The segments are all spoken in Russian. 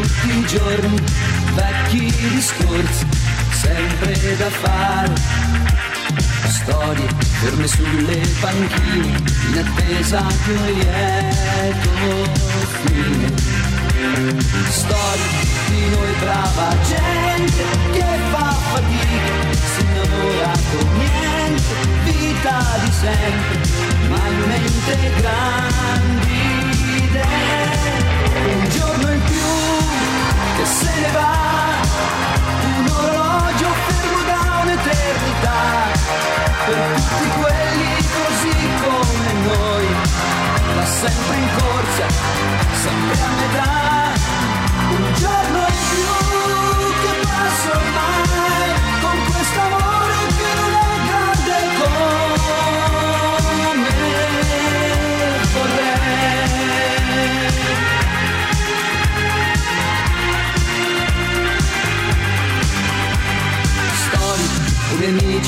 tutti i giorni, vecchi discorsi, sempre da fare. Storie ferme sulle panchine, in attesa di un lieto fine. Storie di noi brava gente che fa fatica, si innamora con niente, vita di sempre, ma in mente grandi idee. Un giorno se ne va, un orologio fermo da un'eternità, per tutti quelli così come noi, va sempre in corsa, sempre a metà. Un giorno in più che passa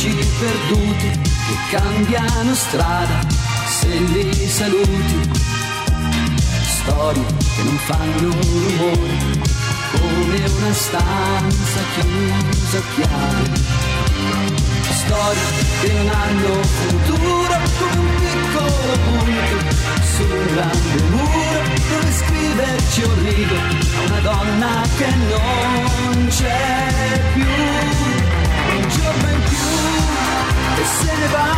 di nemici perduti che cambiano strada se li saluti storie che non fanno rumore, come una stanza chiusa a chiave. Storie che non hanno futuro, come un piccolo punto su un grande muro, dove scriverci un rigo a una donna che non c'è più. Un giorno in più che se ne va,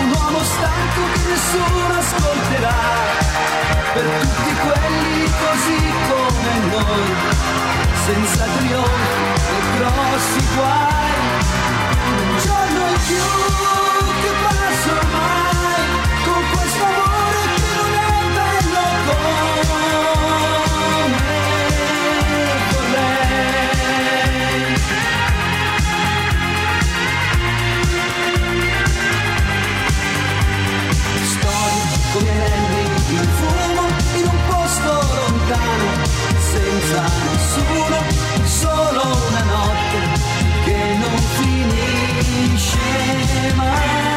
un uomo stanco che nessuno ascolterà per tutti quelli così come noi, senza trionfi e grossi guai. Un giorno in più una notte che non finisce mai.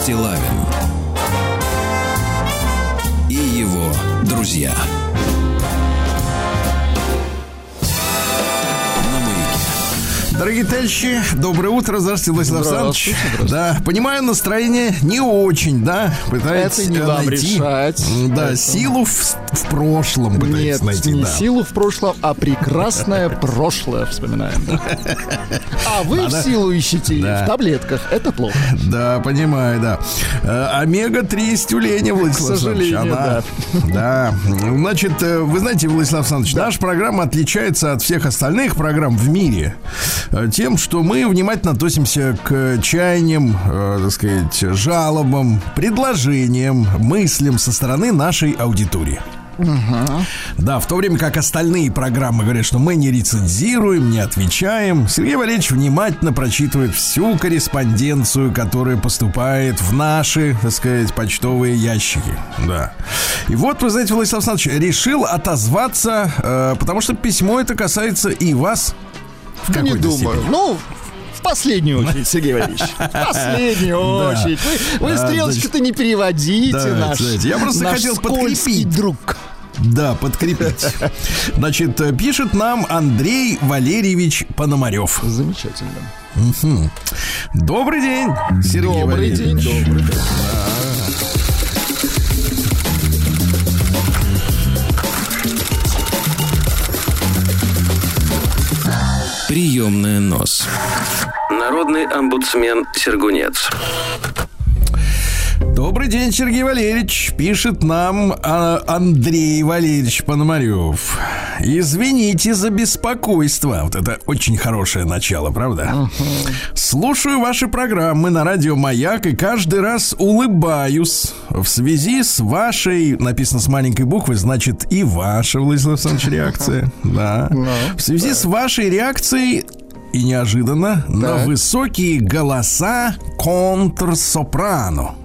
Стилавин Дорогие товарищи, доброе утро. Здравствуйте, Владислав Александрович. Да, понимаю, настроение не очень, да? Пытаетесь Это не э, вам найти, решать. Да, Это- силу в, в прошлом пытаетесь Нет, найти, не да. силу в прошлом, а прекрасное прошлое вспоминаем. да. А вы в силу ищете Да. в таблетках. Это плохо. Да, понимаю, да. Э, Омега-3 из тюленя, Владислав К сожалению, она- да. Значит, э, вы знаете, Владислав Александрович, наша программа отличается от всех остальных программ в мире тем, что мы внимательно относимся к чаяниям, э, так сказать, жалобам, предложениям, мыслям со стороны нашей аудитории. Да, в то время как остальные программы говорят, что мы не рецензируем, не отвечаем, Сергей Валерьевич внимательно прочитывает всю корреспонденцию, которая поступает в наши, так сказать, почтовые ящики. Да. И вот, вы знаете, Владислав Александрович решил отозваться, э, потому что письмо это касается и вас. В Да не думаю. степени. Ну, в последнюю очередь, Сергей Валерьевич. В последнюю очередь. Вы, вы А, стрелочку-то не переводите, наш, я просто наш хотел подкрепить. друг. Да, подкрепить. Значит, э, пишет нам Андрей Валерьевич Пономарев. Замечательно. Мгм. Добрый день, Сергей Добрый день, Валерьевич. добрый день. Приемная нос. Народный омбудсмен Сергунец. Добрый день, Сергей Валерьевич. Пишет нам а, Андрей Валерьевич Пономарев. Извините за беспокойство. Вот это очень хорошее начало, правда? Слушаю ваши программы на радио Маяк и каждый раз улыбаюсь. В связи с вашей, написано с маленькой буквы, значит и ваша, Владислав Александрович, реакция. Да. В связи с вашей реакцией и неожиданно на высокие голоса контрсопрано.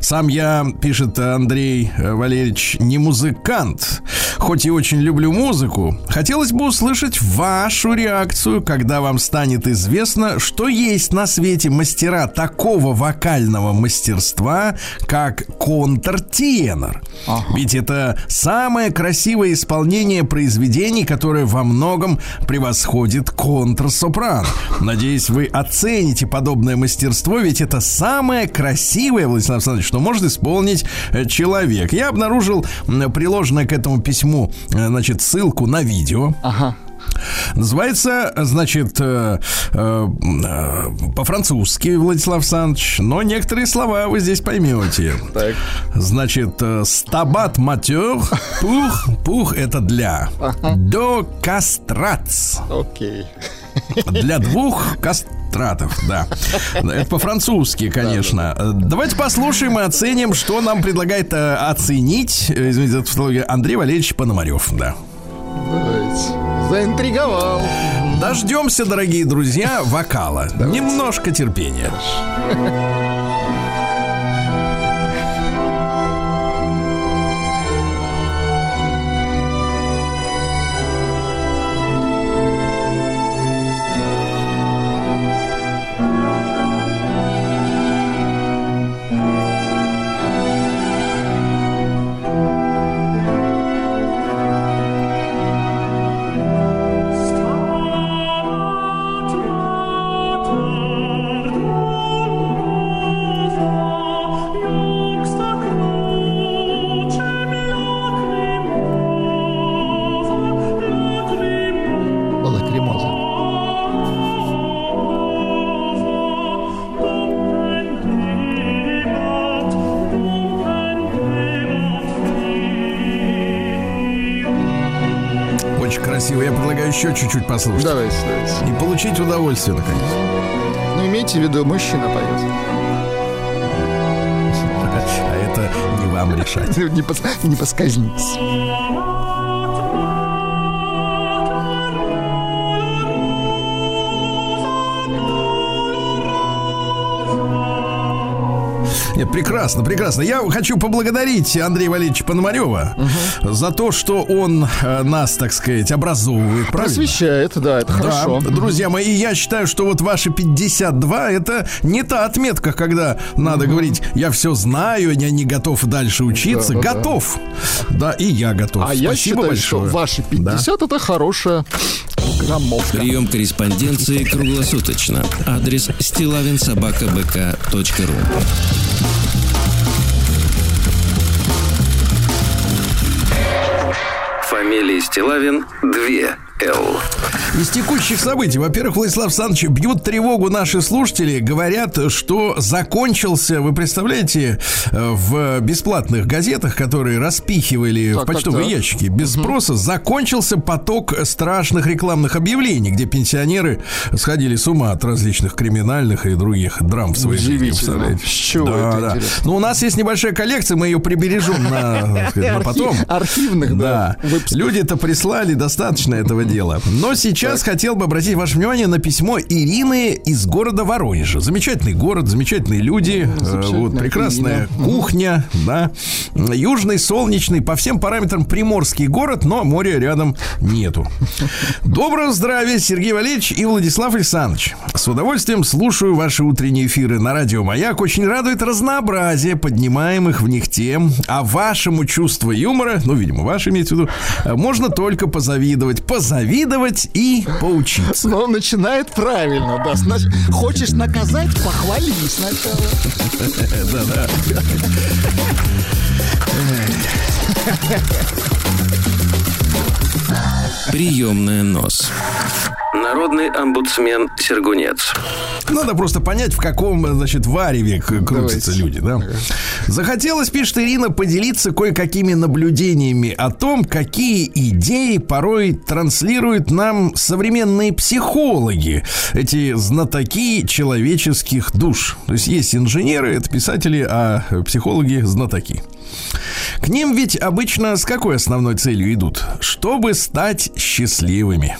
Сам я, пишет Андрей Валерьевич, не музыкант, хоть и очень люблю музыку. Хотелось бы услышать вашу реакцию, когда вам станет известно, что есть на свете мастера такого вокального мастерства, как контртенор. Ага. Ведь это самое красивое исполнение произведений, которое во многом превосходит контрсопрано. Надеюсь, вы оцените подобное мастерство, ведь это самое красивое, Владислав Александрович, что может исполнить э, человек. Я обнаружил приложенное к этому письму, э, значит, ссылку на видео. Ага. Называется, значит, э, э, э, по-французски, Владислав Александрович, но некоторые слова вы здесь поймете. Так. Значит, стабат матер, пух, пух это для. Ага. До кастрац. Окей. Для двух кастратов, да. Это по-французски, конечно. Давайте послушаем и оценим, что нам предлагает э, оценить, э, извините, Андрей Валерьевич Пономарев, да. Давайте. Заинтриговал. Дождемся, дорогие друзья, вокала. Давайте. Немножко терпения. еще чуть-чуть послушать. Давайте, давайте. И получить удовольствие, наконец. Ну, имейте в виду, мужчина поет. А это не вам решать. Не, пос, не поскользнитесь. Нет, прекрасно, прекрасно. Я хочу поблагодарить Андрея Валерьевича Пономарева угу. за то, что он э, нас, так сказать, образовывает. Просвещает, да, это да, хорошо. Друзья мои, я считаю, что вот ваши 52 это не та отметка, когда надо угу. говорить, я все знаю, я не готов дальше учиться. Да, да, готов. Да. да, и я готов. А Спасибо я считаю, большое. что ваши 50 да. это хорошая громовка. Прием корреспонденции круглосуточно. Адрес стилавинсобакабк.ру Фамилия Стилавин 2 Л. Из текущих событий, во-первых, Владислав Александрович, бьют тревогу наши слушатели, говорят, что закончился, вы представляете, э, в бесплатных газетах, которые распихивали так, в почтовые так, так. ящики без угу. спроса, закончился поток страшных рекламных объявлений, где пенсионеры сходили с ума от различных криминальных и других драм в своей жизни. С чего да, это да. Ну, у нас есть небольшая коллекция, мы ее прибережем на, на потом. Архивных, да. Люди-то прислали достаточно этого дело. Но сейчас так. хотел бы обратить ваше внимание на письмо Ирины из города Воронежа. Замечательный город, замечательные люди, э, вот прекрасная Ирина. кухня, да. Южный, солнечный, по всем параметрам приморский город, но моря рядом нету. Доброго здравия, Сергей Валерьевич и Владислав Александрович. С удовольствием слушаю ваши утренние эфиры на радио «Маяк». Очень радует разнообразие поднимаемых в них тем. А вашему чувству юмора, ну, видимо, ваше имеется в виду, можно только позавидовать. Позавидовать позавидовать и поучиться. Но он начинает правильно, да. Значит, хочешь наказать, похвали сначала. Да-да. Приемная нос. Народный омбудсмен Сергунец. Надо просто понять, в каком, значит, вареве крутятся Давайте. люди, да? Захотелось, пишет Ирина, поделиться кое-какими наблюдениями о том, какие идеи порой транслируют нам современные психологи, эти знатоки человеческих душ. То есть есть инженеры, это писатели, а психологи знатоки. К ним ведь обычно с какой основной целью идут? Чтобы стать счастливыми.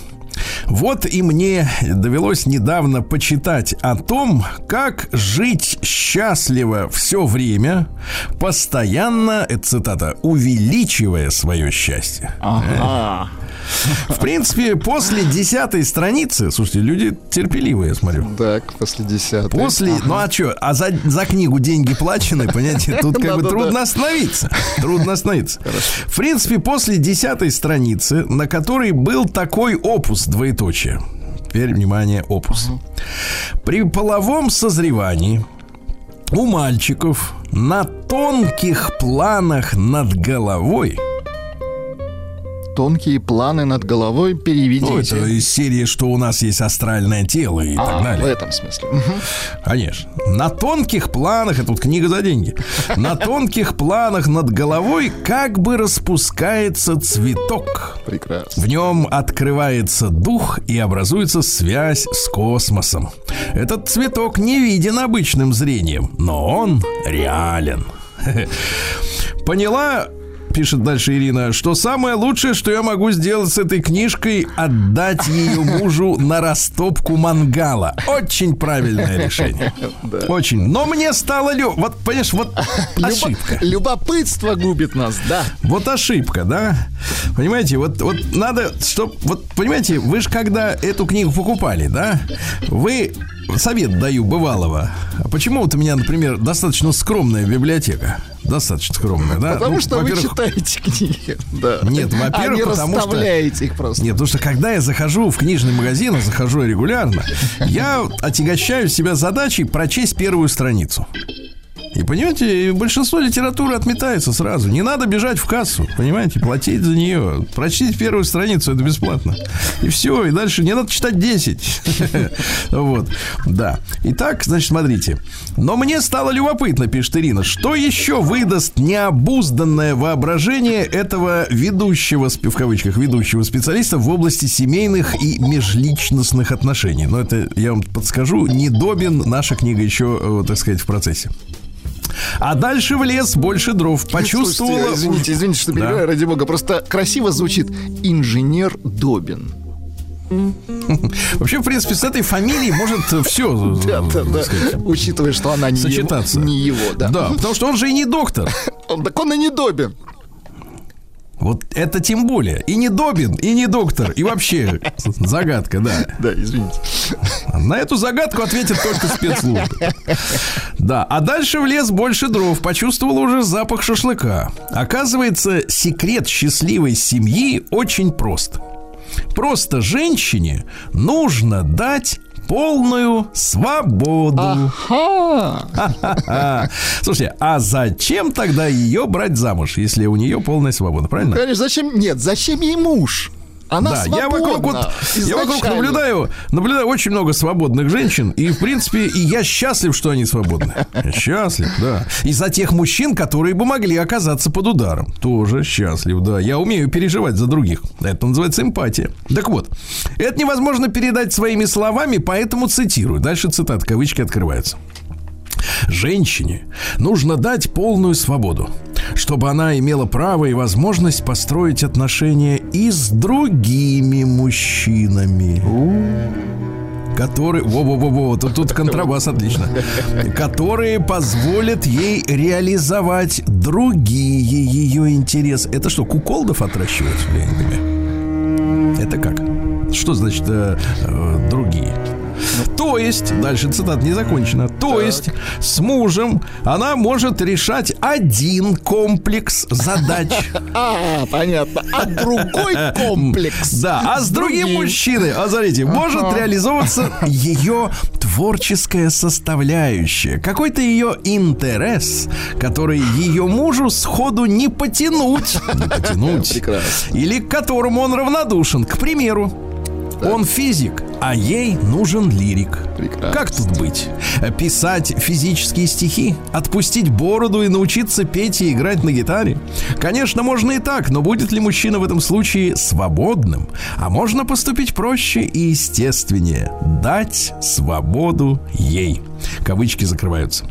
Вот и мне довелось недавно почитать о том, как жить счастливо все время, постоянно, это цитата, увеличивая свое счастье. Ага. В принципе, после десятой страницы, слушайте, люди терпеливые, я смотрю. Так, после десятой. После, ну а что, а за, за книгу деньги плачены, понимаете, тут как бы трудно остановиться. Трудно остановиться. В принципе, после десятой страницы, на которой был такой опус, двоеточие. Теперь, внимание, опус. При половом созревании у мальчиков на тонких планах над головой Тонкие планы над головой ну, переведите. это из серии, что у нас есть астральное тело и так А, далее. в этом смысле. Конечно. На тонких планах, это тут книга за деньги, на тонких планах над головой как бы распускается цветок. Прекрасно. В нем открывается дух и образуется связь с космосом. Этот цветок не виден обычным зрением, но он реален. Поняла, пишет дальше Ирина, что самое лучшее, что я могу сделать с этой книжкой, отдать ее мужу на растопку мангала. Очень правильное решение. Очень. Но мне стало лё... Вот, понимаешь, вот ошибка. Любопытство губит нас, да. Вот ошибка, да? Понимаете, вот, вот надо, чтоб, вот, понимаете, вы же когда эту книгу покупали, да, вы, совет даю бывалого, а почему вот у меня, например, достаточно скромная библиотека? Достаточно скромная, да? Потому Ну, что вы читаете книги. Да. Нет, во-первых, а потому что- их просто. Нет, потому что когда я захожу в книжный магазин, а захожу регулярно, я отягощаю себя задачей прочесть первую страницу. И понимаете, большинство литературы отметается сразу. Не надо бежать в кассу, понимаете, платить за нее. Прочтите первую страницу, это бесплатно. И все, и дальше не надо читать 10. Вот, да. Итак, значит, смотрите. Но мне стало любопытно, пишет Ирина, что еще выдаст необузданное воображение этого ведущего, в кавычках, ведущего специалиста в области семейных и межличностных отношений. Но это, я вам подскажу, не Добин, наша книга еще, э, так сказать, в процессе. А дальше в лес больше дров. Почувствовала... Слушайте, извините, извините, что Да. перебиваю, ради бога. Просто красиво звучит инженер Добин. Вообще, в принципе, с этой фамилией может все Да, да, да. Учитывая, что она не сочетаться. его, не его, да. Да, потому что он же и не доктор. Он, так он и не Добин. Вот это тем более. И не Добин, и не доктор. И вообще загадка, да. Да, извините. На эту загадку ответит только спецслужбы. Да, а дальше в лес больше дров. Почувствовал уже запах шашлыка. Оказывается, секрет счастливой семьи очень прост. Просто женщине нужно дать полную свободу. Слушайте, а зачем тогда ее брать замуж, если у нее полная свобода, правильно? Конечно, зачем? Нет, зачем ей муж? Она да, я свободна. вокруг, вот, я вокруг наблюдаю, наблюдаю очень много свободных женщин, и, в принципе, и я счастлив, что они свободны. Я счастлив, да. И за тех мужчин, которые бы могли оказаться под ударом. Тоже счастлив, да. Я умею переживать за других. Это называется эмпатия. Так вот, это невозможно передать своими словами, поэтому цитирую. Дальше цитат, кавычки открываются. Женщине нужно дать полную свободу, чтобы она имела право и возможность построить отношения и с другими мужчинами. Которые... Во-во-во-во, тут, тут контрабас отлично. Которые позволят ей реализовать другие ее интересы. Это что, куколдов понимаю. Это как? Что значит э, э, другие? То есть, дальше цитата не закончена. То есть, с мужем она может решать один комплекс задач. А, понятно. А другой комплекс. Да, а с другим мужчиной, а смотрите, может реализовываться ее творческая составляющая. Какой-то ее интерес, который ее мужу сходу не потянуть. Не потянуть. Прекрасно. Или к которому он равнодушен. К примеру, он физик, а ей нужен лирик. Прекрасно. Как тут быть? Писать физические стихи? Отпустить бороду и научиться петь и играть на гитаре? Конечно, можно и так, но будет ли мужчина в этом случае свободным? А можно поступить проще и естественнее. Дать свободу ей. Кавычки закрываются.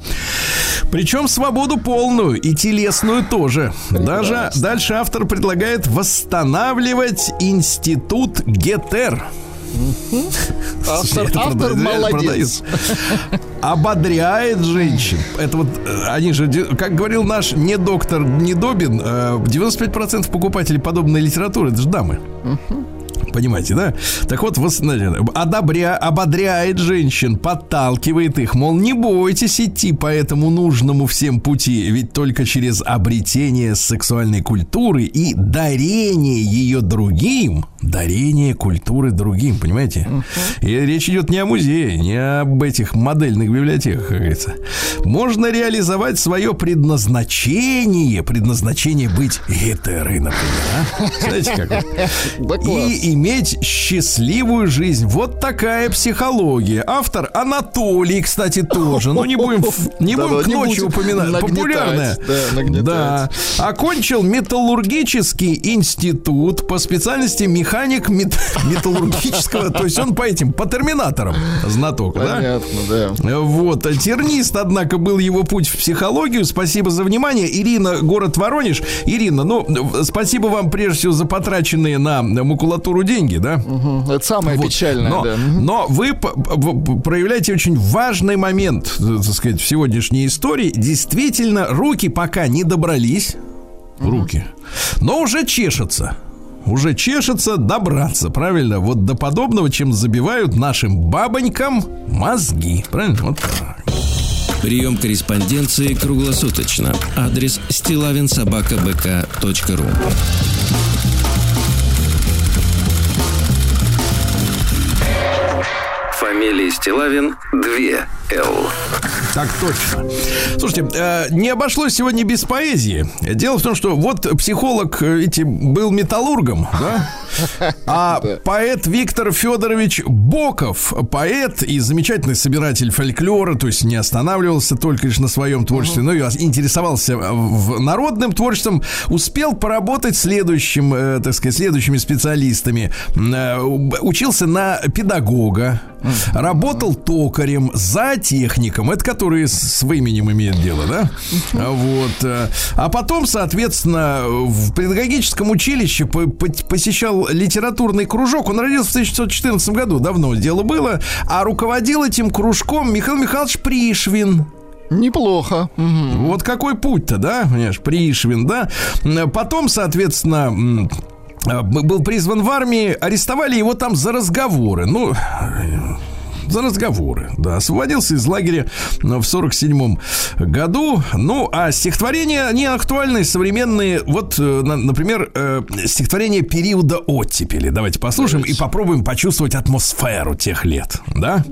Причем свободу полную и телесную тоже. Даже дальше автор предлагает восстанавливать институт ГЕТЕР. Автор, автор молодец. Ободряет женщин. Это вот э, они же, как говорил наш не доктор Недобин, э, 95% покупателей подобной литературы это же дамы. Понимаете, да? Так вот, одобря, ободряет женщин, подталкивает их, мол, не бойтесь идти по этому нужному всем пути, ведь только через обретение сексуальной культуры и дарение ее другим, дарение культуры другим, понимаете? И речь идет не о музее, не об этих модельных библиотеках, как говорится. Можно реализовать свое предназначение, предназначение быть гетерой, например, а? Знаете, как? Да и иметь счастливую жизнь. Вот такая психология. Автор Анатолий, кстати, тоже. Ну, не будем, не будем к ночи упоминать. Популярная. да. Окончил металлургический институт по специальности механик мет- металлургического. То есть он по этим, по терминаторам знаток, да? Понятно, да. Вот, тернист, однако, был его путь в психологию. Спасибо за внимание. Ирина, город Воронеж. Ирина, ну, спасибо вам прежде всего за потраченные на макулатуру деньги, да? Мгм. Это самое Вот. печальное, но, да. Но вы проявляете очень важный момент, э, так сказать, в сегодняшней истории. Действительно, руки пока не добрались, руки, но уже чешутся. Уже чешется добраться, правильно? Вот до подобного, чем забивают нашим бабонькам мозги. Правильно? Вот так. Прием корреспонденции круглосуточно. Адрес стилавинсобакабк.ру Фамилия Стилавин 2 Л. Так точно. Слушайте, э, не обошлось сегодня без поэзии. Дело в том, что вот психолог э, эти был металлургом, да? А поэт Виктор Федорович Боков, поэт и замечательный собиратель фольклора, то есть не останавливался только лишь на своем творчестве, но и интересовался э, в- народным творчеством, успел поработать следующим, так сказать, следующими специалистами. Учился на педагога, работал токарем, зоотехником, это который с, именем имеет дело, да? Вот. э, А потом, соответственно, в педагогическом училище по- по- посещал литературный кружок. Он родился в 1914 году, давно дело было. А руководил этим кружком Михаил Михайлович Пришвин. Неплохо. Мгм. Вот какой путь-то, да, понимаешь, Пришвин, да. Потом, соответственно, был призван в армии, арестовали его там за разговоры. Ну, э, за разговоры, да. Освободился из лагеря э, в 47 году. Ну, а стихотворения, они актуальны, современные. Вот, э, на- например, э, стихотворение периода оттепели. Давайте послушаем и попробуем почувствовать атмосферу тех лет, да?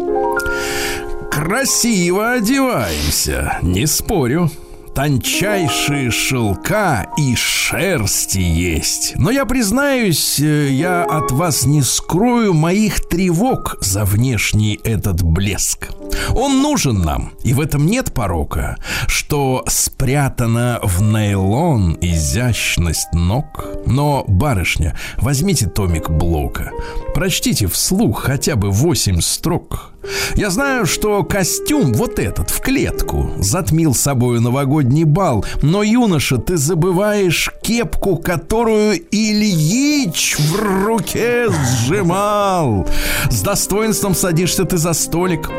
Красиво одеваемся, не спорю. Тончайшие шелка и шерсти есть. Но я признаюсь, э, я от вас не скрою моих тревог за внешний этот блеск. Он нужен нам, и в этом нет порока, что спрятана в нейлон изящность ног. Но, барышня, возьмите томик Блока, прочтите вслух хотя бы восемь строк. Я знаю, что костюм вот этот в клетку затмил собою новогодний бал, но, юноша, ты забываешь кепку, которую Ильич в руке сжимал. С достоинством садишься ты за столик,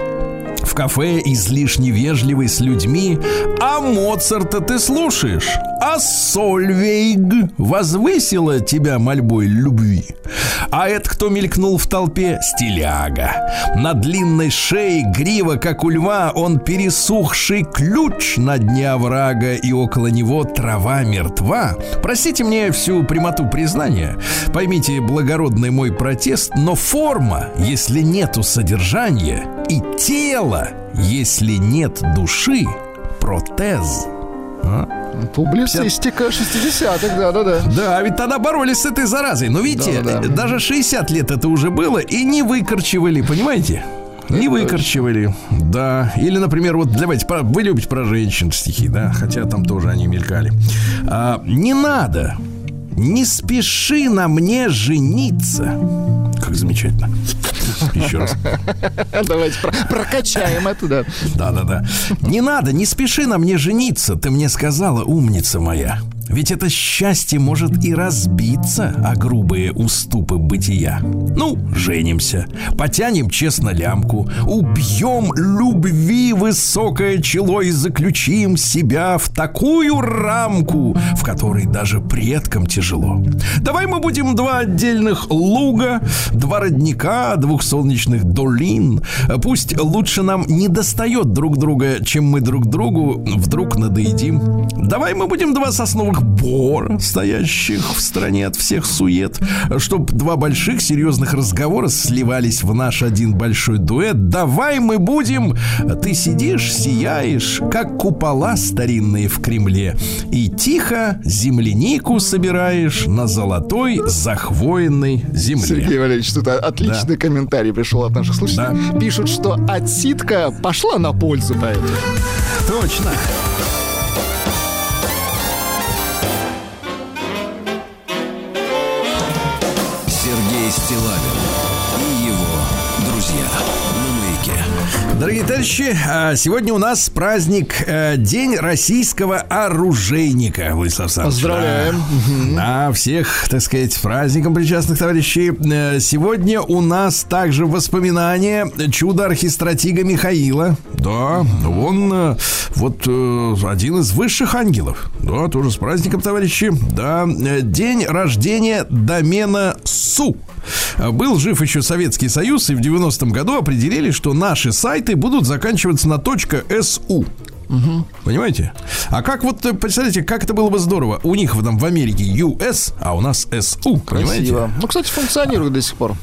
в кафе излишне вежливый с людьми, а Моцарта ты слушаешь, а Сольвейг возвысила тебя мольбой любви. А это кто мелькнул в толпе? Стиляга. На длинной шее грива, как у льва, он пересухший ключ на дне оврага, и около него трава мертва. Простите мне всю прямоту признания, поймите благородный мой протест, но форма, если нету содержания, и тело, если нет души, протез. А? Публицистика 60-х, да-да-да. Да, ведь тогда боролись с этой заразой. Но видите, Да, да. даже 60 лет это уже было, и не выкорчевали, понимаете? Не выкорчевали, да. Или, например, вот давайте, про- вы любите про женщин стихи, да, хотя там тоже они мелькали. А, не надо, не спеши на мне жениться. Как замечательно. Еще раз. Давайте про- прокачаем это, да. Да-да-да. Не надо, не спеши на мне жениться, ты мне сказала, умница моя. Ведь это счастье может и разбиться о грубые уступы бытия. Ну, женимся, потянем честно лямку, убьем любви высокое чело и заключим себя в такую рамку, в которой даже предкам тяжело. Давай мы будем два отдельных луга, два родника, двух солнечных долин. Пусть лучше нам не достает друг друга, чем мы друг другу вдруг надоедим. Давай мы будем два сосновых бора, стоящих в стороне от всех сует, чтоб два больших серьезных разговора сливались в наш один большой дуэт. Давай мы будем... Ты сидишь, сияешь, как купола старинные в Кремле, и тихо землянику собираешь на золотой захвоенной земле. Сергей Валерьевич, тут отличный комментарий пришел от наших слушателей. Пишут, что отсидка пошла на пользу поэту. Точно. Сергей Дорогие товарищи, а, сегодня у нас праздник э, День российского оружейника, Владислав Александрович. Поздравляем. Да, всех, так сказать, с праздником причастных товарищей. Э, Сегодня у нас также воспоминания чуда архистратига Михаила. Да, он э, вот один из высших ангелов. Да, тоже с праздником, товарищи. Да, день рождения домена СУ. Был жив еще Советский Союз, и в 90-м году определили, что наши сайты будут заканчиваться на .су. Понимаете? А как вот, э, представляете, как это было бы здорово? У них там в Америке US, а у нас SU. Понимаете? Красиво. Ну, кстати, функционирует до сих пор.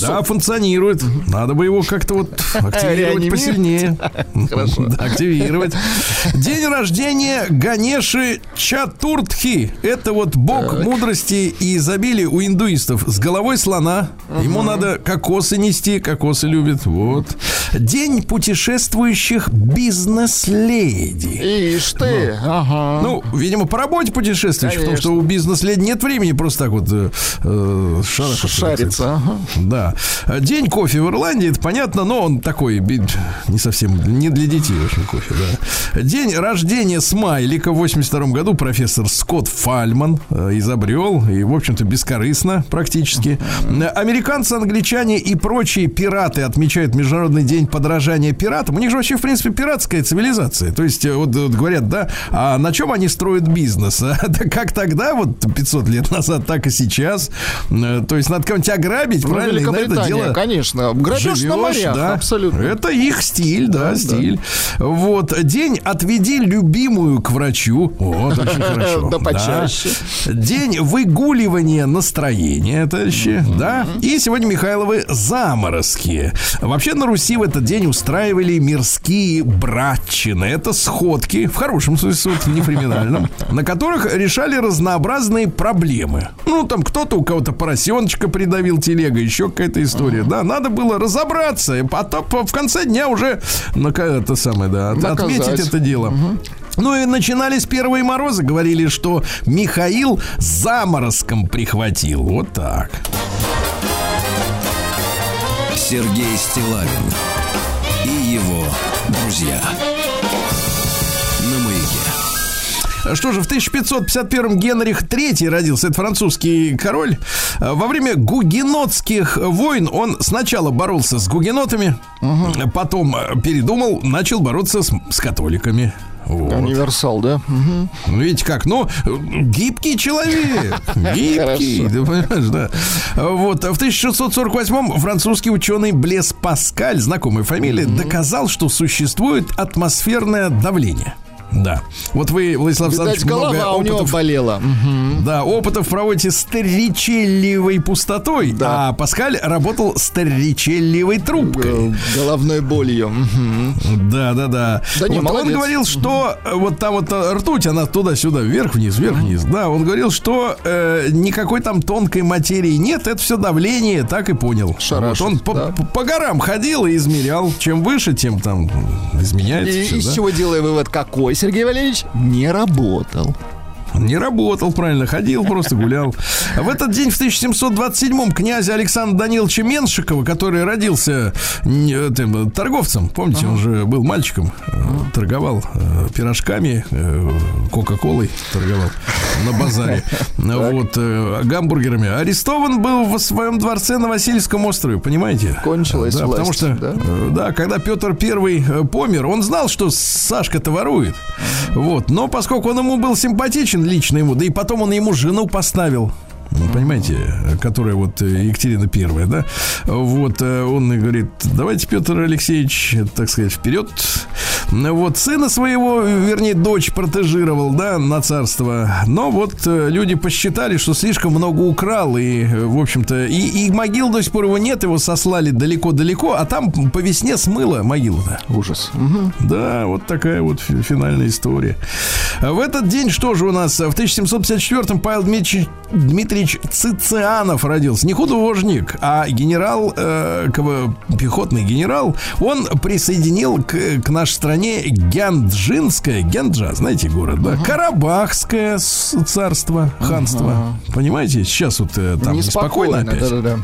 Да, функционирует. Надо бы его как-то вот активировать посильнее. Хорошо. Активировать. День рождения Ганеши Чатуртхи. Это вот бог мудрости и изобилия у индуистов. С головой слона. Ему надо кокосы нести. Кокосы любит. Вот. День путешествующих бизнес-леди. Ишь ты, ага. Ну, видимо, по работе путешествующих, потому что у бизнес-леди нет времени просто так вот э, э, шарахаться. Ага. Да. День кофе в Ирландии, это понятно, но он такой би- не совсем, не для детей очень кофе, да. День рождения Смайлика в 82 году профессор Скотт Фальман э, изобрел, и, в общем-то, бескорыстно практически. Э, Американцы, англичане и прочие пираты отмечают Международный день подражания пиратам. У них же вообще, в принципе, пиратская цивилизация. То есть, э, вот, вот говорят, да, а на чем они строят бизнес? Да как тогда, вот 500 лет назад, так и сейчас. Э, То есть, надо кого-нибудь ограбить, Ну, правильно? На это Великобритания, дело конечно. Грабеж на живешь, морях, да. абсолютно. Это их стиль, да, Да, стиль. Вот. День «Отведи любимую к врачу». Вот, очень хорошо. Да почаще. День выгуливания настроения, товарищи, да. И сегодня Михайловы заморозки. Вообще на Руси в этот день устраивали мирские братчины. Это сходки, в хорошем смысле, не криминальном, на которых решали разнообразные проблемы. Ну, там кто-то у кого-то поросеночка придавил телега, еще какая-то история. Да, надо было разобраться, и потом в конце дня уже ну, это самое, да, Наказать. отметить это дело. Ну и начинались первые морозы. Говорили, что Михаил заморозком прихватил. Вот так. Сергей Стилавин и его друзья Что же, в 1551 Генрих III родился. Это французский король. Во время гугенотских войн он сначала боролся с гугенотами, потом э, передумал, начал бороться с, с католиками. Вот. Универсал, да? Ну, Видите как, ну, э, гибкий человек. Гибкий, ты понимаешь, да. Вот, в 1648-м французский ученый Блес Паскаль, знакомая фамилия, доказал, что существует атмосферное давление. Да. Вот вы, Владислав Видать, Александрович, много голова у него опытов, болела. Да, опытов проводите с тричелливой пустотой, Да. а Паскаль работал с тричелливой трубкой. Головной болью. Да, да, да. Да не, вот он молодец. говорил, что э, вот там вот э, ртуть, она туда-сюда, вверх-вниз, вверх-вниз. Да, он говорил, что э, никакой там тонкой материи нет, это все давление, так и понял. Шарашит, Вот он по, да. по- по горам ходил и измерял. Чем выше, тем там изменяется. И всё, из да. чего делаю вывод какой, Сергей Валерьевич? Не работал. Не работал, правильно, ходил, просто гулял. В этот день, в 1727-м, князя Александра Даниловича Меншикова, который родился н- этим, торговцем, помните, он же был мальчиком, э, торговал э, пирожками, э, кока-колой торговал на базаре, вот, э, гамбургерами. Арестован был в своем дворце на Васильевском острове, понимаете? Кончилась да, потому что, да? э, да, когда Петр Первый э, помер, он знал, что Сашка-то ворует. Вот. Но поскольку он ему был симпатичен лично ему, да и потом он ему жену поставил. Понимаете, которая вот э, Екатерина Первая, да? Вот, э, он и говорит, давайте, Петр Алексеевич, так сказать, вперед. Вот, сына своего, вернее, дочь протежировал, да, на царство. Но вот э, люди посчитали, что слишком много украл, и, в общем-то, и, и могил до сих пор его нет, его сослали далеко-далеко, а там по весне смыло могилу-то. Ужас. Мгм. Да, вот такая вот фи- финальная история. В этот день что же у нас? В 1754-м Павел Дмитриевич, Дмитриевич Цицианов родился. Не художник, а генерал, э, пехотный генерал. Он присоединил к, к нашей стране Гянджинское, Гянджа, знаете город, да? Карабахское с- царство, ханство. Понимаете, сейчас вот э, там неспокойно, опять. Да-да-да.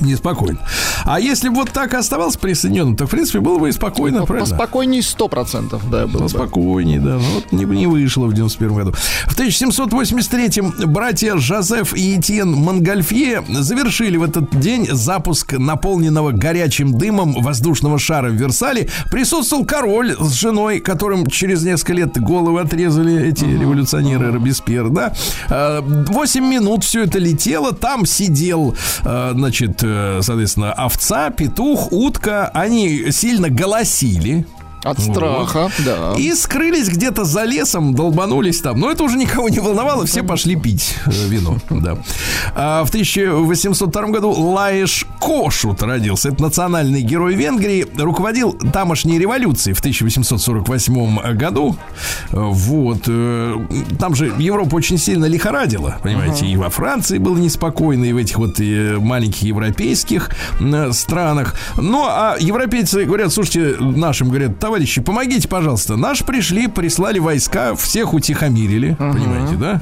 Неспокойно. А если бы вот так и оставался присоединенным, то, в принципе, было бы и спокойно, правильно? Поспокойней 100%, да, было бы. Поспокойнее, да. Ну, вот не, не вышло в 91 году. В 1783-м братья Жозеф и Этьен Монгольфье завершили в этот день запуск наполненного горячим дымом воздушного шара в Версале. Присутствовал король с женой, которым через несколько лет головы отрезали эти революционеры Робеспьер, да. А, Восемь минут все это летело. Там сидел, а, значит, э, соответственно, овца, петух, утка. Они сильно голосили. От страха, да. И скрылись где-то за лесом, долбанулись там. Но это уже никого не волновало, все пошли пить э, вино. Да. А в 1802 году Лаеш Кошут родился. Это национальный герой Венгрии. Руководил тамошней революцией в 1848 году. Вот. э, Там же Европа очень сильно лихорадила, понимаете. И во Франции было неспокойно, и в этих вот маленьких европейских странах. Ну, а европейцы говорят, слушайте, нашим говорят, товарищи, помогите, пожалуйста. Наши пришли, прислали войска, всех утихомирили, понимаете, да?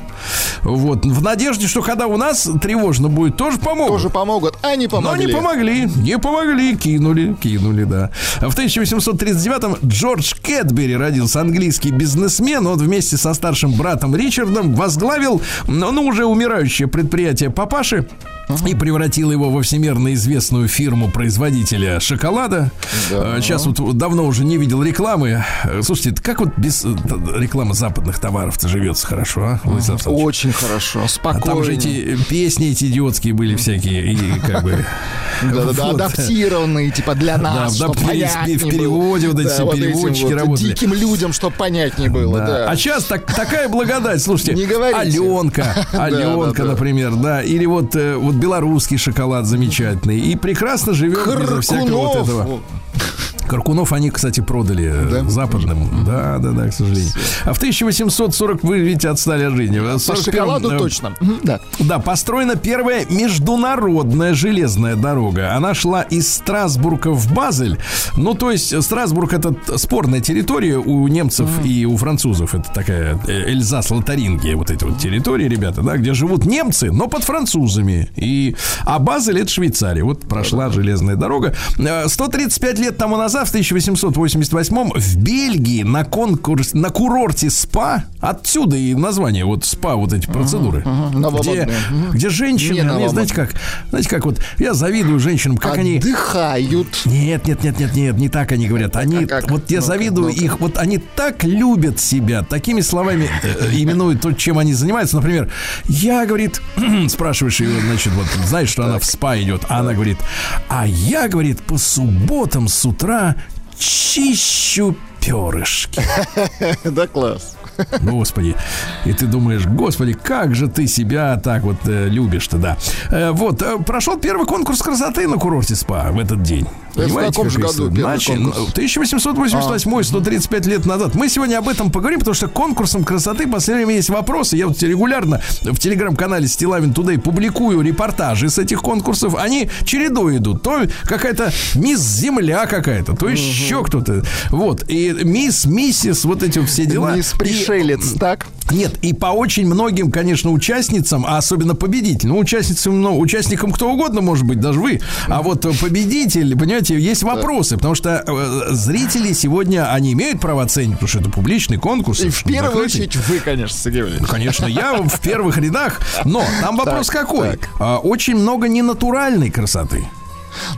Вот. В надежде, что когда у нас тревожно будет, тоже помогут. Тоже помогут, а не Но помогли. не помогли, не помогли, кинули, кинули, да. В 1839-м Джордж Кэтбери родился, английский бизнесмен. Он вместе со старшим братом Ричардом возглавил, ну, ну, уже умирающее предприятие папаши и превратил его во всемирно известную фирму производителя шоколада. Да. Э, Сейчас вот давно уже не видел рекламы. Слушайте, как вот без э, рекламы западных товаров-то живется хорошо, а? Владислав? Очень хорошо, А спокойно. там же эти песни эти идиотские были всякие, и как бы... Да-да-да, адаптированные, типа для нас, Да, в переводе вот эти этим переводчики работали. Диким людям, чтобы понятнее было, да. А сейчас так, такая благодать, слушайте, Не говорите. Аленка, Аленка, например, да, или вот, э, вот белорусский шоколад замечательный, и прекрасно живет безо всякого вот этого. Каркунов они, кстати, продали э, Да? западным. Да, да, да, к сожалению. А в 1840 вы, видите, отстали от жизни. По 41-м, шоколаду э, точно. Да. Да, построена первая международная железная дорога. Она шла из Страсбурга в Базель. Ну, то есть Страсбург это спорная территория у немцев и у французов. Это такая э, Эльзас-Лотарингия, вот эти вот территории, ребята, да, где живут немцы, но под французами. И, а Базель это Швейцария. Вот прошла железная дорога. Э, 135 лет тому назад, в 1888 в Бельгии на конкурс, на курорте СПА, отсюда и название вот СПА, вот эти процедуры, где, Новомодные. Мгм. где женщины, Не они, знаете как, знаете как вот, я завидую женщинам, как они... Отдыхают. Нет, нет, нет, нет, нет, не так они говорят. Они, А как? вот я Ну-ка, завидую ну-ка. их, вот они так любят себя, такими словами э, именуют то, чем они занимаются. Например, я, говорит, спрашиваешь ее, значит, вот, знаешь, что она в спа идет, а она говорит, а я, говорит, по субботам с утра чищу перышки. Да, класс. Господи. И ты думаешь, господи, как же ты себя так вот э, любишь-то, да. Э, вот, э, прошел первый конкурс красоты на курорте СПА в этот день. Это в каком же году Начали, конкурс? 1888, 135 лет назад. Мы сегодня об этом поговорим, потому что конкурсом красоты в последнее время есть вопросы. Я вот регулярно в телеграм-канале Стилавин Тудей публикую репортажи с этих конкурсов. Они чередой идут. То какая-то мисс Земля какая-то, то еще кто-то. Вот. И мисс, миссис, вот эти все дела. Мисс И- пришелец, так? нет, и по очень многим, конечно, участницам, а особенно победителям, ну, участницам, ну, участникам кто угодно, может быть, даже вы, а вот победитель, понимаете, есть вопросы, потому что э, зрители сегодня, они имеют право оценить, потому что это публичный конкурс. И в первую закрытый. очередь вы, конечно, Сергей Валерьевич. Конечно, я в первых рядах, но там вопрос Так, какой? так. Очень много ненатуральной красоты.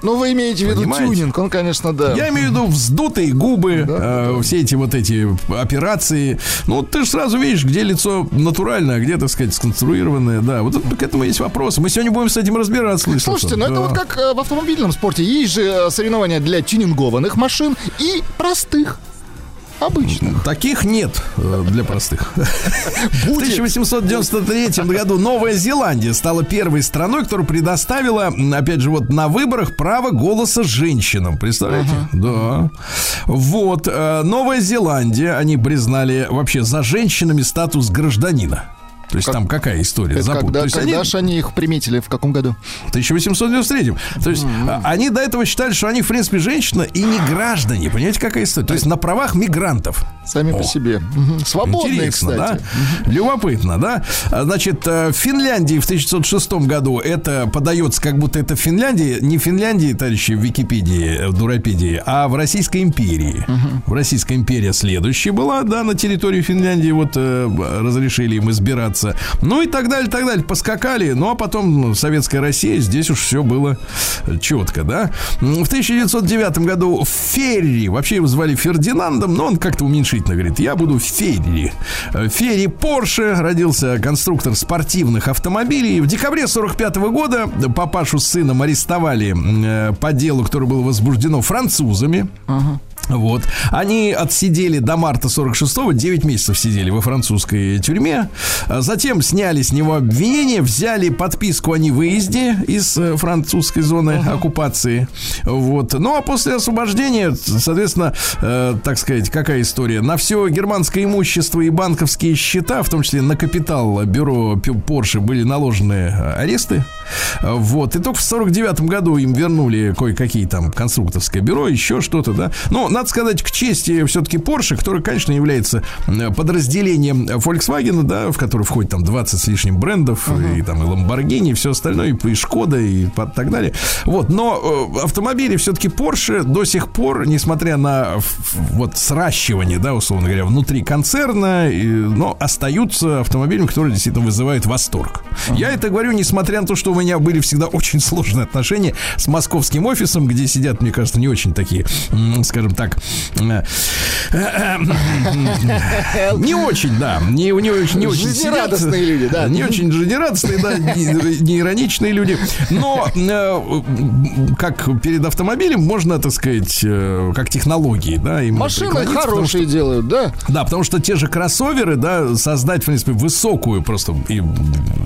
Ну, вы имеете в виду Понимаете? тюнинг, он, конечно, да. Я имею в виду вздутые губы, э, все эти вот эти операции. Ну, ты же сразу видишь, где лицо натуральное, а где, так сказать, сконструированное. Да, вот это- к этому есть вопросы. Мы сегодня будем с этим разбираться. Владислав Слушайте, ну это Александрович. вот как э, в автомобильном спорте. Есть же э, соревнования для тюнингованных машин и простых, обычных. Таких нет э, для простых. В Будет. 1893 году Новая Зеландия стала первой страной, которая предоставила, опять же, вот на выборах право голоса женщинам. Представляете? Да. Вот. э, Новая Зеландия, они признали вообще за женщинами статус гражданина. То есть там какая история? Это Запут- когда, То есть они- когда же они их приметили, в каком году? 1893. То есть а, они до этого считали, что они, в принципе, женщина и не граждане. Понимаете, какая история? То есть на правах мигрантов. Сами О. по себе. Свободные, Интересно, кстати. да? Любопытно, да? А, Значит, э, в Финляндии в 1906 году это подается, как будто это Финляндия, не Финляндии, товарищи, в Википедии, э, в Дурапедии, а в Российской империи. В Российской империи следующая была, да, на территории Финляндии вот э, разрешили им избираться. Ну и так далее, так далее. Поскакали, ну а потом Советская Россия, здесь уж все было четко, да? В 1909 году Ферри, вообще его звали Фердинандом, но он как-то уменьшительно говорит, я буду Ферри. Ферри Порше родился конструктор спортивных автомобилей. В декабре 45 года папашу с сыном арестовали э, по делу, которое было возбуждено французами. Вот. Они отсидели до марта 46-го, 9 месяцев сидели во французской тюрьме. А Затем сняли с него обвинение, взяли подписку о невыезде из э, французской зоны оккупации. Вот. Ну, а после освобождения, соответственно, э, так сказать, какая история? На все германское имущество и банковские счета, в том числе на капитал бюро Порше, были наложены э, аресты. Э, Вот. И только в 49 году им вернули кое-какие там конструкторское бюро, еще что-то, да. Но, надо сказать, к чести все-таки Porsche, который, конечно, является м, подразделением Volkswagen, да, в который входит там 20 с лишним брендов, и там и Lamborghini, и все остальное, и, и Шкода, и так далее. Вот. Но э, автомобили все-таки Porsche до сих пор, несмотря на вот сращивание, да, условно говоря, внутри концерна, и, но остаются автомобилями, которые действительно вызывают восторг. Я это говорю, несмотря на то, что у меня были всегда очень сложные отношения с московским офисом, где сидят, мне кажется, не очень такие, скажем так, э, э, э, не очень, да, не, не очень, не очень Жизнерадостные сидят. люди, да. не очень жизнерадостные, да, не, не ироничные люди, но как перед автомобилем можно, так сказать, как технологии, да, им Машины хорошие делают, да? да, потому что те же кроссоверы, да, создать, в принципе, высокую, просто, и,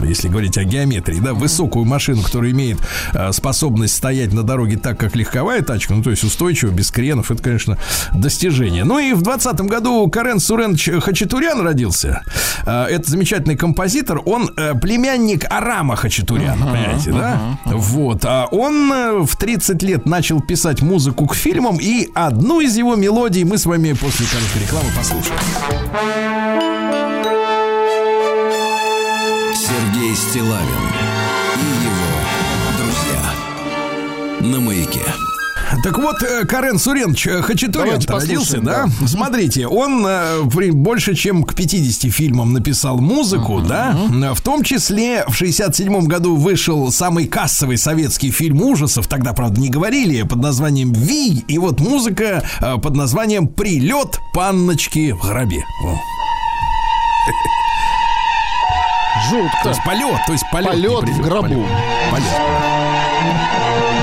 если говорить о геометрии, да, высокую машину, которая имеет э, способность стоять на дороге так, как легковая тачка, ну, то есть устойчиво, без кренов, это, конечно, достижение. Ну и в 20 году Карен Суренович Хачатурян родился. Э, это замечательный композитор, он э, племянник Арама Хачатуряна, понимаете, да? Вот, а он э, в 30 лет начал писать музыку к фильмам, и одну из его мелодий мы с вами после короткой рекламы послушаем. Сергей Стилавин на маяке. Так вот, э, Карен Суренович э, Хачатурян родился, да? да. Смотрите, он э, при- больше чем к 50 фильмам написал музыку, да? Э, В том числе в 67 году вышел самый кассовый советский фильм ужасов, тогда, правда, не говорили, под названием «Ви», и вот музыка э, под названием «Прилет панночки в гробе». Во. То Жутко. есть полет, то есть полет. Полет в гробу. полет. Полет.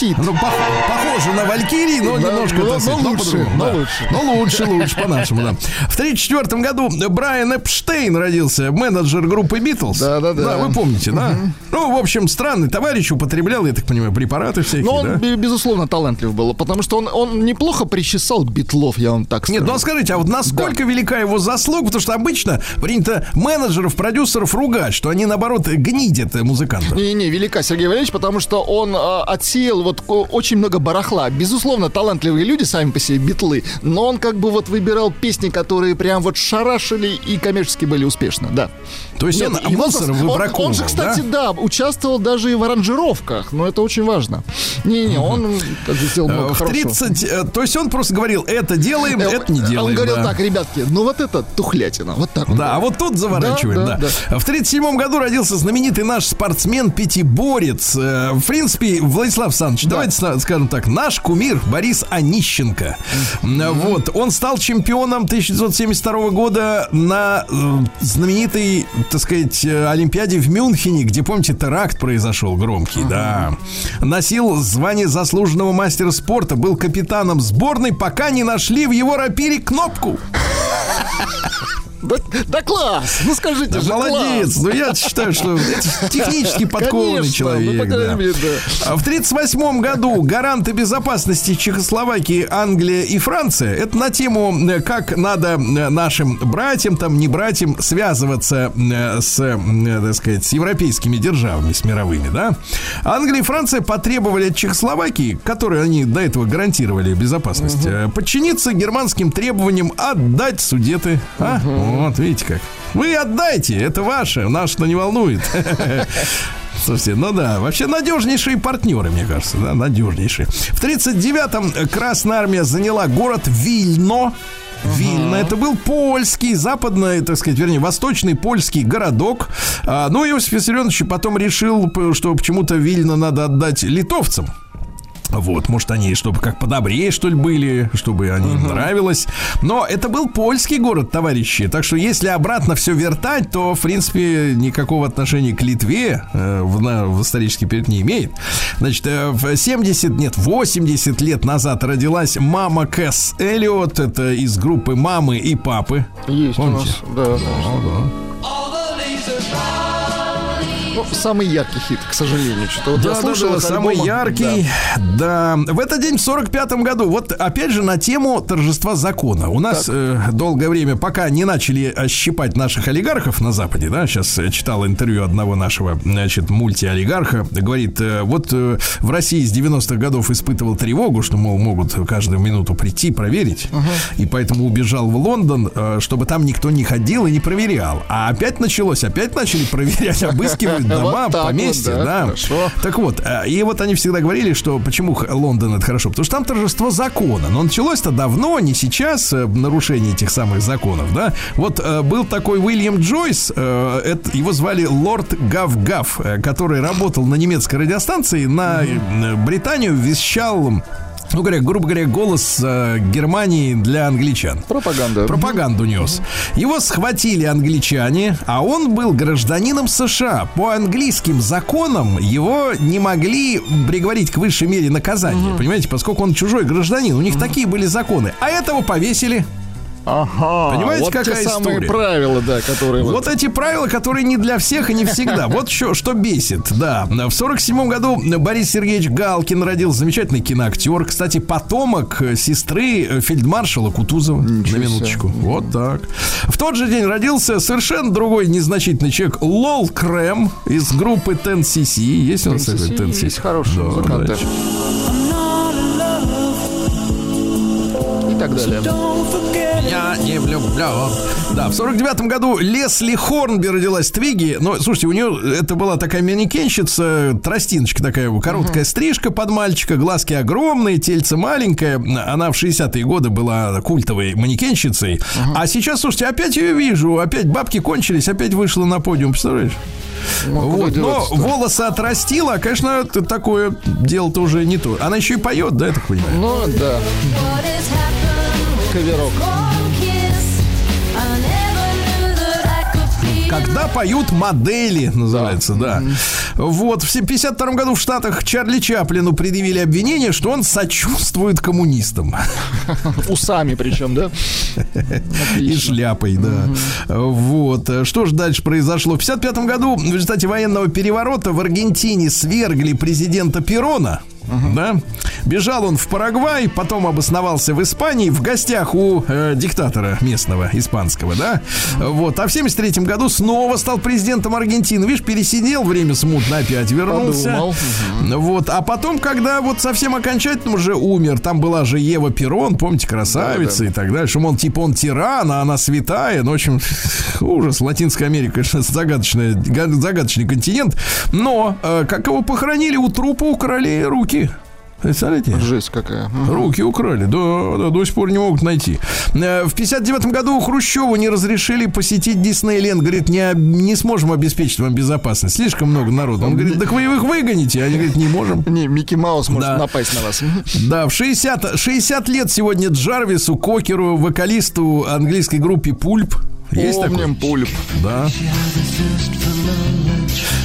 Летит. Ну, пох- похоже на Валькирии, но Да, немножко, но- сказать, но лучше, но да. лучше. Но лучше, лучше, по-нашему, да. В 1934 году Брайан Эпштейн родился, менеджер группы Битлз. Да-да-да. Да, вы помните, да? Ну, в общем, странный товарищ, употреблял, я так понимаю, препараты всякие, Но он, да? бе- безусловно, талантлив был, потому что он, он неплохо причесал битлов, я вам так скажу. Нет, ну а скажите, а вот насколько велика его заслуга? Потому что обычно принято менеджеров, продюсеров ругать, что они, наоборот, гнидят э, музыкантов. Не-не, велика Сергей Валерьевич, потому что он а, отсеял вот очень много барахла. Безусловно, талантливые люди сами по себе битлы, но он как бы вот выбирал песни, которые прям вот шарашили и коммерчески были успешны, да. То есть Нет, он его мусор зас- он, выбраковывал, он же, кстати, да? да? участвовал даже и в аранжировках, но это очень важно. Не-не, он сделал Э, много В хорошего. 30, э, то есть он просто говорил, это делаем, Э, это не делаем. Он говорил да. так, ребятки, ну вот это тухлятина, вот так. Да, а говорил. вот тут заворачиваем, да. Да, В 37 году родился знаменитый наш спортсмен Пятиборец. Э, В принципе, Владислав Александрович, давайте сна- скажем так, наш кумир Борис Онищенко. М, Вот, он стал чемпионом 1972 года на э, знаменитой, так сказать, э, Олимпиаде в Мюнхене, где, помните, теракт произошел громкий, да. Носил звание заслуженного мастера спорта, был капитаном сборной, пока не нашли в его рапире кнопку. Да, да класс! Ну скажите Да же, молодец. класс! Ну, я считаю, что технически подкованный Конечно, человек. ну, да. мере, да. А В 1938 году гаранты безопасности Чехословакии, Англия и Франция. Это на тему, э, как надо э, нашим братьям, там, не братьям, связываться э, с, так сказать, с европейскими державами, с мировыми, да. Англия и Франция потребовали от Чехословакии, которые они до этого гарантировали безопасность, э, подчиниться германским требованиям отдать судеты. А? Вот, видите как. Вы отдайте, это ваше, нас-то не волнует. Слушайте, ну да, вообще надежнейшие партнеры, мне кажется, да, надежнейшие. В 39-м Красная Армия заняла город Вильно. Вильно. Это был польский, западный, так сказать, вернее, восточный польский городок. А, ну, Иосиф Виссарионович потом решил, что почему-то Вильно надо отдать литовцам. Вот, может, они, чтобы как подобрее, что ли, были, чтобы они им нравилось. Но это был польский город, товарищи. Так что, если обратно все вертать, то, в принципе, никакого отношения к Литве э, в, на- в исторический период не имеет. Значит, э, в 70, нет, 80 лет назад родилась мама Кэс Эллиот. Это из группы «Мамы и папы». Есть Помните? у нас, да, конечно. Ну, самый яркий хит, к сожалению. Я Да, да, да, их самый альбомы, яркий. Да. В этот день, в 45-м году, вот опять же на тему торжества закона. У нас э, долгое время, пока не начали щипать наших олигархов на Западе, да, сейчас э, читал интервью одного нашего, значит, мультиолигарха, говорит, э, вот э, в России с 90-х годов испытывал тревогу, что, мол, могут каждую минуту прийти, проверить, и поэтому убежал в Лондон, э, чтобы там никто не ходил и не проверял. А опять началось, опять начали проверять, обыскивать дома, Вот так вот, поместья, да, да. хорошо. Так вот, э, и вот они всегда говорили, что почему Лондон это хорошо, потому что там торжество закона. Но началось-то давно, не сейчас, э, нарушение этих самых законов, да. Вот э, был такой Уильям Джойс, это- его звали Лорд Гав-Гав, э, который работал на немецкой радиостанции, на Британию вещал ну, говоря, грубо говоря, голос э, Германии для англичан. Пропаганда. Пропаганду нес. Его схватили англичане, а он был гражданином США. По английским законам его не могли приговорить к высшей мере наказания. Понимаете, поскольку он чужой гражданин. У них такие были законы. А этого повесили. Ага. Понимаете, вот какая те самые история? правила, да, которые вот... Вот эти правила, которые не для всех и не всегда. Вот что, что бесит, да. В сорок седьмом году Борис Сергеевич Галкин родился. Замечательный киноактер. Кстати, потомок э, сестры э, фельдмаршала Кутузова. на минуточку. Вот так. В тот же день родился совершенно другой незначительный человек. Лол Крэм из группы Ten CC. Есть у нас такой Ten CC? Есть хорошие Да, музыканты. Так далее. Я не влюблен. Да, в сорок девятом году Лесли Хорнби родилась в Твиге. Но, слушайте, у нее это была такая манекенщица, тростиночка такая, короткая стрижка под мальчика, глазки огромные, тельце маленькое. Она в 60-е годы была культовой манекенщицей. А сейчас, слушайте, опять ее вижу, опять бабки кончились, опять вышла на подиум, представляешь? Ну, Вот, но волосы отрастила, а, конечно, это такое дело-то уже не то. Она еще и поет, да, я так понимаю? Ну, да. Каверок. Когда поют модели, называется, да. Вот, в 52 году в Штатах Чарли Чаплину предъявили обвинение, что он сочувствует коммунистам. Усами причем, да? И шляпой, да. Вот. Что же дальше произошло? В 55 году в результате военного переворота в Аргентине свергли президента Перона. Uh-huh. Да? Бежал он в Парагвай, потом обосновался в Испании в гостях у э, диктатора местного испанского, да. Вот, а в 73 году снова стал президентом Аргентины. Видишь, пересидел время смутно, опять вернулся. Uh-huh. Вот, а потом, когда вот совсем окончательно уже умер, там была же Ева Перон, помните, красавица да, да. и так дальше. Мол, типа он тиран, а она святая. Ну, в общем, ужас. Латинская Америка, конечно, загадочный, загадочный континент. Но, э, как его похоронили, у трупа украли руки руки. Представляете? Жесть какая. Руки украли, да, да, до сих пор не могут найти. Э, в 59 году Хрущеву не разрешили посетить Диснейленд. Говорит, не, не сможем обеспечить вам безопасность. Слишком много народу. Он говорит, так вы их выгоните. Они говорят, не можем. Не, Микки Маус может да. напасть на вас. Да, в 60, 60 лет сегодня Джарвису, Кокеру, вокалисту английской группе Пульп. Есть Помним такой? Пульп. Да.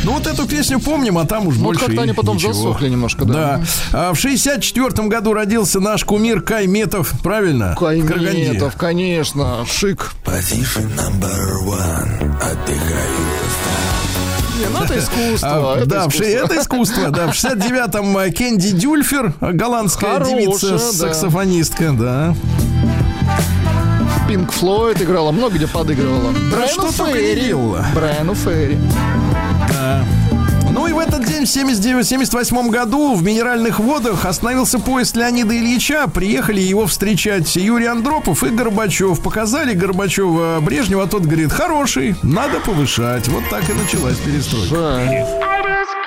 Ну вот эту песню помним, а там уж ну, больше как-то они потом ничего. засохли немножко, да. Да. А в 64 году родился наш кумир Кайметов, правильно? Кайметов, конечно, шик. Position number one. Отдыхаю. Не, ну это искусство. А, это да, искусство. это искусство. Да, в 69-м э, Кенди Дюльфер, голландская Хорошая, девица, да. саксофонистка, да. Пинк Флойд играла, много где подыгрывала. Да Брайану что Ферри. Брайану Ферри. Да. Ну и в этот день, в 79-78 году, в Минеральных водах остановился поезд Леонида Ильича. Приехали его встречать Юрий Андропов и Горбачев. Показали Горбачева Брежнева, а тот говорит, хороший, надо повышать. Вот так и началась перестройка. lotto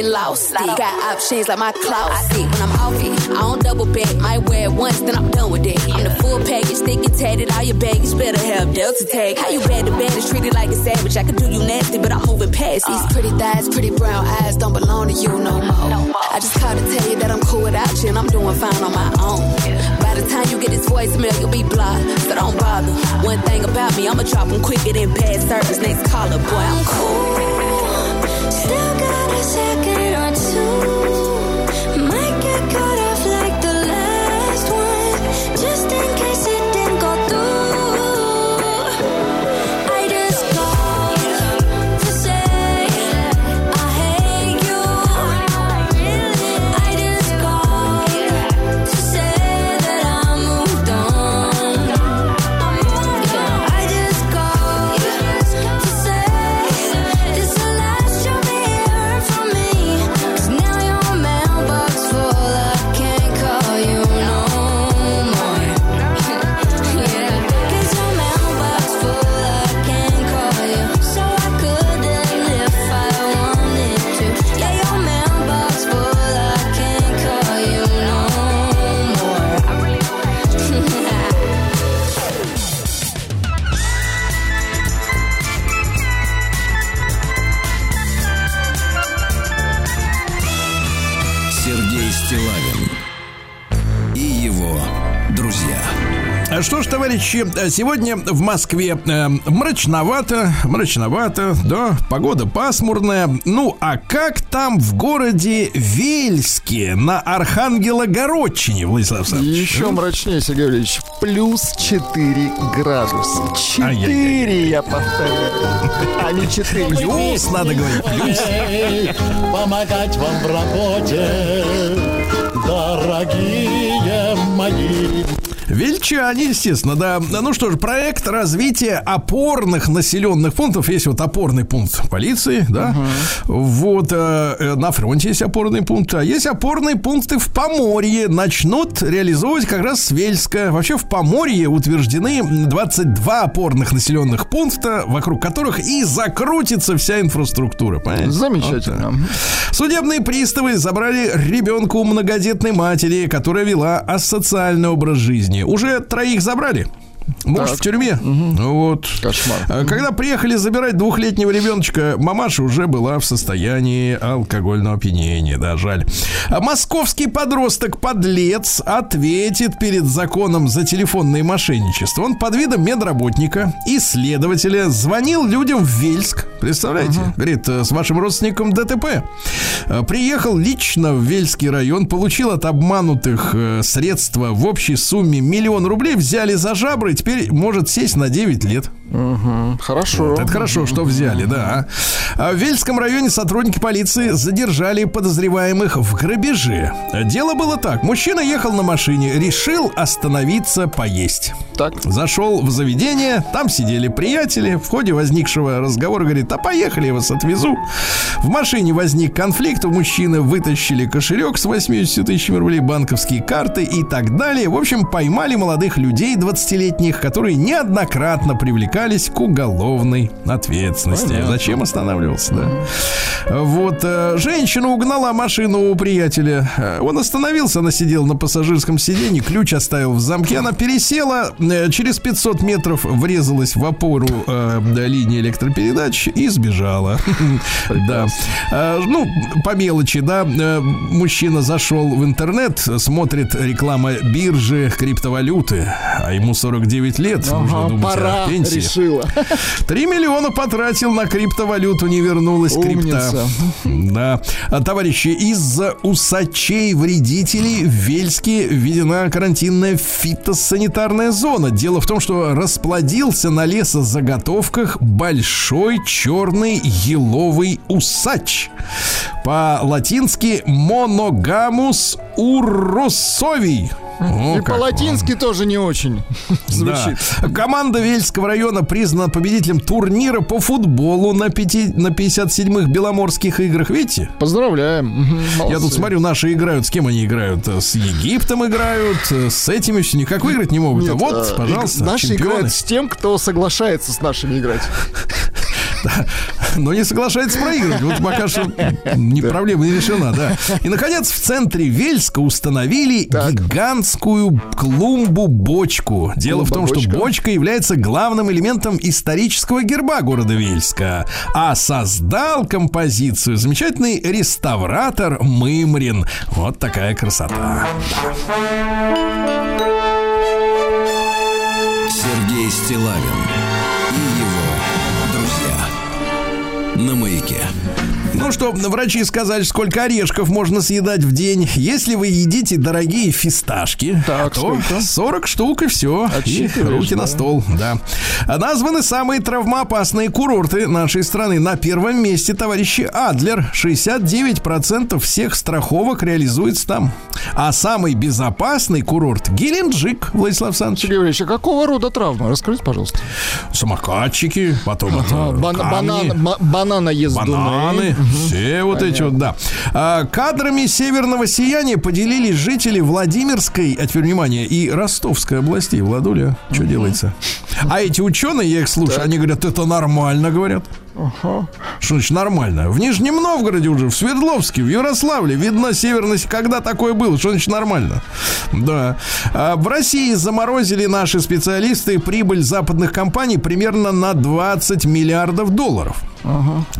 and lost it. Got options like my closet. When I'm off it, I don't double back. Might wear it once, then I'm done with it. I'm the full package, thick and tatted. All your baggage better have Delta tag. How you bad the bad is treated like a savage. I can do you nasty, but I'm moving past These pretty thighs, pretty brown eyes don't belong to you no more. I just called to tell you that I'm cool without you and I'm doing fine on my own. By the time you get this voicemail, you'll be blocked, so don't bother. One thing about me, I'ma drop them quicker than bad service. Next caller, boy, I'm cool. Что ж, товарищи, сегодня в Москве э, мрачновато, мрачновато, да, погода пасмурная. Ну, а как там в городе Вельске на Архангелогородчине, Владислав Александрович? Еще мрачнее, Сергей Ильич. Плюс 4 градуса. 4, Ай-яй-яй. я повторяю. А не 4. Плюс, надо говорить, плюс. помогать вам в работе, дорогие мои. Вельчане, естественно, да. Ну что ж, проект развития опорных населенных пунктов. Есть вот опорный пункт полиции, да. Вот э, э, на фронте есть опорный пункт. А есть опорные пункты в Поморье. Начнут реализовывать как раз с Вельска. Вообще в Поморье утверждены 22 опорных населенных пункта, вокруг которых и закрутится вся инфраструктура. Понимаете? Замечательно. Вот так. Судебные приставы забрали ребенка у многодетной матери, которая вела асоциальный образ жизни. Уже троих забрали. Муж Так. в тюрьме. Ну Вот. Кошмар. А Когда приехали забирать двухлетнего ребеночка, мамаша уже была в состоянии алкогольного опьянения, да, жаль. А московский подросток-подлец ответит перед законом за телефонное мошенничество. Он под видом медработника и следователя звонил людям в Вельск. Представляете? Говорит, э, с вашим родственником ДТП. Э, Приехал лично в Вельский район, получил от обманутых э, средства в общей сумме миллион рублей, взяли за жабры, теперь может сесть на 9 лет. Хорошо. Это хорошо, что взяли, да. А В Вельском районе сотрудники полиции задержали подозреваемых в грабеже. Дело было так. Мужчина ехал на машине, решил остановиться поесть. Так. Зашел в заведение, там сидели приятели. В ходе возникшего разговора говорит, а поехали, я вас отвезу. В машине возник конфликт, у мужчины вытащили кошелек с 80 тысячами рублей, банковские карты и так далее. В общем, поймали молодых людей 20-летних, которые неоднократно привлекались к уголовной ответственности. Понятно. Зачем останавливался, да? Вот, э, женщина угнала машину у приятеля. Э, Он остановился, она сидела на пассажирском сиденье, ключ оставил в замке. Она пересела, э, через 500 метров врезалась в опору э, линии электропередач и сбежала. Да. Ну, по мелочи, да. Мужчина зашел в интернет, смотрит реклама биржи криптовалюты, а ему 49 лет. Нужно думать о пора, пенсии. Решила. 3 миллиона потратил на криптовалюту, не вернулась крипта. Да. А, товарищи, из-за усачей вредителей в Вельске введена карантинная фитосанитарная зона. Дело в том, что расплодился на лесозаготовках большой черный еловый усач. По-латински моногамус урросовий. О, И по-латински тоже не очень звучит. да. Команда Вельского района признана победителем турнира по футболу на, пяти, на 57-х Беломорских играх. Видите? Поздравляем. Мгм, Я тут молодцы. смотрю, наши играют. С кем они играют? С Египтом играют, с этими все никак выиграть не могут. а Нет, вот, э, пожалуйста, Наши чемпионы. играют с тем, кто соглашается с нашими играть. Но не соглашается проигрывать. Вот пока что не, проблема не решена, да. И, наконец, в центре Вельска установили гигантскую клумбу-бочку. Дело в том, что бочка является главным элементом исторического герба города Вельска. А создал композицию замечательный реставратор Мымрин. Вот такая красота. Сергей Стилавин на маяке. Ну что, врачи сказали, сколько орешков можно съедать в день. Если вы едите дорогие фисташки, Так, то сколько? 40 штук и все. И руки на да. стол, да. Названы самые травмоопасные курорты нашей страны. На первом месте, товарищи, Адлер. 69% всех страховок реализуется там. А самый безопасный курорт Геленджик, Владислав Александрович. Сергей Валерьевич, а какого рода травма? Расскажите, пожалуйста. Самокатчики, потом это А, бан- банан- ма- бананоездуны. Бананы, все вот эти вот, да. А, кадрами северного сияния поделились жители Владимирской, а теперь внимание, и Ростовской областей. Владуля, что делается? А эти ученые, я их слушаю, они говорят, это нормально, говорят. Что значит нормально? В Нижнем Новгороде уже, в Свердловске, в Ярославле, видно северность, когда такое было. Что значит нормально? Да. А в России заморозили наши специалисты прибыль западных компаний примерно на 20 миллиардов долларов.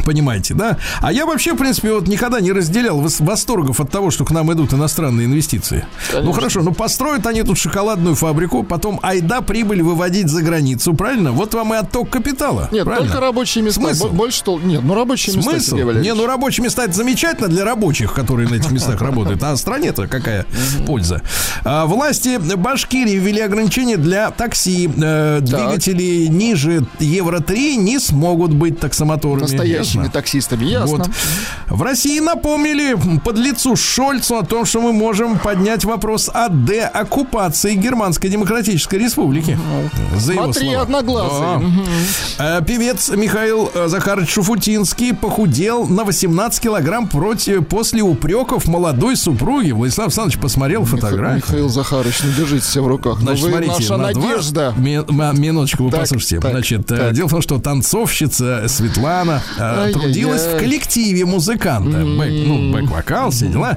Понимаете, да? А я вообще, в принципе, вот никогда не разделял вос- восторгов от того, что к нам идут иностранные инвестиции. Ну хорошо, ну построят они тут шоколадную фабрику, потом айда прибыль выводить за границу, правильно? Вот вам и отток капитала. Нет, правильно? только рабочие места. Смысл? Бо- Больше что? Нет, ну рабочие места. Смысл? Сергей Валерьевич. Не, ну рабочие места это замечательно для рабочих, которые на этих местах работают. А стране-то какая польза? А, власти Башкирии ввели ограничения для такси. Э, двигатели ниже Евро-3 не смогут быть таксомоторами. Настоящими таксистами, ясно. В России напомнили под лицу Шольцу о том, что мы можем поднять вопрос о деоккупации Германской Демократической Республики. За его Смотри, одноглазый. Э, Певец Михаил э, Захарович Шуфутинский похудел на 18 килограмм против, после упреков молодой супруги. Владислав Александрович посмотрел фотографию. Михаил Захарович, не держите себя в руках. Значит, вы смотрите, наша на два- надежда. Ми- ма- минуточку, вы Так, послушайте. так, Значит, э, так. дело в том, что танцовщица Светлана э, Ай-яй-яй. трудилась в коллективе музыканта. Бэк, ну, бэк-вокал, все дела.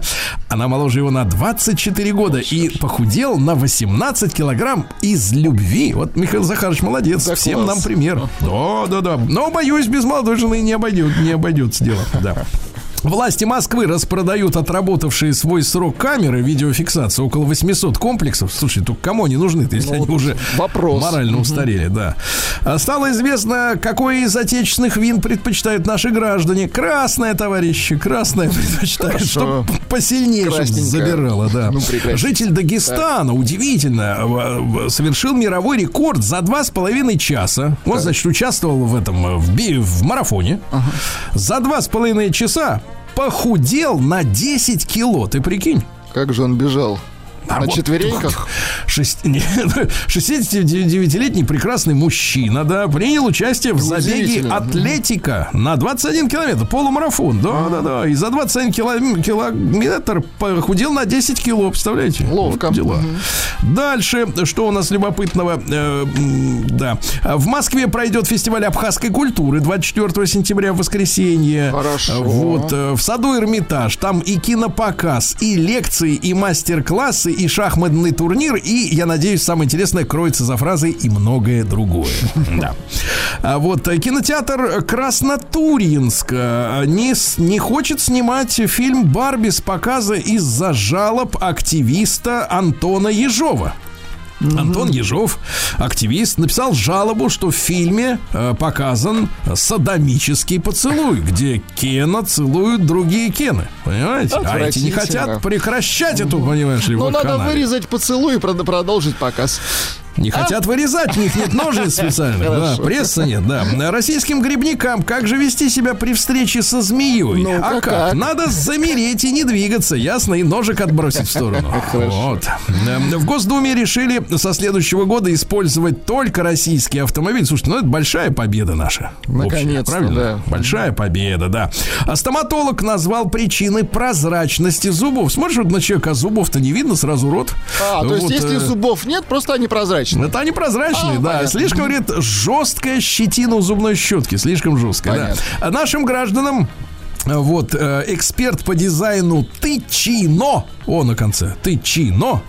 Она моложе его на 24 года и похудел на 18 килограмм из любви. Вот Михаил Захарович молодец. Да Всем класс. нам пример. Да, да, да. Но, боюсь, без молодой жены не, обойдет, не обойдется дело. Да. Власти Москвы распродают отработавшие свой срок камеры видеофиксации около 800 комплексов. Слушай, только кому они нужны-то, если Ну, они уже вопрос. морально устарели, да. А Стало известно, какой из отечественных вин предпочитают наши граждане. Красное, товарищи, красное предпочитают, Хорошо. чтобы посильнее забирало, да. Ну. Житель Дагестана, удивительно, в- в- совершил мировой рекорд за два с половиной часа. Он, значит, участвовал в этом, э, в, в марафоне. За два с половиной часа похудел на 10 кило, ты прикинь? Как же он бежал? А На вот четвереньках? шесть- не, 69-летний прекрасный мужчина, да, принял участие в забеге атлетика на 21 километр, полумарафон, да, да, да, и за 21 кило- километр похудел на 10 кило, представляете? Ловко. Вот дела. Дальше, что у нас любопытного, Э, да, в Москве пройдет фестиваль абхазской культуры 24 сентября в воскресенье. Хорошо. Вот, э, в саду Эрмитаж, там и кинопоказ, и лекции, и мастер-классы, и шахматный турнир, и, я надеюсь, самое интересное кроется за фразой и многое другое. Да. А вот э, кинотеатр Краснотурьинск э, не, не хочет снимать фильм «Барби» с показа из-за жалоб активиста Антона Ежова. Антон Ежов, активист, написал жалобу, что в фильме э, показан садомический поцелуй, где Кена целуют другие Кены. Понимаете? А эти не хотят прекращать эту, понимаешь ли, Ну, вот надо канале. вырезать поцелуй и прод- продолжить показ. Не хотят вырезать, у них нет ножниц специальных. Да, пресса нет, да. Российским грибникам как же вести себя при встрече со змеей? Ну, а как, как? Надо замереть и не двигаться, ясно, и ножик отбросить в сторону. Вот. Эм, В Госдуме решили со следующего года использовать только российские автомобили. Слушайте, ну это большая победа наша. Наконец-то, правильно? да. Большая победа, да. А стоматолог назвал причиной прозрачности зубов. Смотришь вот на человека, а зубов-то не видно, сразу рот. А, то есть Вот, если э, зубов нет, просто они прозрачные. Это они прозрачные, А, да. понятно. Слишком, говорит, жесткая щетина у зубной щетки. Слишком жесткая, да. Понятно. А нашим гражданам вот, э, эксперт по дизайну Тычино, о, на конце, Тычино,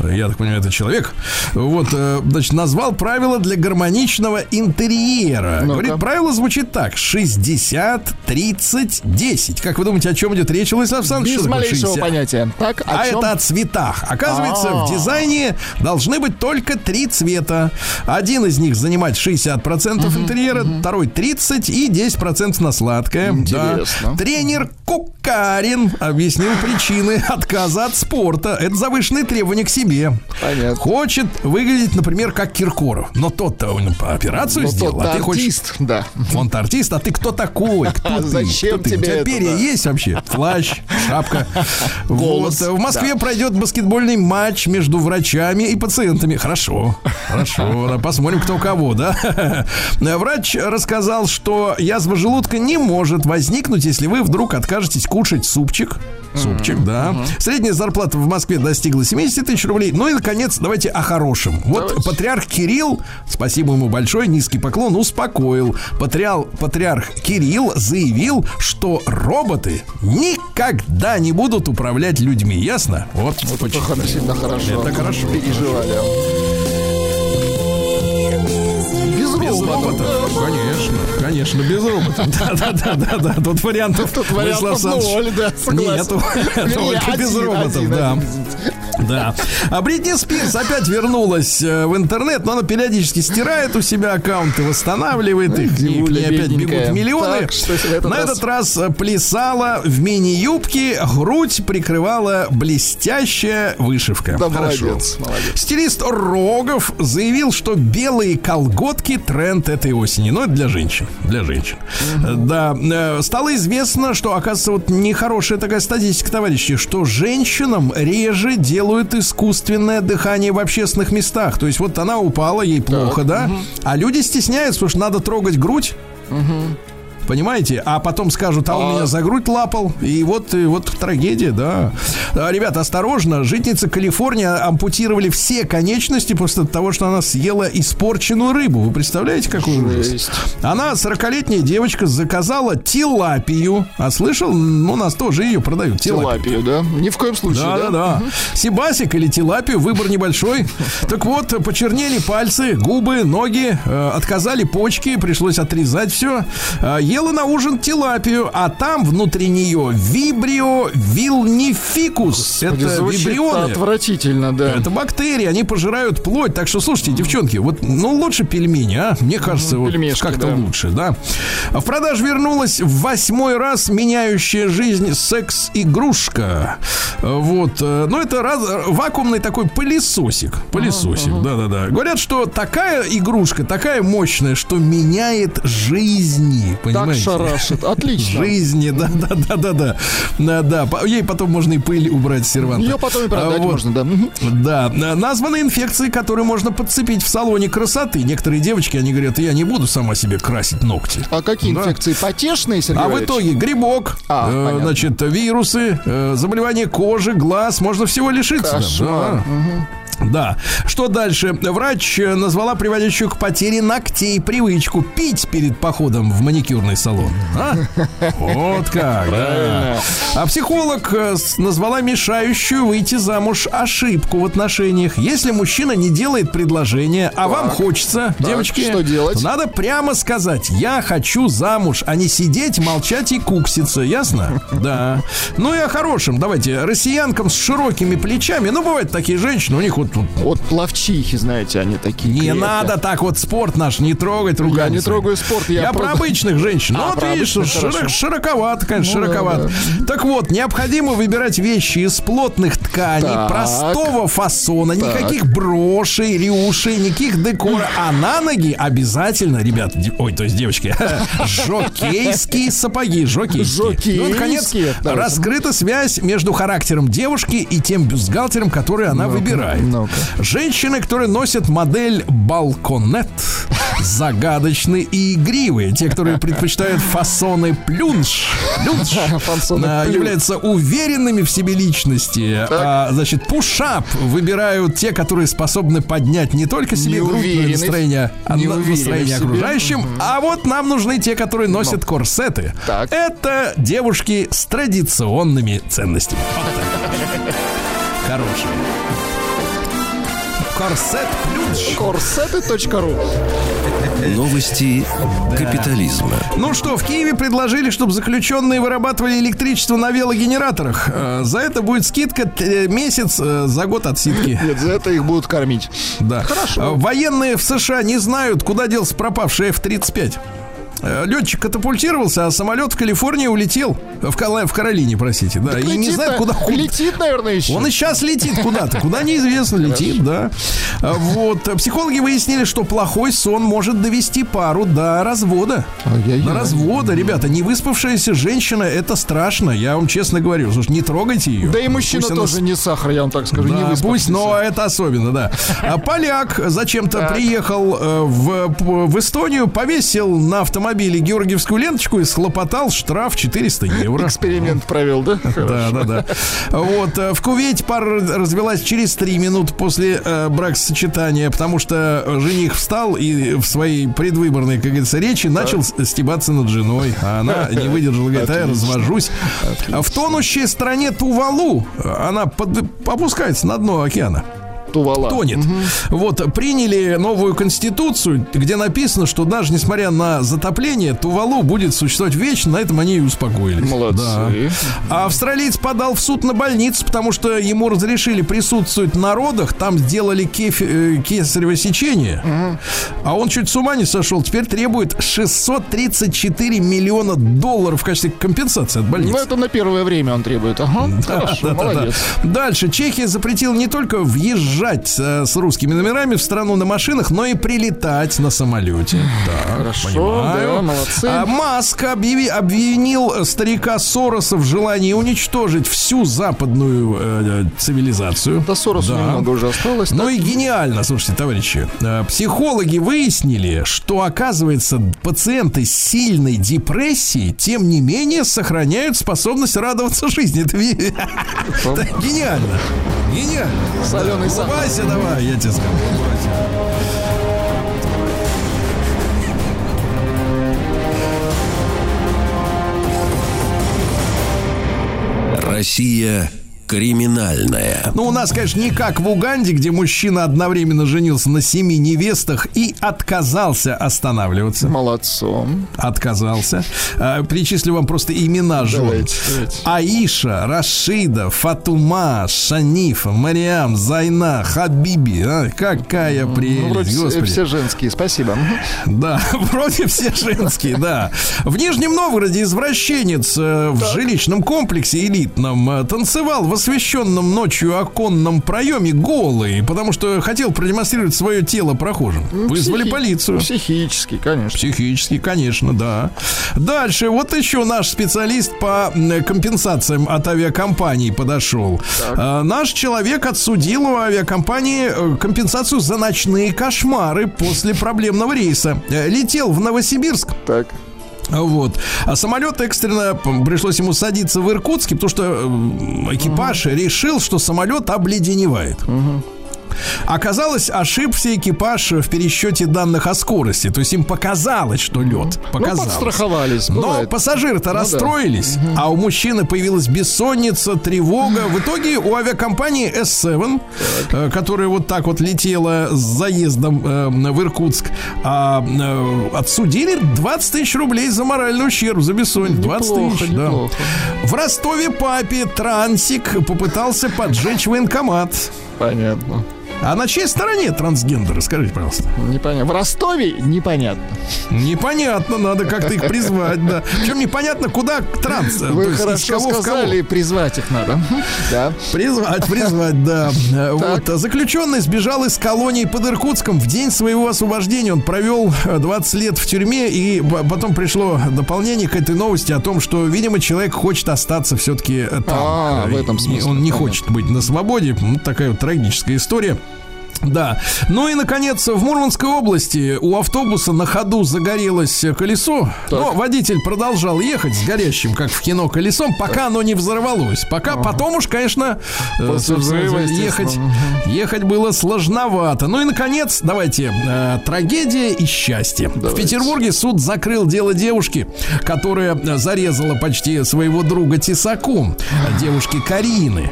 э, я так понимаю, это человек, вот, э, значит, назвал правила для гармоничного интерьера. Ну-ка. Говорит, правило звучит так, 60, 30, 10. Как вы думаете, о чем идет речь, Владислав Александрович? Без малейшего 60? понятия. Так, о А чем? это о цветах. Оказывается, А. в дизайне должны быть только три цвета. Один из них занимать 60% интерьера, второй 30% и 10% на сладкое. Интересно. Да. Тренер Кукарин объяснил причины отказа от спорта. Это завышенные требования к себе. Понятно. Хочет выглядеть, например, как Киркоров. Но тот-то он операцию Ну, сделал, а ты хочешь... артист, да. Он-то артист, а ты кто такой? Кто ты? Зачем Кто ты? У тебе тебя это, перья да? есть вообще? Плащ, шапка. Голос, Вот. В Москве пройдет баскетбольный матч между врачами и пациентами. Хорошо, хорошо. Да, Посмотрим, кто кого, да? Врач рассказал, что язва желудка не может возникнуть, если вы вдруг откажетесь кушать супчик, Супчик, да. Средняя зарплата в Москве достигла 70 тысяч рублей. Ну и, наконец, давайте о хорошем. Вот Давайте. патриарх Кирилл, спасибо ему большое, низкий поклон, успокоил. Патриал, патриарх Кирилл заявил, что роботы никогда не будут управлять людьми. Ясно? Вот, Это очень. всегда хорошо. Это хорошо. Переживали. Без роботов. Конечно, конечно, без роботов. Да, да, да, да, да. Тут вариантов. Тут вариантов ноль, да, согласен. Нету. Вернее, Только без роботов, да. Да. А Бритни Спирс опять вернулась э, в интернет, но она периодически стирает у себя аккаунты, восстанавливает их, и опять бегут миллионы. На этот раз плясала в мини-юбке, грудь прикрывала блестящая вышивка. Да, Хорошо. молодец, молодец. Стилист Рогов заявил, что белые колготки тренд этой осени. Но это для женщин. Для женщин. Э, Да. э, Стало известно, что, оказывается, вот нехорошая такая статистика, товарищи, что женщинам реже делают искусственное дыхание в общественных местах. То есть вот она упала, ей плохо, да? А люди стесняются, потому что надо трогать грудь. Понимаете? А потом скажут, а он меня за грудь лапал. И вот, и вот трагедия, да. А, Ребята, осторожно. Жительница Калифорнии ампутировали все конечности после того, что она съела испорченную рыбу. Вы представляете, какой ужас? Она, 40-летняя девочка, заказала тилапию. А слышал? Ну, у нас тоже ее продают. Тилапию. Тилапию, да? Ни в коем случае, Да, да, да. Сибасик или тилапию, выбор небольшой. Так вот, почернели пальцы, губы, ноги, э, отказали почки, пришлось отрезать все. Ела на ужин тилапию, а там внутри нее вибрио вилнификус. Господи, Это вибрионы. отвратительно, да. Это бактерии, они пожирают плоть. Так что, слушайте, девчонки, вот, ну, лучше пельмени, а? Мне кажется, вот пельмешки, как-то да. лучше, да. В продажу вернулась в восьмой раз меняющая жизнь секс-игрушка. Вот. э, Ну, это раз, вакуумный такой пылесосик. Пылесосик, да-да-да. Говорят, что такая игрушка, такая мощная, что меняет жизни. Так Понимаете? шарашит. Отлично. Жизни, да, да, да, да, да. Да, да. Ей потом можно и пыль убрать с серванта. Ее потом и продать А, вот. можно, да. Да, на- названы инфекции, которые можно подцепить в салоне красоты. Некоторые девочки, они говорят, я не буду сама себе красить ногти. А какие Да. инфекции? Потешные, Сергей А в Валерьевич? итоге грибок, А, э, понятно. значит, вирусы, э, заболевания кожи, глаз, можно всего лишиться. Кошмар. Да. Да. Что дальше? Врач э, назвала приводящую к потере ногтей привычку пить перед походом в маникюрный салон. А? Вот как. да. А психолог э, назвала мешающую выйти замуж ошибку в отношениях. Если мужчина не делает предложение, а вам хочется, девочки, что делать? надо прямо сказать: Я хочу замуж, а не сидеть, молчать и кукситься. Ясно? Да. Ну и о хорошем. Давайте. Россиянкам с широкими плечами. Ну, бывают такие женщины, у них вот Вот плавчихи, знаете, они такие. не крепкие. надо так вот спорт наш не трогать руками. Я не трогаю спорт, я Я, про обычных женщин. Ну, А, вот про видишь, обычных, широ- хорошо. широковато, конечно, Ну, да, широковато. Так вот, необходимо выбирать вещи из плотных тканей, Так. простого фасона, никаких брошей, рюшей, никаких декора. А на ноги обязательно, ребят, ой, то есть девочки, жокейские сапоги, жокейские. Ну, наконец, Жокейские, давайте. раскрыта связь между характером девушки и тем бюстгальтером, который она выбирает. Ну-ка. Женщины, которые носят модель балконет, загадочны и игривые. Те, которые предпочитают фасоны плюнж, плюнж Фасоны а, являются уверенными в себе личности. А, значит, пушап выбирают те, которые способны поднять не только себе грудь, но и Неуверенность. настроение, а настроение окружающим. А вот нам нужны те, которые носят корсеты. Так. Это девушки с традиционными ценностями. Вот так. Хорошие. Корсет плюс. Корсеты.ру Новости капитализма. Ну что, в Киеве предложили, чтобы заключенные вырабатывали электричество на велогенераторах. Э, За это будет скидка э, месяц э, за год отсидки. Нет, за это их будут кормить. Да. Хорошо. Военные в США не знают, куда делся пропавший F-35. Э, Летчик катапультировался, а самолет в Калифорнии улетел. В, Кала- в Каролине, простите, да. И не Летит, знает, на- куда куда- Летит, наверное, еще. Он и сейчас летит куда-то. Куда неизвестно, летит, да. А, Вот. А Психологи выяснили, что плохой сон может довести пару до развода. До развода, ребята. Не выспавшаяся женщина, это страшно. Я вам честно говорю. Слушай, не трогайте ее. Да и мужчина Пусть она тоже не сахар, я вам так скажу, не да, выспавшийся. пусть, но это особенно, да. А поляк зачем-то приехал э, в, в Эстонию, повесил на автомобиль автомобиле георгиевскую ленточку и схлопотал штраф 400 евро. Эксперимент провел, да? Да, да, да. Вот. э, В Кувейте пара развелась через три минуты после э, бракосочетания, потому что жених встал и в своей предвыборной, как говорится, речи начал стебаться над женой. А она не выдержала, говорит, а я развожусь. А В тонущей стране Тувалу она под- опускается на дно океана Тувала. тонет. Вот, приняли новую конституцию, где написано, что даже несмотря на затопление, Тувалу будет существовать вечно, на этом они и успокоились. Молодцы. Да. А австралиец подал в суд на больницу, потому что ему разрешили присутствовать на родах, там сделали кеф- э, кесарево сечение, а он чуть с ума не сошел, теперь требует 634 миллиона долларов в качестве компенсации от больницы. Ну, это на первое время он требует. Ага, хорошо, Да-да-да. молодец. Дальше. Чехия запретила не только въезжать э, с русскими номерами в страну на машинах, но и прилетать на самолете. Так, Хорошо, понимаю. да, молодцы. А Маск объяви- обвинил старика Сороса в желании уничтожить всю западную э, цивилизацию. До Сороса Да. немного уже осталось. Ну так? и гениально, слушайте, товарищи. Э, Психологи выяснили, что, оказывается, пациенты с сильной депрессией, тем не менее, сохраняют способность радоваться жизни. Это гениально. Гениально. Соленый сахар. Улыбайся давай, я тебе скажу. улыбайся. Россия криминальная. Ну, у нас, конечно, не как в Уганде, где мужчина одновременно женился на семи невестах и отказался останавливаться. Молодцом. Отказался. А, Перечислю вам просто имена жен. Давайте, давайте. Аиша, Рашида, Фатума, Шанифа, Мариам, Зайна, Хабиби. А, какая Ну, прелесть, вроде все, господи. все женские, спасибо. Да, вроде все женские, да. В Нижнем Новгороде извращенец э, в жилищном комплексе элитном э, танцевал в освещенном ночью оконном проеме голый, потому что хотел продемонстрировать свое тело прохожим. Вызвали Психи- полицию. Психически, конечно. Психически, конечно, да. Дальше, вот еще наш специалист по компенсациям от авиакомпаний подошел. А, наш человек отсудил у авиакомпании э, компенсацию за ночные кошмары после проблемного рейса. Э, Летел в Новосибирск, Так. Вот. А самолет экстренно п- пришлось ему садиться в Иркутске, потому что э, экипаж решил, что самолет обледеневает. Оказалось, ошибся экипаж в пересчете данных о скорости. То есть им показалось, что лед. Ну, Показалось. подстраховались. Но бывает. пассажиры-то Ну да. расстроились, а у мужчины появилась бессонница, тревога. В итоге у авиакомпании S7, э, которая вот так вот летела с заездом э, в Иркутск, а, э, отсудили 20 тысяч рублей за моральный ущерб, за бессонницу. 20 Неплохо, тысяч, да. неплохо. В Ростове папе трансик попытался поджечь военкомат. Понятно. А на чьей стороне трансгендеры, скажите, пожалуйста? Непонятно. В Ростове непонятно. Непонятно, надо как-то их призвать, да. Причем непонятно, куда транс. э, Вы есть хорошо кого в кого. сказали, призвать их надо. Да. Призвать, призвать, да. Э, Вот. а Заключенный сбежал из колонии под Иркутском. В день своего освобождения он провел э, 20 лет в тюрьме. И потом пришло дополнение к этой новости о том, что, видимо, человек хочет остаться все-таки там. А, в Э, этом смысле, Он не понятно. хочет быть на свободе. Ну, такая вот трагическая история. Да. Ну и, наконец, в Мурманской области у автобуса на ходу загорелось колесо. Но водитель продолжал ехать с горящим, как в кино, колесом, пока оно не взорвалось. Пока потом уж, конечно, э, После взрыва, ехать, ехать было сложновато. Ну и, наконец, давайте, э, трагедия и счастье. В Давайте. Петербурге суд закрыл дело девушки, которая э, зарезала почти своего друга тесаком, девушки Карины.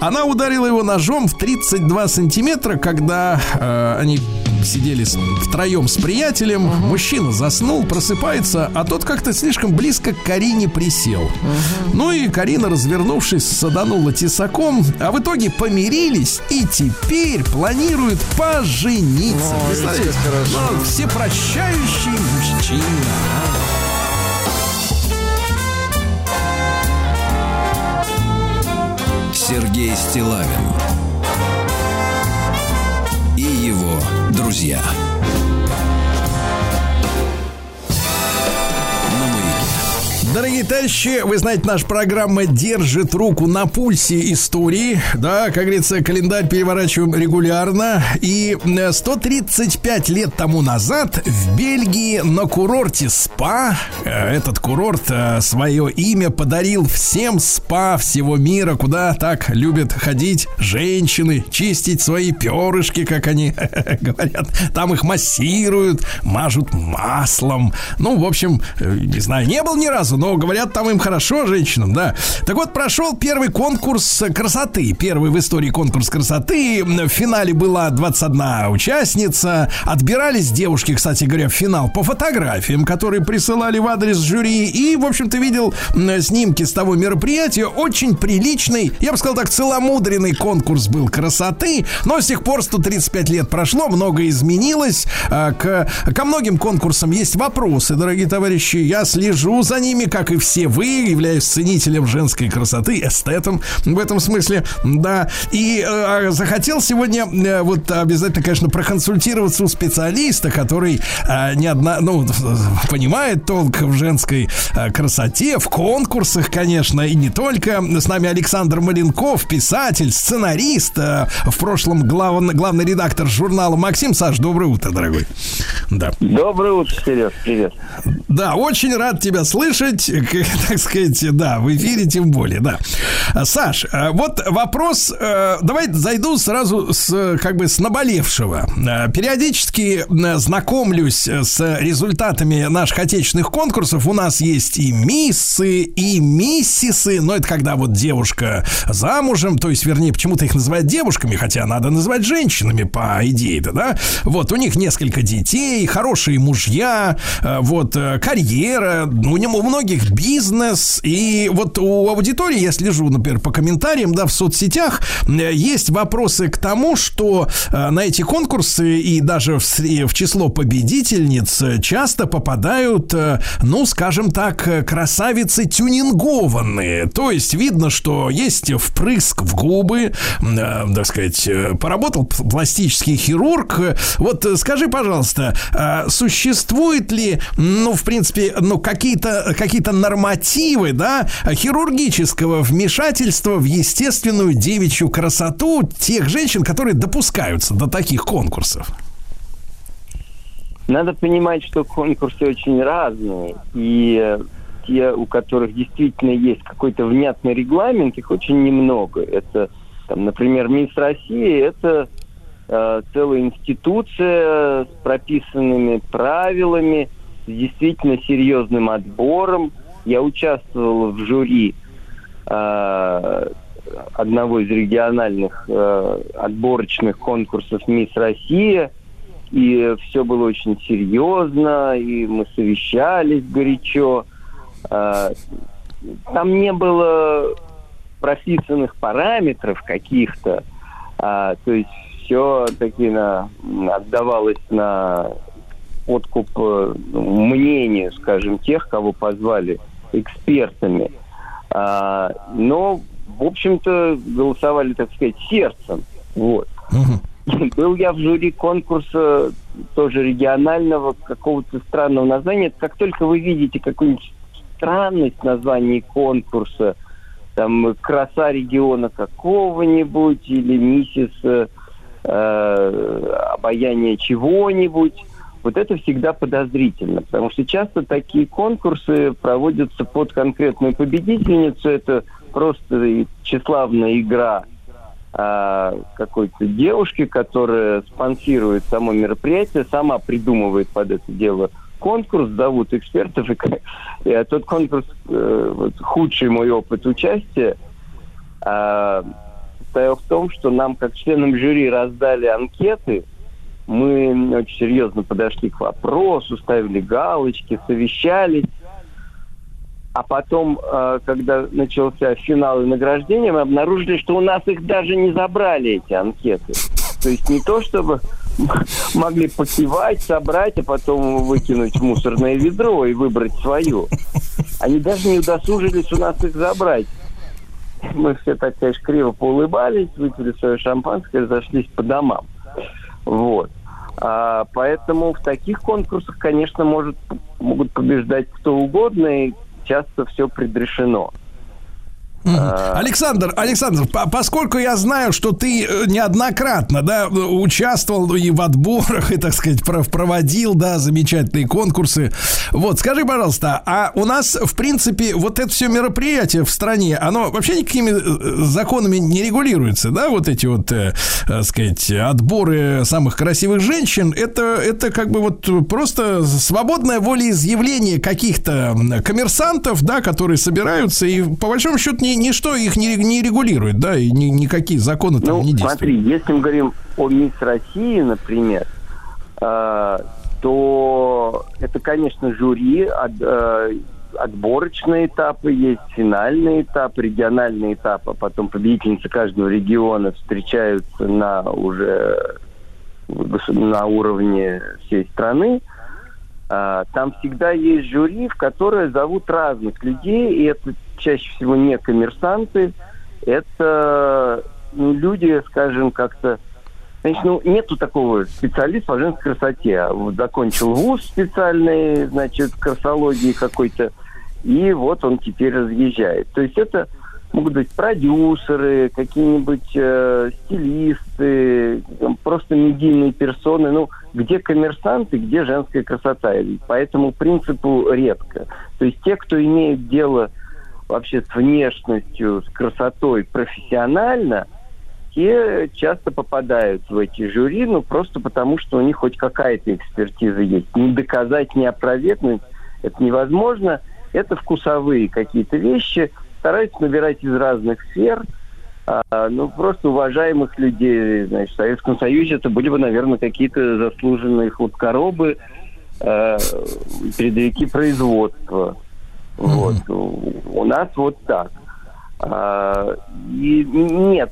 Она ударила его ножом в 32 сантиметра, когда э, они сидели с- втроем с приятелем. Мужчина заснул, просыпается, а тот как-то слишком близко к Карине присел. Ну и Карина, развернувшись, саданула тесаком, а в итоге помирились и теперь планируют пожениться. Ой, Представляете? Ну, всепрощающий мужчина. Сергей Стилавин друзья. Дорогие товарищи, вы знаете, наша программа держит руку на пульсе истории. Да, как говорится, календарь переворачиваем регулярно. И 135 э, лет тому назад в Бельгии на курорте СПА, э, этот курорт э, свое имя подарил всем СПА всего мира, куда так любят ходить женщины, чистить свои перышки, как они говорят. Там их массируют, мажут маслом. Ну, в общем, не знаю, не был ни разу, но говорят, там им хорошо, женщинам, да. Так вот, прошел первый конкурс красоты. Первый в истории конкурс красоты. В финале была 21 участница. Отбирались девушки, кстати говоря, в финал по фотографиям, которые присылали в адрес жюри. И, в общем-то, видел снимки с того мероприятия. Очень приличный, я бы сказал так, целомудренный конкурс был красоты. Но с тех пор 135 лет прошло, многое изменилось. А, к, ко многим конкурсам есть вопросы, дорогие товарищи. Я слежу за ними, как и все вы, являюсь ценителем женской красоты, эстетом в этом смысле, да. И э, а, захотел сегодня э, вот обязательно, конечно, проконсультироваться у специалиста, который э, не одна, ну, понимает толк в женской э, красоте, в конкурсах, конечно, и не только. С нами Александр Маленков, писатель, сценарист, э, в прошлом главный, главный редактор журнала Максим. Саш, доброе утро, дорогой. Да. Доброе утро, Сереж, привет. Да, очень рад тебя слышать быть, так сказать, да, в эфире тем более, да. Саш, э, вот вопрос, э, давай зайду сразу с, как бы, с наболевшего. Э, периодически знакомлюсь с результатами наших отечественных конкурсов. У нас есть и миссы, и миссисы, но это когда вот девушка замужем, то есть, вернее, почему-то их называют девушками, хотя надо называть женщинами по идее-то, да? Вот, у них несколько детей, хорошие мужья, вот, карьера, у него многие многих бизнес. И вот у аудитории, я слежу, например, по комментариям, да, в соцсетях, есть вопросы к тому, что э, на эти конкурсы и даже в, в число победительниц часто попадают, э, ну, скажем так, красавицы тюнингованные. То есть видно, что есть впрыск в губы, э, так сказать, поработал пластический хирург. Вот скажи, пожалуйста, существует ли, ну, в принципе, ну, какие-то какие какие-то нормативы, да, хирургического вмешательства в естественную девичью красоту тех женщин, которые допускаются до таких конкурсов? Надо понимать, что конкурсы очень разные, и э, те, у которых действительно есть какой-то внятный регламент, их очень немного. Это, там, например, Мисс России, это э, целая институция с прописанными правилами, действительно серьезным отбором. Я участвовал в жюри э, одного из региональных э, отборочных конкурсов «Мисс Россия», и все было очень серьезно, и мы совещались горячо. Э, там не было прописанных параметров каких-то, э, то есть все таки на, отдавалось на откуп э, мнению, скажем, тех, кого позвали экспертами. А, но, в общем-то, голосовали, так сказать, сердцем. Вот. Угу. Был я в жюри конкурса тоже регионального какого-то странного названия. Как только вы видите какую-нибудь странность в названии конкурса, там краса региона какого-нибудь или миссис э, э обаяние чего-нибудь, вот это всегда подозрительно, потому что часто такие конкурсы проводятся под конкретную победительницу. Это просто тщеславная игра а, какой-то девушки, которая спонсирует само мероприятие, сама придумывает под это дело конкурс, зовут экспертов, и, и тот конкурс, э, вот, худший мой опыт участия, э, состоял в том, что нам, как членам жюри, раздали анкеты, мы очень серьезно подошли к вопросу, ставили галочки, совещались. А потом, э, когда начался финал и награждение, мы обнаружили, что у нас их даже не забрали, эти анкеты. То есть не то, чтобы могли покивать, собрать, а потом выкинуть в мусорное ведро и выбрать свою. Они даже не удосужились у нас их забрать. Мы все так, конечно, криво поулыбались, выпили свое шампанское, разошлись по домам. Вот. А, поэтому в таких конкурсах, конечно, может, могут побеждать кто угодно. И часто все предрешено. А... Александр, Александр, по поскольку я знаю, что ты э, неоднократно, да, участвовал и в отборах, и, так сказать, проводил, да, замечательные конкурсы. Вот, скажи, пожалуйста, а у нас, в принципе, вот это все мероприятие в стране, оно вообще никакими э, законами не регулируется, да, вот эти вот, э, так сказать, отборы самых красивых женщин, это, это как бы вот просто свободное волеизъявление каких-то коммерсантов, да, которые собираются и, по большому счету, не ничто их не, не регулирует, да, и ни, никакие законы там ну, не действуют. смотри, если мы говорим о Мисс России, например, э, то это, конечно, жюри, от, э, отборочные этапы есть, финальный этап, региональный этап, а потом победительницы каждого региона встречаются на уже на уровне всей страны. А, там всегда есть жюри, в которое зовут разных людей, и это чаще всего не коммерсанты, это ну, люди, скажем, как-то Значит, ну, нету такого специалиста по женской красоте. Вот закончил вуз специальный, значит, красологии какой-то, и вот он теперь разъезжает. То есть это могут быть продюсеры, какие-нибудь э, стилисты, просто медийные персоны. Ну, где коммерсанты, где женская красота. И по этому принципу редко. То есть те, кто имеет дело вообще с внешностью, с красотой профессионально, те часто попадают в эти жюри, ну, просто потому, что у них хоть какая-то экспертиза есть. Не доказать, не опровергнуть это невозможно. Это вкусовые какие-то вещи. Стараются набирать из разных сфер, а, ну, просто уважаемых людей. Значит, в Советском Союзе это были бы, наверное, какие-то заслуженные хлопкоробы, э, передовики производства. Вот. У нас вот так. А, и нет,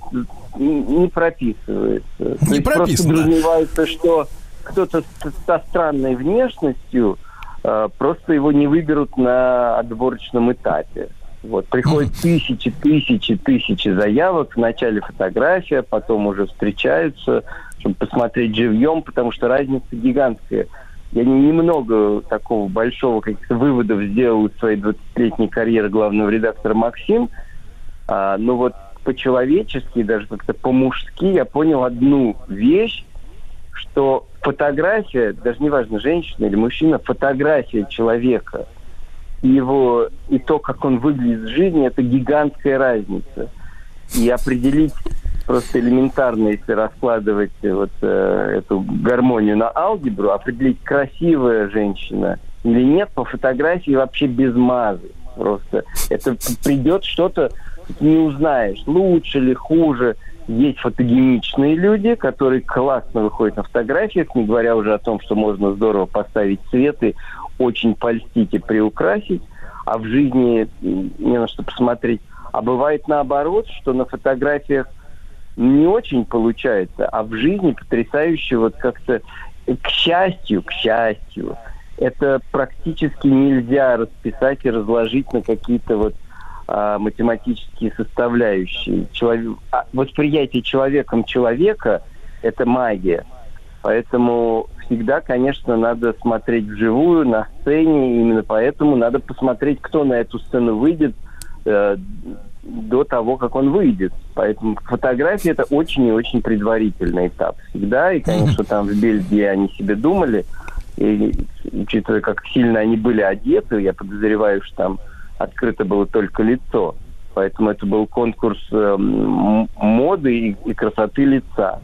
не прописывается. Не прописано. Просто подразумевается, что кто-то со странной внешностью а, просто его не выберут на отборочном этапе. Вот, приходят тысячи, тысячи, тысячи заявок. Вначале фотография, потом уже встречаются, чтобы посмотреть живьем, потому что разница гигантская – я немного такого большого каких-то выводов сделал из своей 20-летней карьеры главного редактора Максим. А, но вот по-человечески, даже как-то по-мужски я понял одну вещь, что фотография, даже неважно, женщина или мужчина, фотография человека, его и то, как он выглядит в жизни, это гигантская разница. И определить просто элементарно, если раскладывать вот э, эту гармонию на алгебру, определить, красивая женщина или нет, по фотографии вообще без мазы. Просто это придет что-то, не узнаешь, лучше ли, хуже. Есть фотогеничные люди, которые классно выходят на фотографиях, не говоря уже о том, что можно здорово поставить цветы, очень польстить и приукрасить, а в жизни не на что посмотреть. А бывает наоборот, что на фотографиях не очень получается, а в жизни потрясающе вот как-то, к счастью, к счастью, это практически нельзя расписать и разложить на какие-то вот а, математические составляющие. Человек, а, восприятие человеком человека – это магия. Поэтому всегда, конечно, надо смотреть вживую, на сцене. Именно поэтому надо посмотреть, кто на эту сцену выйдет, э, до того, как он выйдет. Поэтому фотография это очень и очень предварительный этап всегда. И, конечно, там в Бельгии они себе думали, и учитывая, как сильно они были одеты, я подозреваю, что там открыто было только лицо. Поэтому это был конкурс э, моды и, и красоты лица.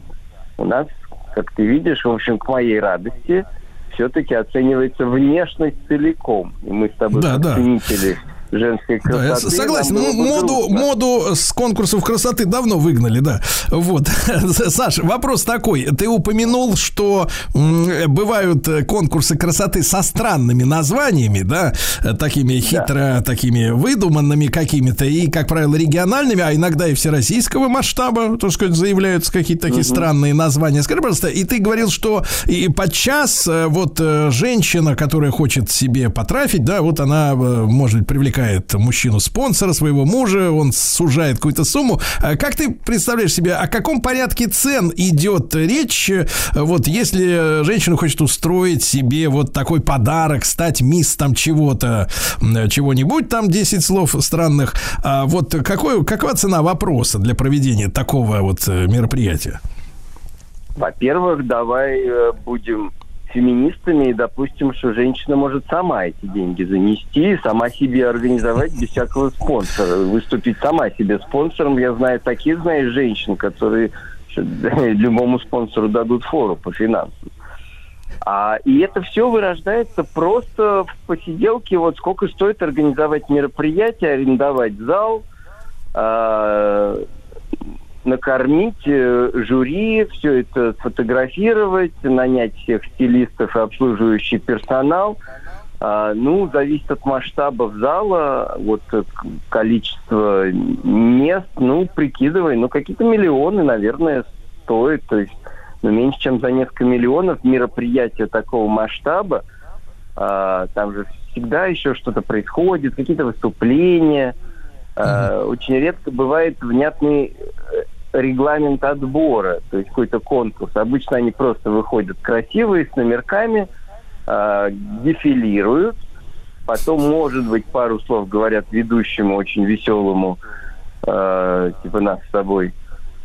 У нас, как ты видишь, в общем, к моей радости, все-таки оценивается внешность целиком. И мы с тобой да, да. ценители женской красоты. Да, согласен. Ну, моду, моду с конкурсов красоты давно выгнали, да. Вот. Саша, вопрос такой. Ты упомянул, что бывают конкурсы красоты со странными названиями, да, такими хитро, да. такими выдуманными какими-то, и, как правило, региональными, а иногда и всероссийского масштаба, так сказать, заявляются какие-то такие угу. странные названия. Скажи, пожалуйста, и ты говорил, что и подчас э, вот э, женщина, которая хочет себе потрафить, да, вот она э, может быть привлекательна привлекает мужчину спонсора, своего мужа, он сужает какую-то сумму. А Как ты представляешь себе, о каком порядке цен идет речь? Вот если женщина хочет устроить себе вот такой подарок, стать мисс там чего-то, чего-нибудь, там 10 слов странных, а вот какой, какова цена вопроса для проведения такого вот э, мероприятия? Во-первых, давай э, будем феминистами и допустим, что женщина может сама эти деньги занести, сама себе организовать без всякого спонсора, выступить сама себе спонсором. Я знаю таких, знаешь, женщин, которые любому спонсору дадут фору по финансам. А, и это все вырождается просто в посиделке, вот сколько стоит организовать мероприятие, арендовать зал, а, накормить э, жюри, все это сфотографировать, нанять всех стилистов и обслуживающий персонал. А, ну, зависит от масштабов зала, вот э, количество мест, ну, прикидывай, ну, какие-то миллионы, наверное, стоит. То есть, ну, меньше, чем за несколько миллионов мероприятие такого масштаба. А, там же всегда еще что-то происходит, какие-то выступления. А, Очень редко бывает внятный э, регламент отбора, то есть какой-то конкурс. Обычно они просто выходят красивые, с номерками, а, дефилируют, потом, может быть, пару слов говорят ведущему очень веселому, э, типа нас с тобой,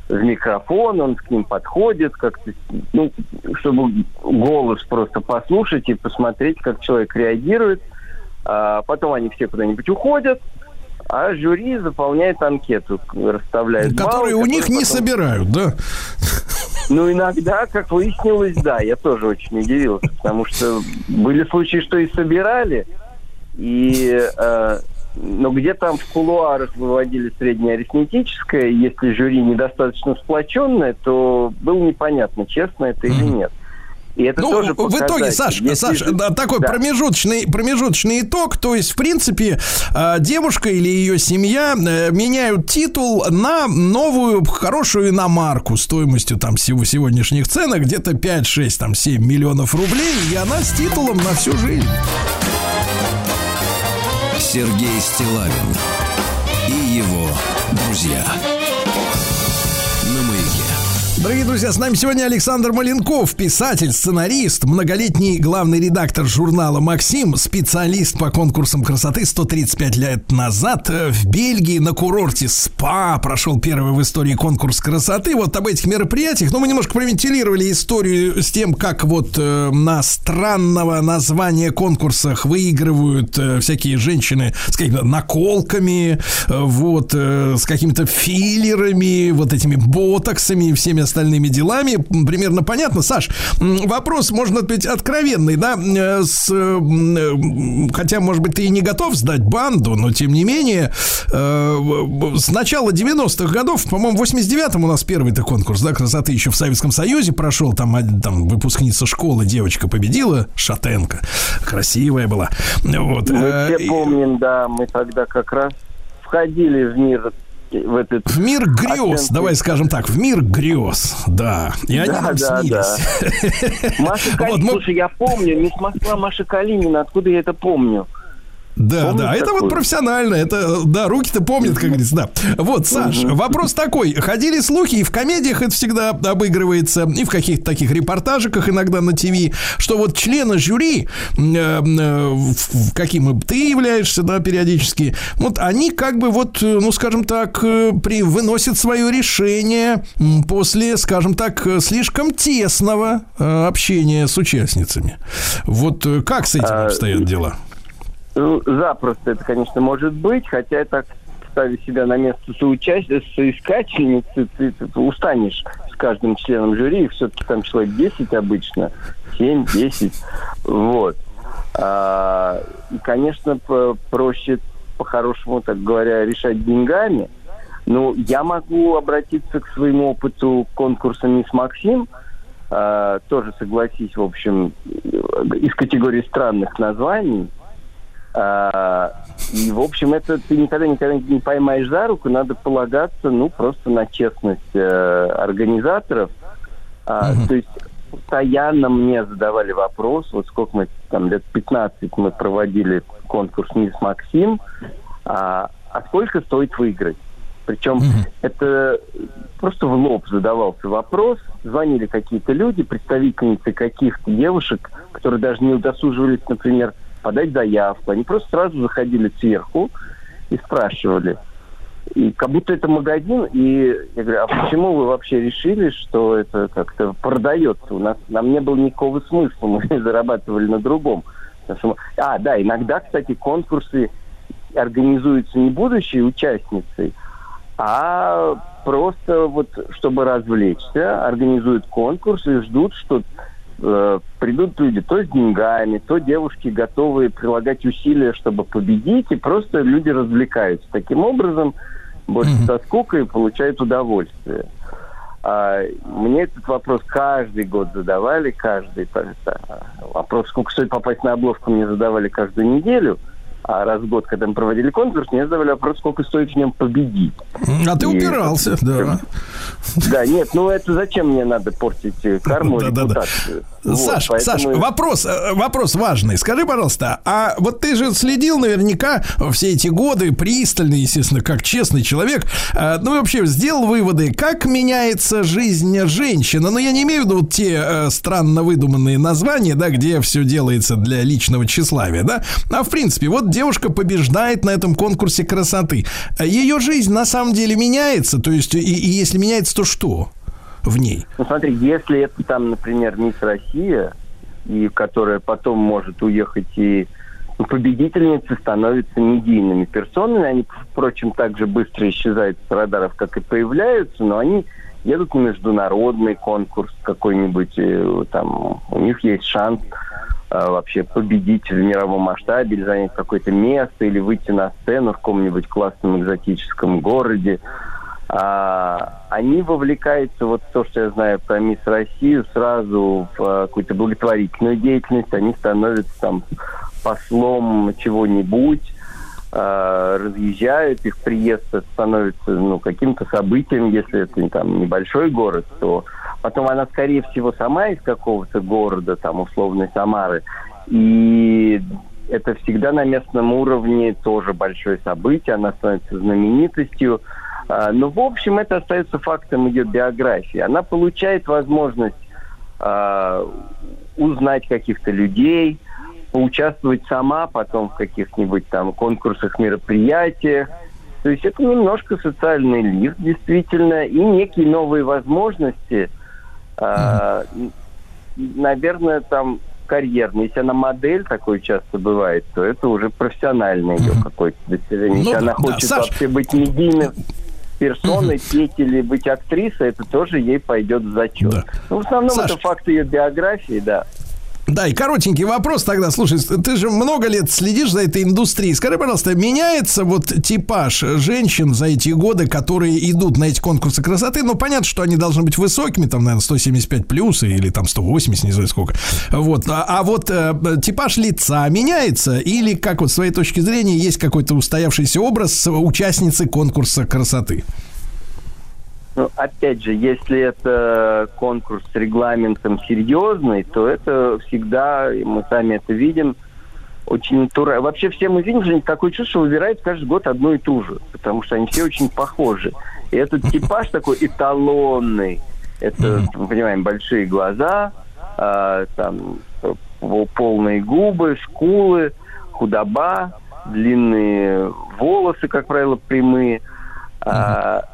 в микрофон, он к ним подходит, как-то, ну, чтобы голос просто послушать и посмотреть, как человек реагирует. А потом они все куда-нибудь уходят, а жюри заполняет анкету, расставляет Которые баллы, у них которые не потом- собирают, да? ну, иногда, как выяснилось, да, я тоже очень удивился, потому что были случаи, что и собирали, и, э, но где там в кулуарах выводили среднеарифметическое, если жюри недостаточно сплоченное, то было непонятно, честно это или нет. И это Ну, тоже в итоге. Саш, Если Саш, да, такой Да. промежуточный, промежуточный итог. То есть, в принципе, э, девушка или ее семья э, меняют титул на новую хорошую иномарку стоимостью там всего сегодняшних ценок где-то 5, 6, там 7 миллионов рублей, и она с титулом на всю жизнь. Сергей Стилавин и его друзья. Дорогие друзья, с нами сегодня Александр Маленков, писатель, сценарист, многолетний главный редактор журнала «Максим», специалист по конкурсам красоты 135 лет назад э, в Бельгии на курорте СПА прошел первый в истории конкурс красоты. Вот об этих мероприятиях, ну, мы немножко провентилировали историю с тем, как вот э, на странного названия конкурсах выигрывают э, всякие женщины с какими-то наколками, э, вот, э, с какими-то филлерами, вот этими ботоксами и всеми остальными делами. Примерно понятно. Саш, вопрос, можно быть, откровенный, да? Э, С, э, хотя, может быть, ты и не готов сдать банду, но тем не менее, э, с начала 90-х годов, по-моему, в 89-м у нас первый-то конкурс, да, красоты еще в Советском Союзе прошел, там, там выпускница школы, девочка победила, Шатенко, красивая была. Вот. Мы все помним, да, мы тогда как раз входили в мир, в этот... В мир грез, давай скажем так, в мир грез, да. И они Да, нам да, снились. Маша Вот, Калинина, мы- слушай, я помню, мисс Москва Маша Калинина, откуда я это помню? Да, Помнишь да, это вот профессионально, это, да, руки-то помнят, как говорится, да. Вот, Саш, вопрос такой, ходили слухи, и в комедиях это всегда обыгрывается, и в каких-то таких репортажиках иногда на ТВ, что вот члены жюри, э, э, каким ты являешься, да, периодически, вот они как бы вот, э, ну, скажем так, при, выносят свое решение после, скажем так, слишком тесного общения с участницами. Вот как с этим А, обстоят дела? Ну, Запросто это, конечно, может быть, хотя так ставя себя на место соучастницы, соискательницы, ты, ты устанешь с каждым членом жюри, их все-таки там человек 10 обычно, 7-10, вот. А, и, конечно, проще по-хорошему, так говоря, решать деньгами. Ну, я могу обратиться к своему опыту конкурса «Мисс Максим», а, тоже согласись, в общем, из категории странных названий. А, и, в общем, это ты никогда никогда не поймаешь за руку, надо полагаться, ну, просто на честность э, организаторов. А, То есть постоянно мне задавали вопрос, вот сколько мы там, лет 15 мы проводили конкурс «Мисс Максим», а, а сколько стоит выиграть. Причем это просто в лоб задавался вопрос. Звонили какие-то люди, представительницы каких-то девушек, которые даже не удосуживались, например, подать заявку. Они просто сразу заходили сверху и спрашивали. И как будто это магазин, и я говорю, а почему вы вообще решили, что это как-то продается? У нас нам не было никакого смысла, мы зарабатывали на другом. А, да, иногда, кстати, конкурсы организуются не будущей участницей, а просто вот чтобы развлечься, организуют конкурс и ждут, что э, придут люди то с деньгами, то девушки готовые прилагать усилия, чтобы победить, и просто люди развлекаются. Таким образом, больше mm-hmm. со скукой получают удовольствие. А, мне этот вопрос каждый год задавали, каждый вопрос, сколько стоит попасть на обложку, мне задавали каждую неделю – а раз в год, когда мы проводили конкурс, мне задавали вопрос, сколько стоит в нем победить. А ты и упирался, да. Да, нет, ну это зачем мне надо портить э, карму репутацию? Да. Саш, вот, поэтому... Саш, вопрос, э, вопрос важный. Скажи, пожалуйста, а вот ты же следил наверняка все эти годы пристально, естественно, как честный человек. Э, ну, вообще, сделал выводы, как меняется жизнь женщины. Но ну, я не имею в виду вот те э, странно выдуманные названия, да, где все делается для личного тщеславия, да, а в принципе, вот девушка побеждает на этом конкурсе красоты. Ее жизнь на самом деле меняется, то есть, и, и если меняется, то что в ней? Ну, смотри, если это там, например, мисс Россия, и которая потом может уехать и ну, победительницы становятся медийными персонами. Они, впрочем, так же быстро исчезают с радаров, как и появляются, но они едут на международный конкурс какой-нибудь, там у них есть шанс а, вообще победить в мировом масштабе или занять какое-то место, или выйти на сцену в каком-нибудь классном экзотическом городе. А, они вовлекаются, вот то, что я знаю про Мисс Россию, сразу в а, какую-то благотворительную деятельность. Они становятся там послом чего-нибудь, а, разъезжают, их приезд становится ну, каким-то событием, если это там небольшой город, то Потом она, скорее всего, сама из какого-то города, там, условной Самары. И это всегда на местном уровне тоже большое событие, она становится знаменитостью. А, но, в общем, это остается фактом ее биографии. Она получает возможность э, узнать каких-то людей, поучаствовать сама потом в каких-нибудь там конкурсах, мероприятиях. То есть это немножко социальный лифт, действительно, и некие новые возможности – а, наверное, там карьерный. Если она модель, такой часто бывает, то это уже профессиональное ее какое-то достижение. Если ну, она хочет да, вообще быть медийной персоной, петь или быть актрисой, это тоже ей пойдет в зачет. Да. Ну, в основном Саш, это факт ее биографии, да. Да, и коротенький вопрос тогда. Слушай, ты же много лет следишь за этой индустрией. Скажи, пожалуйста, меняется вот типаж женщин за эти годы, которые идут на эти конкурсы красоты? Ну, понятно, что они должны быть высокими, там, наверное, 175 плюс или там 180, не знаю сколько. Вот. А, а вот э, типаж лица меняется? Или, как вот с твоей точки зрения, есть какой-то устоявшийся образ участницы конкурса красоты? Ну, опять же, если это конкурс с регламентом серьезный, то это всегда, мы сами это видим, очень натурально. Вообще все мы видим, что такое чувство, что выбирают каждый год одну и ту же, потому что они все очень похожи. И этот типаж такой эталонный. Это, мы понимаем, большие глаза, э, там полные губы, скулы, худоба, длинные волосы, как правило, прямые. А,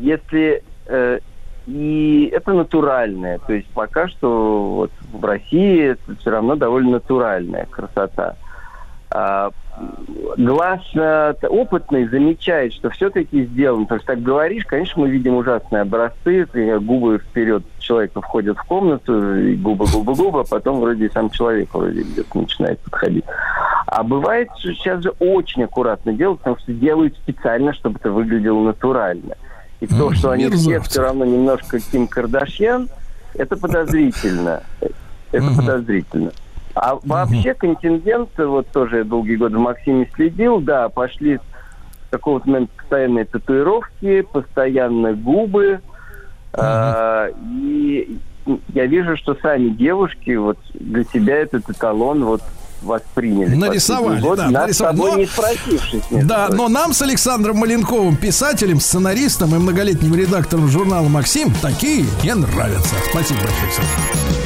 если э, и это натуральное, то есть пока что вот в России это все равно довольно натуральная красота. А, глаз опытный замечает, что все-таки сделано. То есть так говоришь, конечно, мы видим ужасные образцы, губы вперед человека входят в комнату, и губы, губы, губы, а потом вроде сам человек вроде где-то начинает подходить. А бывает, что сейчас же очень аккуратно делают, потому что делают специально, чтобы это выглядело натурально. И то, что они все все равно немножко Ким Кардашьян, это подозрительно. Это подозрительно. А вообще контингент, вот тоже я долгие годы в Максиме следил, да, пошли с какого-то момента постоянные татуировки, постоянно губы. Uh-huh. и я вижу, что сами девушки вот для себя этот эталон вот восприняли. Нарисовали, год, да, нас нарисовали. с тобой Но- не спросившись. Да, прочим. но нам с Александром Маленковым, писателем, сценаристом и многолетним редактором журнала «Максим» такие не нравятся. Спасибо большое, Александр.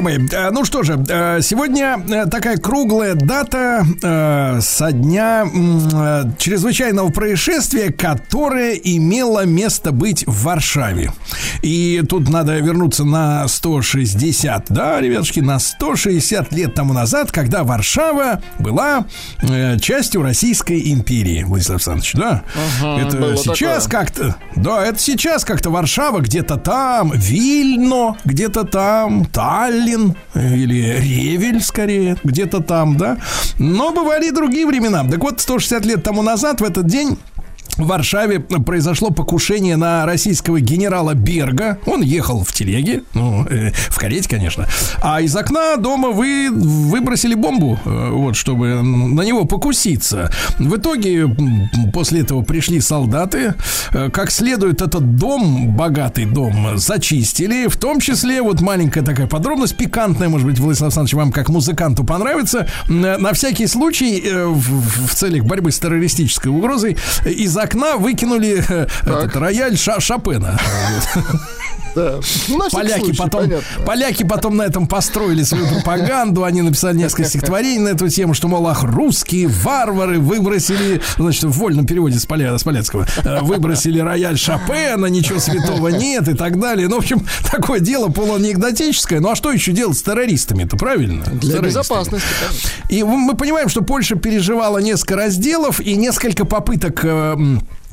Мои, э, ну что же, э, сегодня э, такая круглая дата со дня чрезвычайного происшествия, которое имело место быть в Варшаве. И тут надо вернуться на 160, да, ребятушки, на 160 лет тому назад, когда Варшава была частью Российской империи, Владислав Александрович, да? Это было сейчас как-то, да, это сейчас как-то Варшава где-то там, Вильно где-то там, Таллин э, или Ревель скорее, где-то там, да. Но бывали и другие времена. Так вот, 160 лет тому назад в этот день в Варшаве произошло покушение на российского генерала Берга. Он ехал в телеге, ну, э, в карете, конечно. А из окна дома вы выбросили бомбу, э, вот, чтобы на него покуситься. В итоге после этого пришли солдаты. Э, Как следует этот дом, богатый дом, зачистили. В том числе, вот маленькая такая подробность, пикантная, может быть, Владислав Александрович, вам как музыканту понравится. М, На всякий случай, э, в, в целях борьбы с террористической угрозой, э, из окна выкинули э, этот рояль Ша- Шопена. Да. Ну, Поляки случай, потом, понятно. поляки потом на этом построили свою пропаганду. Они написали несколько стихотворений на эту тему, что, мол, ах, русские варвары выбросили, значит, в вольном переводе с, поля, с поляцкого, э, выбросили рояль Шопена, ничего святого нет и так далее. Ну, в общем, такое дело полуанекдотическое. Ну, а что еще делать с террористами-то, правильно? С Для террористами. безопасности. И мы понимаем, что Польша переживала несколько разделов и несколько попыток э,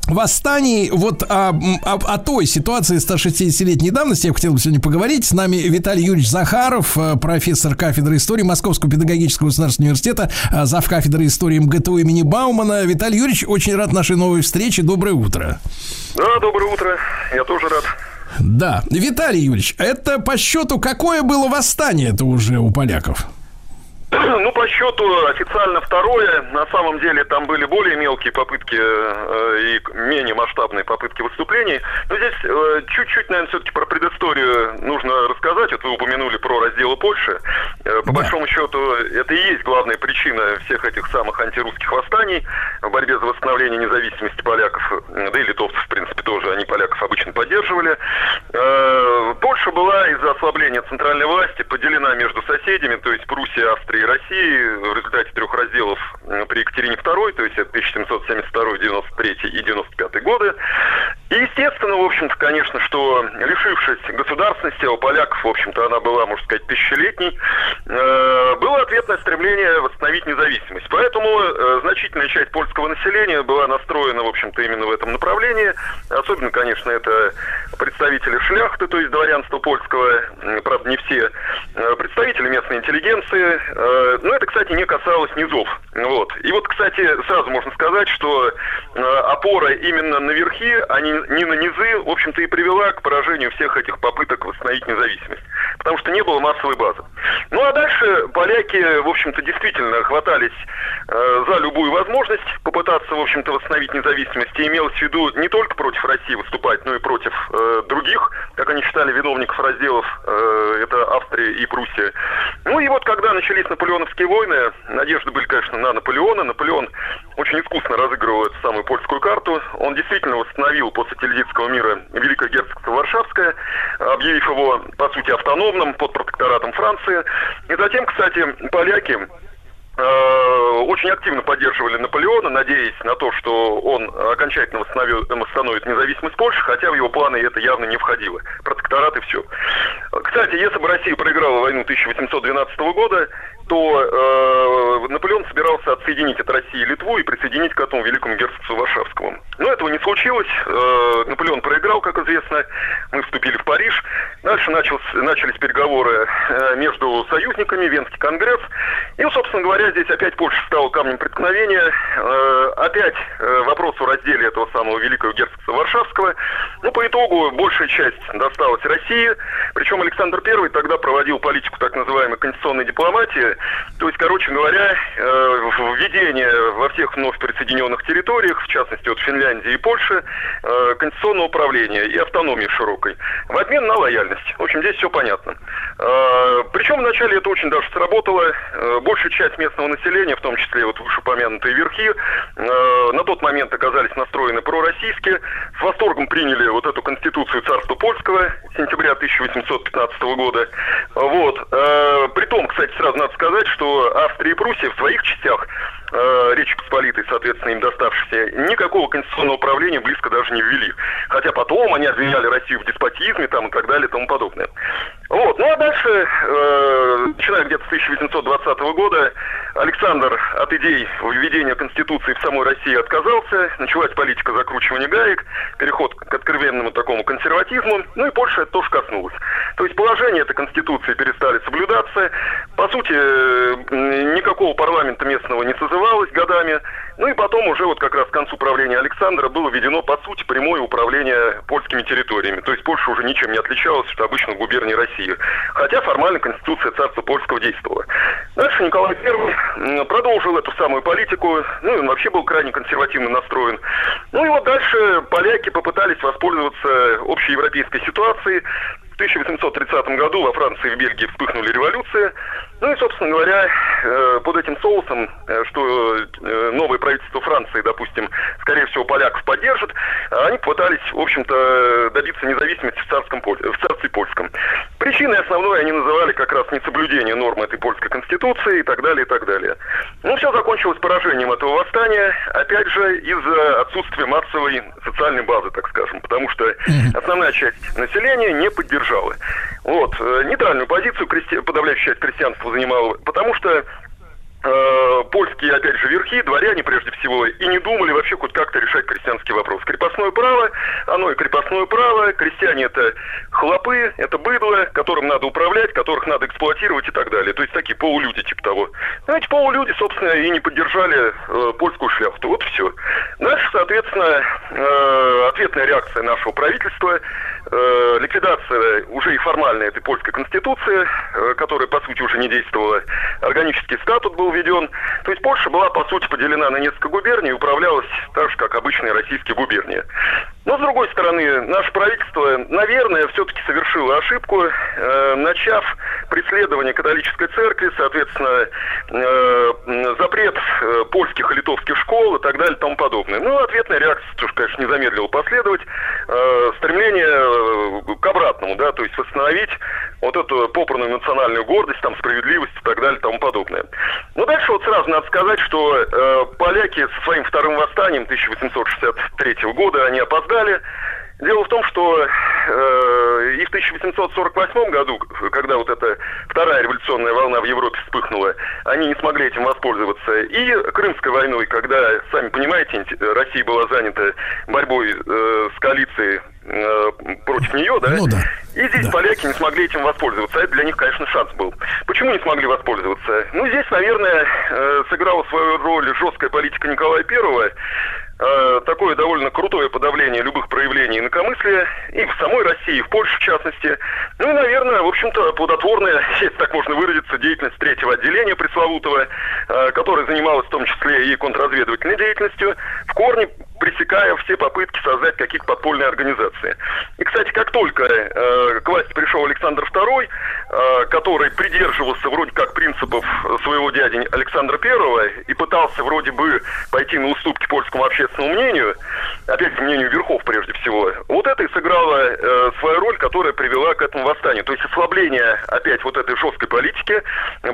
восстаний. Вот о, о- о той ситуации 160-летней давности я хотел бы сегодня поговорить. С нами Виталий Юрьевич Захаров, э, профессор кафедры истории Московского педагогического государственного университета, э, зав. кафедры истории МГТУ имени Баумана. Виталий Юрьевич, очень рад нашей новой встрече. Доброе утро. Да, доброе утро. Я тоже рад. Да. Виталий Юрьевич, это по счету какое было восстание это уже у поляков? Ну, по счету официально второе. На самом деле там были более мелкие попытки э, и менее масштабные попытки выступлений. Но здесь э, чуть-чуть, наверное, все-таки про предысторию нужно рассказать. Вот вы упомянули про разделы Польши. Э, по Да. большому счету, это и есть главная причина всех этих самых антирусских восстаний в борьбе за восстановление независимости поляков, да и литовцев, в принципе, тоже. Они поляков обычно поддерживали. Э, Польша была из-за ослабления центральной власти поделена между соседями, то есть Пруссией, Австрией и Россией в результате трех разделов э, при Екатерине II, то есть это 1772, 93 и 95 годы. И естественно, в общем-то, конечно, что лишившись государственности, а у поляков, в общем-то, она была, можно сказать, тысячелетней, э, было ответное стремление восстановить независимость. Поэтому э, значительная часть польского населения была настроена, в общем-то, именно в этом направлении. Особенно, конечно, это представители шляхты, то есть дворянства польского, правда, не все, представители местной интеллигенции. Э, Но это, кстати, не касалось низов. Вот. И вот, кстати, сразу можно сказать, что э, опора именно на верхи, а не на низы, в общем-то, и привела к поражению всех этих попыток восстановить независимость. Потому что не было массовой базы. Ну а дальше поляки, в общем-то, действительно хватались э, за любую возможность попытаться, в общем-то, восстановить независимость. И имелось в виду не только против России выступать, но и против других, как они считали, виновников разделов, это Австрия и Пруссия. Ну и вот когда начались наполеоновские войны, надежды были, конечно, на Наполеона. Наполеон очень искусно разыгрывал эту самую польскую карту. Он действительно восстановил после Тильзитского мира Великое герцогство Варшавское, объявив его, по сути, автономным под протекторатом Франции. И затем, кстати, поляки э, очень активно поддерживали Наполеона, надеясь на то, что он окончательно восстановит, восстановит независимость Польши, хотя в его планы это явно не входило. Протекторат и все. Кстати, если бы Россия проиграла войну 1812 года, то э, Наполеон собирался отсоединить от России Литву и присоединить к этому Великому герцогству Варшавскому. Но этого не случилось. Э, Наполеон проиграл, как известно. Мы вступили в Париж. Дальше начался, начались переговоры э, между союзниками, Венский конгресс. И, собственно говоря, здесь опять Польша стала камнем преткновения. Э, опять э, вопрос о разделе этого самого Великого герцогства Варшавского. Ну, по итогу большая часть досталась России. Причем Александр I тогда проводил политику так называемой конституционной дипломатии. То есть, короче говоря, э, введение во всех вновь присоединенных территориях, в частности, от Финляндии и Польши, э, конституционного управления и автономии широкой, в обмен на лояльность. В общем, здесь все понятно. Э, Причем вначале это очень даже сработало. Большая часть местного населения, в том числе вот вышеупомянутые верхи, на тот момент оказались настроены пророссийски, с восторгом приняли вот эту конституцию царства польского сентября 1815 года. Вот. Притом, кстати, сразу надо сказать, что Австрия и Пруссия в своих частях э, Речи Посполитой, соответственно, им доставшейся, никакого конституционного управления близко даже не ввели. Хотя потом они обвиняли Россию в деспотизме там, и так далее и тому подобное. Вот. Ну а дальше, э, начиная где-то с 1820 года, Александр от идей введения Конституции в самой России отказался, началась политика закручивания гаек, переход к откровенному такому консерватизму, ну и Польша это тоже коснулась. То есть положения этой Конституции перестали соблюдаться, по сути, э, никакого парламента местного не созывалось годами, ну и потом уже вот как раз к концу правления Александра было введено, по сути, прямое управление польскими территориями. То есть Польша уже ничем не отличалась от обычных губерний России. Хотя формально Конституция царства польского действовала. Дальше Николай I продолжил эту самую политику, ну и он вообще был крайне консервативно настроен. Ну и вот дальше поляки попытались воспользоваться общеевропейской ситуацией, В 1830 году во Франции и в Бельгии вспыхнули революции. Ну и, собственно говоря, э, под этим соусом, э, что э, новое правительство Франции, допустим, скорее всего, поляков поддержит, они попытались, в общем-то, добиться независимости в, царском, в царстве польском. Причиной основной они называли как раз несоблюдение норм этой польской конституции и так далее, и так далее. Ну, все закончилось поражением этого восстания, опять же, из-за отсутствия массовой социальной базы, так скажем, потому что основная часть населения не поддержала. Вот, нейтральную позицию крести- подавляющая часть крестьянства занимала, потому что польские, опять же, верхи, дворяне прежде всего, и не думали вообще хоть как-то решать крестьянский вопрос. Крепостное право, оно и крепостное право, крестьяне это хлопы, это быдло, которым надо управлять, которых надо эксплуатировать и так далее. То есть такие полулюди типа того. Эти полулюди, собственно, и не поддержали э, польскую шляхту. Вот все. Дальше, соответственно, э, ответная реакция нашего правительства, э, ликвидация уже и формальная этой польской конституции, э, которая, по сути, уже не действовала. Органический статут был введен. То есть Польша была, по сути, поделена на несколько губерний и управлялась так же, как обычные российские губернии. Но, с другой стороны, наше правительство, наверное, все-таки совершило ошибку, э, начав преследование католической церкви, соответственно, э, запрет э, польских и литовских школ и так далее и тому подобное. Ну, ответная реакция тоже, конечно, не замедлила последовать. Э, стремление э, к обратному, да, то есть восстановить вот эту попранную национальную гордость, там, справедливость и так далее и тому подобное. Но дальше вот сразу надо сказать, что э, поляки со своим вторым восстанием 1863 года, они опоздали. Дело в том, что э, и в 1848 году, когда вот эта вторая революционная волна в Европе вспыхнула, они не смогли этим воспользоваться. И Крымской войной, когда, сами понимаете, Россия была занята борьбой э, с коалицией э, против нее, да? Ну да. И здесь поляки не смогли этим воспользоваться. Это для них, конечно, шанс был. Почему не смогли воспользоваться? Ну, здесь, наверное, э, сыграла свою роль жесткая политика Николая Первого. Э, Такое довольно крутое подавление любых проявлений инакомыслия и в самой России, и в Польше в частности. Ну и, наверное, в общем-то, плодотворная, если так можно выразиться, деятельность третьего отделения пресловутого, э, которое занималось в том числе и контрразведывательной деятельностью, в корне пресекая все попытки создать какие-то подпольные организации. И, кстати, как только э, к власти пришел Александр II, э, который придерживался вроде как принципов своего дяди Александра I и пытался вроде бы пойти на уступки польскому общественному мнению, опять мнению верхов прежде всего, вот это и сыграло э, свою роль, которая привела к этому восстанию. То есть ослабление опять вот этой жесткой политики,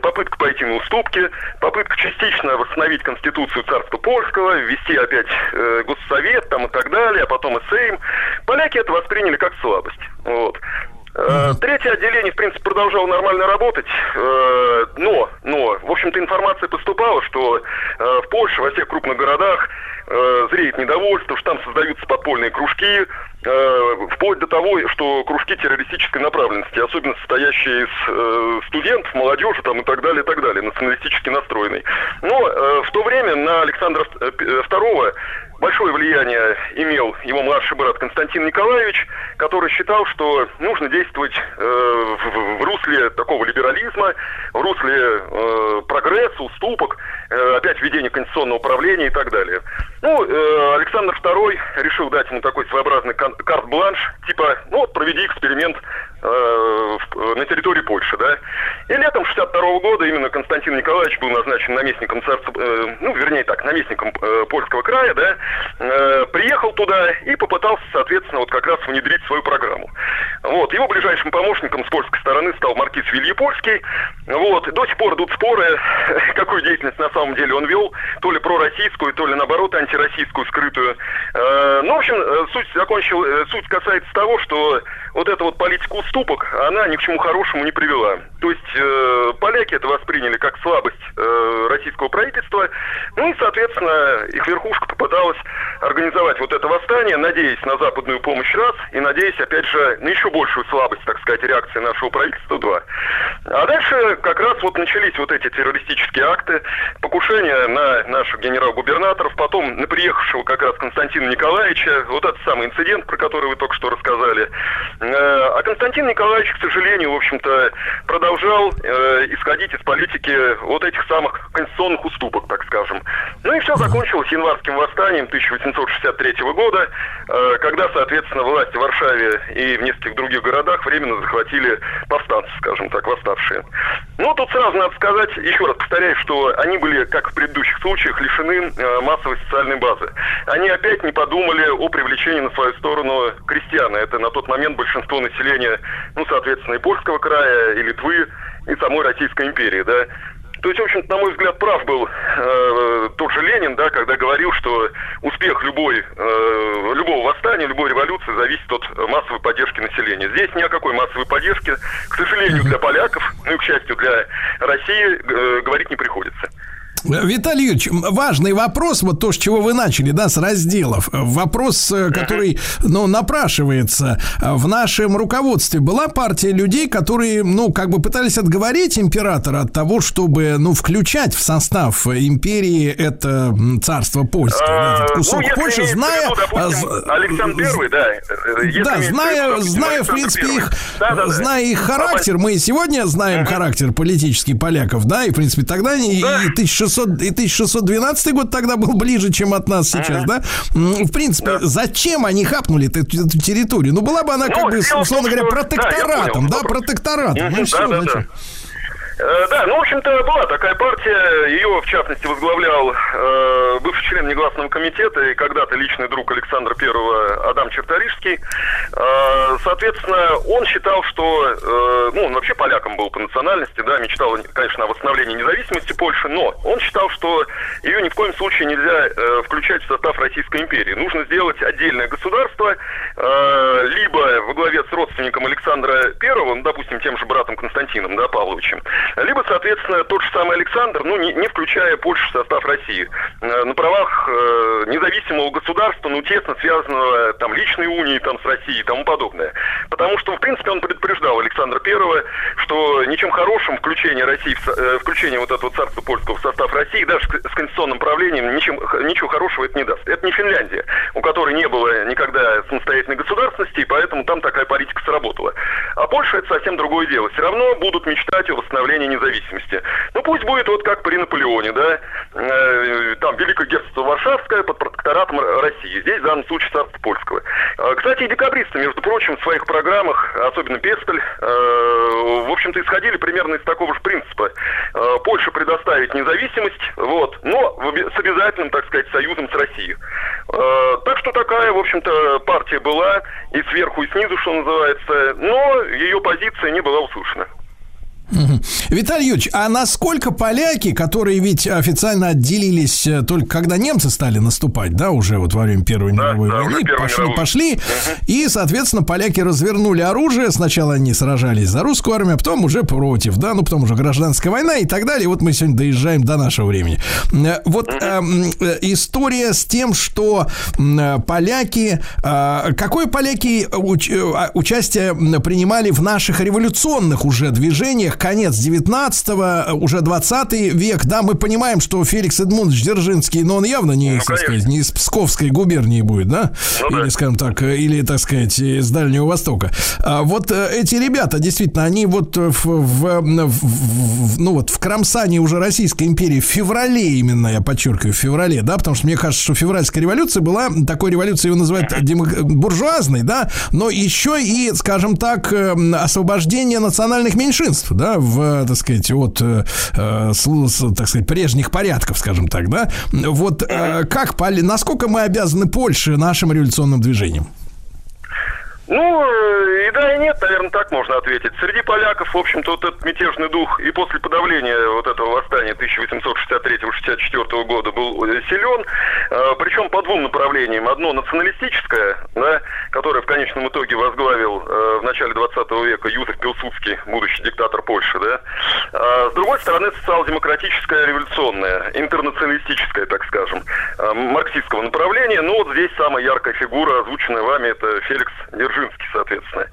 попытка пойти на уступки, попытка частично восстановить конституцию царства польского, ввести опять э, госсовет там и так далее, а потом и Сейм. Поляки это восприняли как слабость. Вот. Э, Третье отделение, в принципе, продолжало нормально работать, э, но, но, в общем-то, информация поступала, что э, в Польше, во всех крупных городах зреет недовольство, что там создаются подпольные кружки, вплоть до того, что кружки террористической направленности, особенно состоящие из студентов, молодежи там, и так далее, и так далее, националистически настроенной. Но в то время на Александра II большое влияние имел его младший брат Константин Николаевич, который считал, что нужно действовать э, в, в русле такого либерализма, в русле э, прогресса, уступок, э, опять введения конституционного управления и так далее. Ну, э, Александр II решил дать ему такой своеобразный кан- карт-бланш, типа, ну вот проведи эксперимент на территории Польши, да. И летом 62 года именно Константин Николаевич был назначен наместником царства, э, ну, вернее так, наместником э, польского края, да, э, приехал туда и попытался, соответственно, вот как раз внедрить свою программу. Вот, его ближайшим помощником с польской стороны стал маркиз Вильепольский. Вот, до сих пор идут споры, какую деятельность на самом деле он вел, то ли пророссийскую, то ли наоборот антироссийскую скрытую. Э, ну, в общем, э, суть закончил, э, суть касается того, что вот эта вот политика уступок, она ни к чему хорошему не привела. То есть э, поляки это восприняли как слабость э, российского правительства, ну и, соответственно, их верхушка попыталась организовать вот это восстание, надеясь на западную помощь раз, и надеясь, опять же, на еще большую слабость, так сказать, реакции нашего правительства два. А дальше как раз вот начались вот эти террористические акты, покушения на наших генерал-губернаторов, потом на приехавшего как раз Константина Николаевича, вот этот самый инцидент, про который вы только что рассказали. Э, А Константин Николаевич, к сожалению, в общем-то, продолжал э, исходить из политики вот этих самых конституционных уступок, так скажем. Ну и все закончилось январским восстанием 1863 года, э, когда, соответственно, власти в Варшаве и в нескольких других городах временно захватили повстанцы, скажем так, восставшие. Ну, тут сразу надо сказать, еще раз повторяю, что они были, как в предыдущих случаях, лишены э, массовой социальной базы. Они опять не подумали о привлечении на свою сторону крестьян. Это на тот момент большинство населения, ну, соответственно, и Польского края, и Литвы, и самой Российской империи, да. То есть, в общем на мой взгляд, прав был э, тот же Ленин, да, когда говорил, что успех любой, э, любого восстания, любой революции зависит от массовой поддержки населения. Здесь ни о какой массовой поддержке, к сожалению, для поляков, ну и, к счастью, для России э, говорить не приходится. Виталий Юрьевич, важный вопрос, вот то, с чего вы начали, да, с разделов. Вопрос, э, который, ну, напрашивается. В нашем руководстве была партия людей, которые, ну, как бы пытались отговорить императора от того, чтобы, ну, включать в состав империи это царство польское, да, этот кусок ну, Польши, зная... виду, допустим, а, Александр Первый, да. э, Да, виду, зная, в принципе, их, Да-да-да. зная их характер, мы и сегодня знаем характер политический поляков, да, и, в принципе, тогда и, и 1600, и 1612 год тогда был ближе, чем от нас сейчас, да? В принципе, зачем они хапнули эту, территорию? Ну, была бы она, как Ну, бы, условно говоря, протекторатом, да, протекторатом. Ну, все, зачем? Э, Да, ну, в общем-то, была такая партия, ее, в частности, возглавлял э, бывший член негласного комитета и когда-то личный друг Александра Первого Адам Черторижский. Э, соответственно, он считал, что, э, ну, он вообще поляком был по национальности, да, мечтал, конечно, о восстановлении независимости Польши, но он считал, что ее ни в коем случае нельзя э, включать в состав Российской империи. Нужно сделать отдельное государство, э, либо во главе с родственником Александра Первого, ну, допустим, тем же братом Константином, да, Павловичем, либо, соответственно, тот же самый Александр, ну, не, не включая Польшу в состав России, э, на правах э, независимого государства, ну, тесно связанного там личной унией там с Россией и тому подобное. Потому что, в принципе, он предупреждал Александра Первого, что ничем хорошим включение России, э, включение вот этого царства польского в состав России, даже с, конституционным правлением, ничем, ничего хорошего это не даст. Это не Финляндия, у которой не было никогда самостоятельной государственности, и поэтому там такая политика сработала. А Польша это совсем другое дело. Все равно будут мечтать о восстановлении независимости. Ну пусть будет вот как при Наполеоне, да, Э, там Великое герцогство Варшавское под протекторатом России. Здесь в данном случае царство польского. Э, Кстати, и декабристы, между прочим, в своих программах, особенно Пестель, э, в общем-то, исходили примерно из такого же принципа. Э, Польше предоставить независимость, вот, но с обязательным, так сказать, союзом с Россией. Так что такая, в общем-то, партия была и сверху, и снизу, что называется, но ее позиция не была услышана. Мгм. Виталий Юрьевич, а насколько поляки, которые ведь официально отделились э, только когда немцы стали наступать, да, уже вот во время Первой мировой да, войны, Первой пошли, мировой. пошли, и, соответственно, поляки развернули оружие, сначала они сражались за русскую армию, а потом уже против, да, ну, потом уже гражданская война и так далее, и вот мы сегодня доезжаем до нашего времени. Э, Вот эм, э, история с тем, что э, поляки, э, какое поляки уч- а, участие принимали в наших революционных уже движениях, конец 19 уже 20 век, да, мы понимаем, что Феликс Эдмундович Дзержинский, но он явно не, так сказать, не из Псковской губернии будет, да, или, скажем так, или, так сказать, из Дальнего Востока. А вот э, эти ребята, действительно, они вот в, в- в- ну вот в кромсании уже Российской империи в феврале именно, я подчеркиваю, в феврале, да, потому что мне кажется, что февральская революция была, такой революцией его называют буржуазной, да, но еще и, скажем так, э, освобождение национальных меньшинств, да, в, так сказать, от, э, э, так сказать, прежних порядков, скажем так, да. Вот э, как, насколько мы обязаны Польше нашим революционным движением? Ну, э, и да, и нет, наверное, так можно ответить. Среди поляков, в общем-то, вот этот мятежный дух и после подавления вот этого восстания 1863-64 года был э, силен, э, причем по двум направлениям. Одно националистическое, да, которое в конечном итоге возглавил в начале 20 века Юзеф Пилсудский, будущий диктатор Польши, да. А с другой стороны, социал-демократическое революционное, интернационалистическое, так скажем, марксистского направления. Ну, вот здесь самая яркая фигура, озвученная вами, это Феликс Дзержинский, соответственно.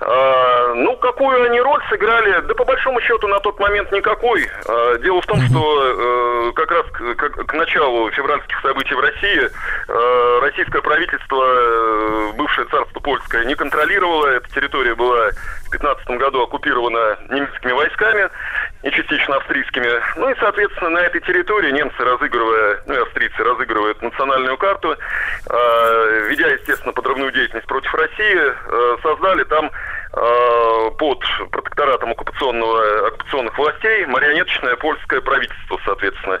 А, ну, какую они роль сыграли? Да, по большому счету, на тот момент никакой. А, дело в том, что э, как раз к, к- к началу февральских событий в России э, российское правительство, э, бывшее царство польское, не контролировало. Эта территория была 15 году оккупирована немецкими войсками. и частично австрийскими. Ну и, соответственно, на этой территории немцы, разыгрывая, ну и австрийцы разыгрывают национальную карту, э, ведя, естественно, подрывную деятельность против России, э, создали там под протекторатом оккупационного, оккупационных властей марионеточное польское правительство, соответственно.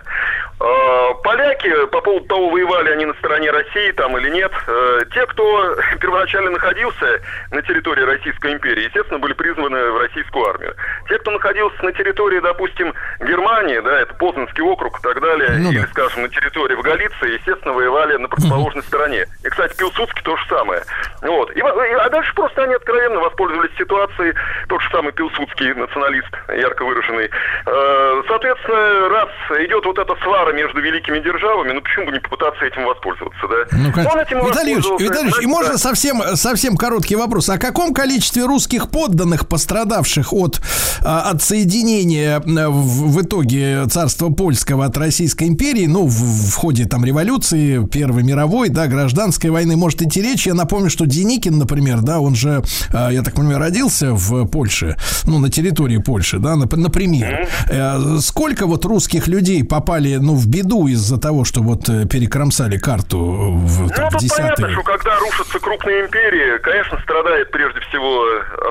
Э, Поляки, по поводу того, воевали они на стороне России там или нет, э, те, кто первоначально находился на территории Российской империи, естественно, были призваны в российскую армию. Те, кто находился на территории, допустим, Германии, да, это Познанский округ и так далее, Ну или, да. скажем, на территории в Галиции, естественно, воевали на противоположной стороне. И, кстати, Пилсудский то же самое. Вот. И, во- и- а дальше просто они откровенно воспользовались ситуацией, тот же самый Пилсудский националист, ярко выраженный. Э, Соответственно, раз идет вот эта свара между великими державами, ну почему бы не попытаться этим воспользоваться, да? Ну. Он этим Виталий воспользовался. Виталий и можно да. совсем, совсем короткий вопрос. О каком количестве русских подданных, пострадавших от а, отсоединения а, в, в итоге царства польского от Российской империи, ну, в, в ходе там революции, Первой мировой, да, гражданской войны, может идти речь? Я напомню, что Деникин, например, да, он же, а, я так понимаю, родился в Польше, ну, на территории Польши, да, нап- например. Э, Сколько вот русских людей попали, ну, в беду из-за того, что вот э, перекромсали карту в, там, Ну, тут понятно, что когда рушатся крупные империи, конечно, страдает прежде всего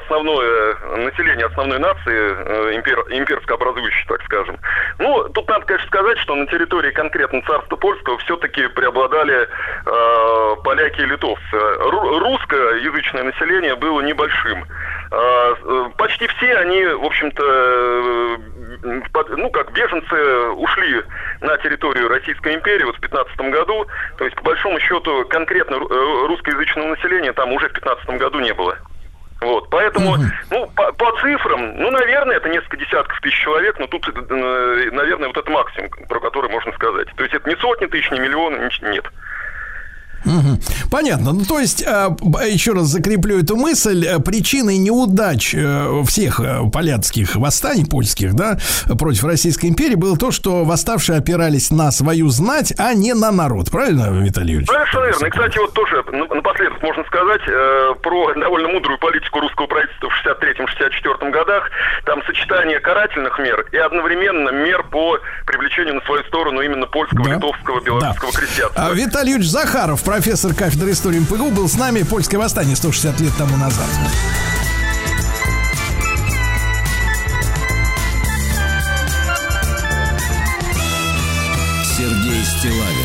основное население основной нации, э, импер, имперско-образующей, так скажем. Ну, тут надо, конечно, сказать, что на территории конкретно царства польского все-таки преобладали э, поляки и литовцы. Ру- русскоязычное население было небольшим. Э, э, почти все они, в общем-то, э, ну, как беженцы ушли на территорию Российской империи вот в 15 году. То есть, по большому счету, конкретно э, русскоязычного населения там уже в 15 году не было. Вот, поэтому, ну, по, по цифрам, ну, наверное, это несколько десятков тысяч человек, но тут, наверное, вот это максимум, про который можно сказать. То есть это не сотни тысяч, не миллионы, нич- нет. Понятно. Ну, то есть, а, еще раз закреплю эту мысль, э, причиной неудач э, всех э, поляцких восстаний польских, да, против Российской империи было то, что восставшие опирались на свою знать, а не на народ. Правильно, Виталий Юрьевич? Совершенно верно. И, кстати, вот тоже на- напоследок можно сказать э, про довольно мудрую политику русского правительства в 63-64 годах. Там сочетание карательных мер и одновременно мер по привлечению на свою сторону именно польского, Да. литовского, белорусского Да. крестьянства. А, Виталий Юрьевич Захаров, профессор кафедры истории МПГУ, был с нами. Польское восстание 160 лет тому назад. Сергей Стилавин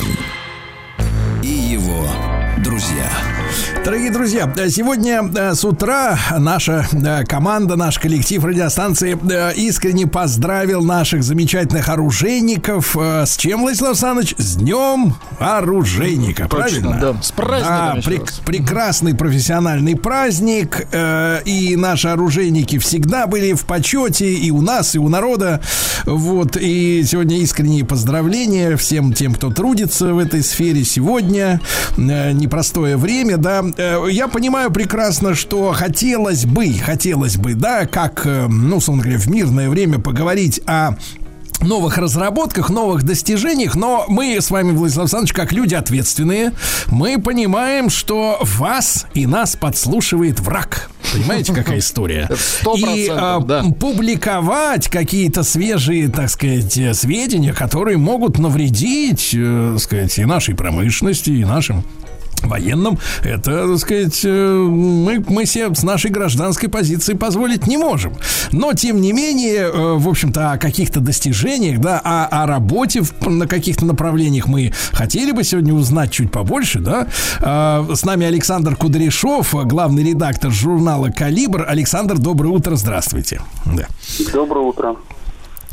Дорогие друзья, сегодня э, с утра наша э, команда, наш коллектив радиостанции э, искренне поздравил наших замечательных оружейников. Э, С чем, Владислав Александрович? С Днем Оружейника, Точно, правильно? да. С праздником еще прек- прекрасный профессиональный праздник. э, И наши оружейники всегда были в почете и у нас, и у народа. Вот. И сегодня искренние поздравления всем тем, кто трудится в этой сфере сегодня. Э, Непростое время, да. Э, Я понимаю прекрасно, что хотелось бы, хотелось бы, да, как, э, ну, условно говоря, в мирное время поговорить о новых разработках, новых достижениях, но мы с вами, Владислав Александрович, как люди ответственные, мы понимаем, что вас и нас подслушивает враг. Понимаете, какая история? И а, да. публиковать какие-то свежие, так сказать, сведения, которые могут навредить, э, сказать, и нашей промышленности, и нашим военным, это, так сказать, э, мы, мы себе с нашей гражданской позиции позволить не можем. Но, тем не менее, э, в общем-то, о каких-то достижениях, да, о, о работе в- на каких-то направлениях мы хотели бы сегодня узнать чуть побольше, да. Э, С нами Александр Кудряшов, главный редактор журнала «Калибр». Александр, доброе утро, здравствуйте. Да. Доброе утро.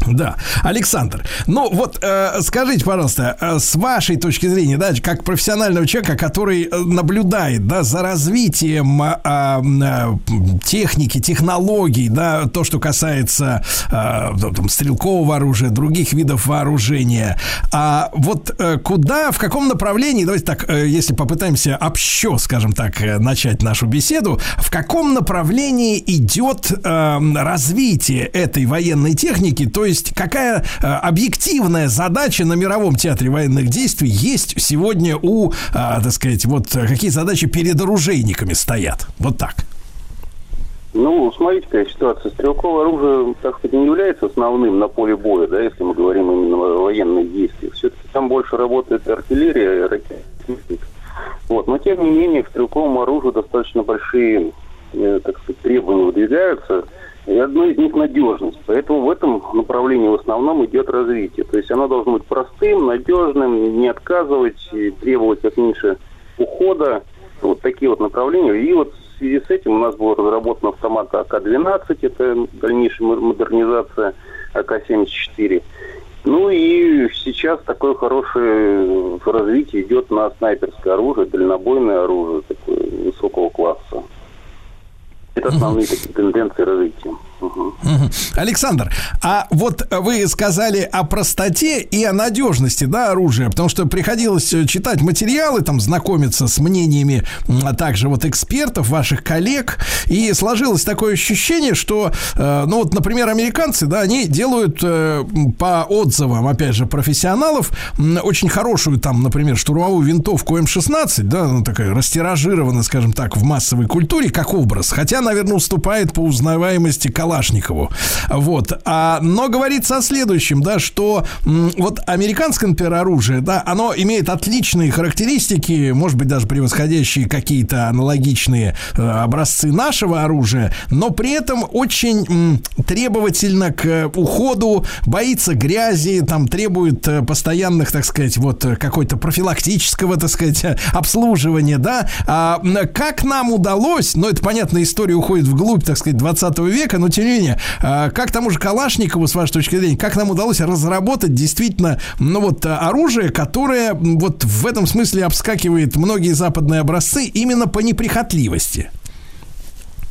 Да, Александр, ну вот э, скажите, пожалуйста, э, с вашей точки зрения, да, как профессионального человека, который э, наблюдает, да, за развитием э, э, техники, технологий, да, то, что касается э, там, стрелкового оружия, других видов вооружения, а вот э, куда, в каком направлении, давайте так, э, если попытаемся общо, скажем так, э, начать нашу беседу, в каком направлении идет э, развитие этой военной техники, то есть какая э, объективная задача на мировом театре военных действий есть сегодня у, э, так сказать, вот э, какие задачи перед оружейниками стоят, вот так. Ну, смотрите, какая ситуация. Стрелковое оружие, так сказать, не является основным на поле боя, да, если мы говорим именно о военных действиях. Все-таки там больше работает артиллерия, ракетник. Вот. Но, тем не менее, к стрелковому оружию достаточно большие, так сказать, требования выдвигаются. И одно из них надежность. Поэтому в этом направлении в основном идет развитие. То есть оно должно быть простым, надежным, не отказывать, требовать как меньше ухода. Вот такие вот направления. И вот в связи с этим у нас был разработан автомат АК-12, это дальнейшая мо- модернизация АК-74. Ну и сейчас такое хорошее развитие идет на снайперское оружие, дальнобойное оружие такое высокого класса. Это основные тенденции развития. Александр, а вот вы сказали о простоте и о надежности, да, оружия, потому что приходилось э, читать материалы, там, знакомиться с мнениями, а также вот экспертов, ваших коллег, и сложилось такое ощущение, что, э, ну вот, например, американцы, да, они делают э, по отзывам, опять же, профессионалов, очень хорошую, там, например, штурмовую винтовку М16, да, ну, такая растиражирована, скажем так, в массовой культуре, как образ, хотя, наверное, уступает по узнаваемости Калашникову. Вот. А, но говорится о следующем, да, что вот американское, например, оружие, да, оно имеет отличные характеристики, может быть, даже превосходящие какие-то аналогичные э, образцы нашего оружия, но при этом очень требовательно к уходу, боится грязи, там требует э, постоянных, так сказать, вот э, какой-то профилактического, так сказать, обслуживания, да. А, как нам удалось, ну, это, понятно, история уходит вглубь, так сказать, 20 века, но менее, а, как тому же Калашникову, с вашей точки зрения, как нам удалось разработать действительно, ну, вот, оружие, которое вот в этом смысле обскакивает многие западные образцы именно по неприхотливости?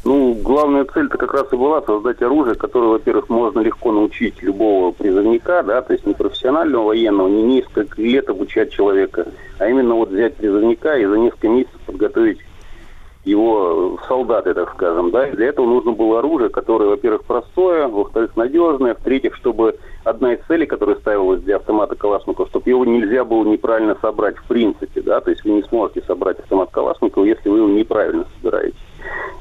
Ну, главная цель-то как раз и была создать оружие, которое, во-первых, можно легко научить любого призывника, да, то есть не профессионального военного, не несколько лет обучать человека, а именно вот взять призывника и за несколько месяцев подготовить его солдаты, так скажем, да, и для этого нужно было оружие, которое, во-первых, простое, во-вторых, надежное, в-третьих, чтобы одна из целей, которая ставилась для автомата Калашникова, чтобы его нельзя было неправильно собрать в принципе, да, то есть вы не сможете собрать автомат Калашникова, если вы его неправильно собираете.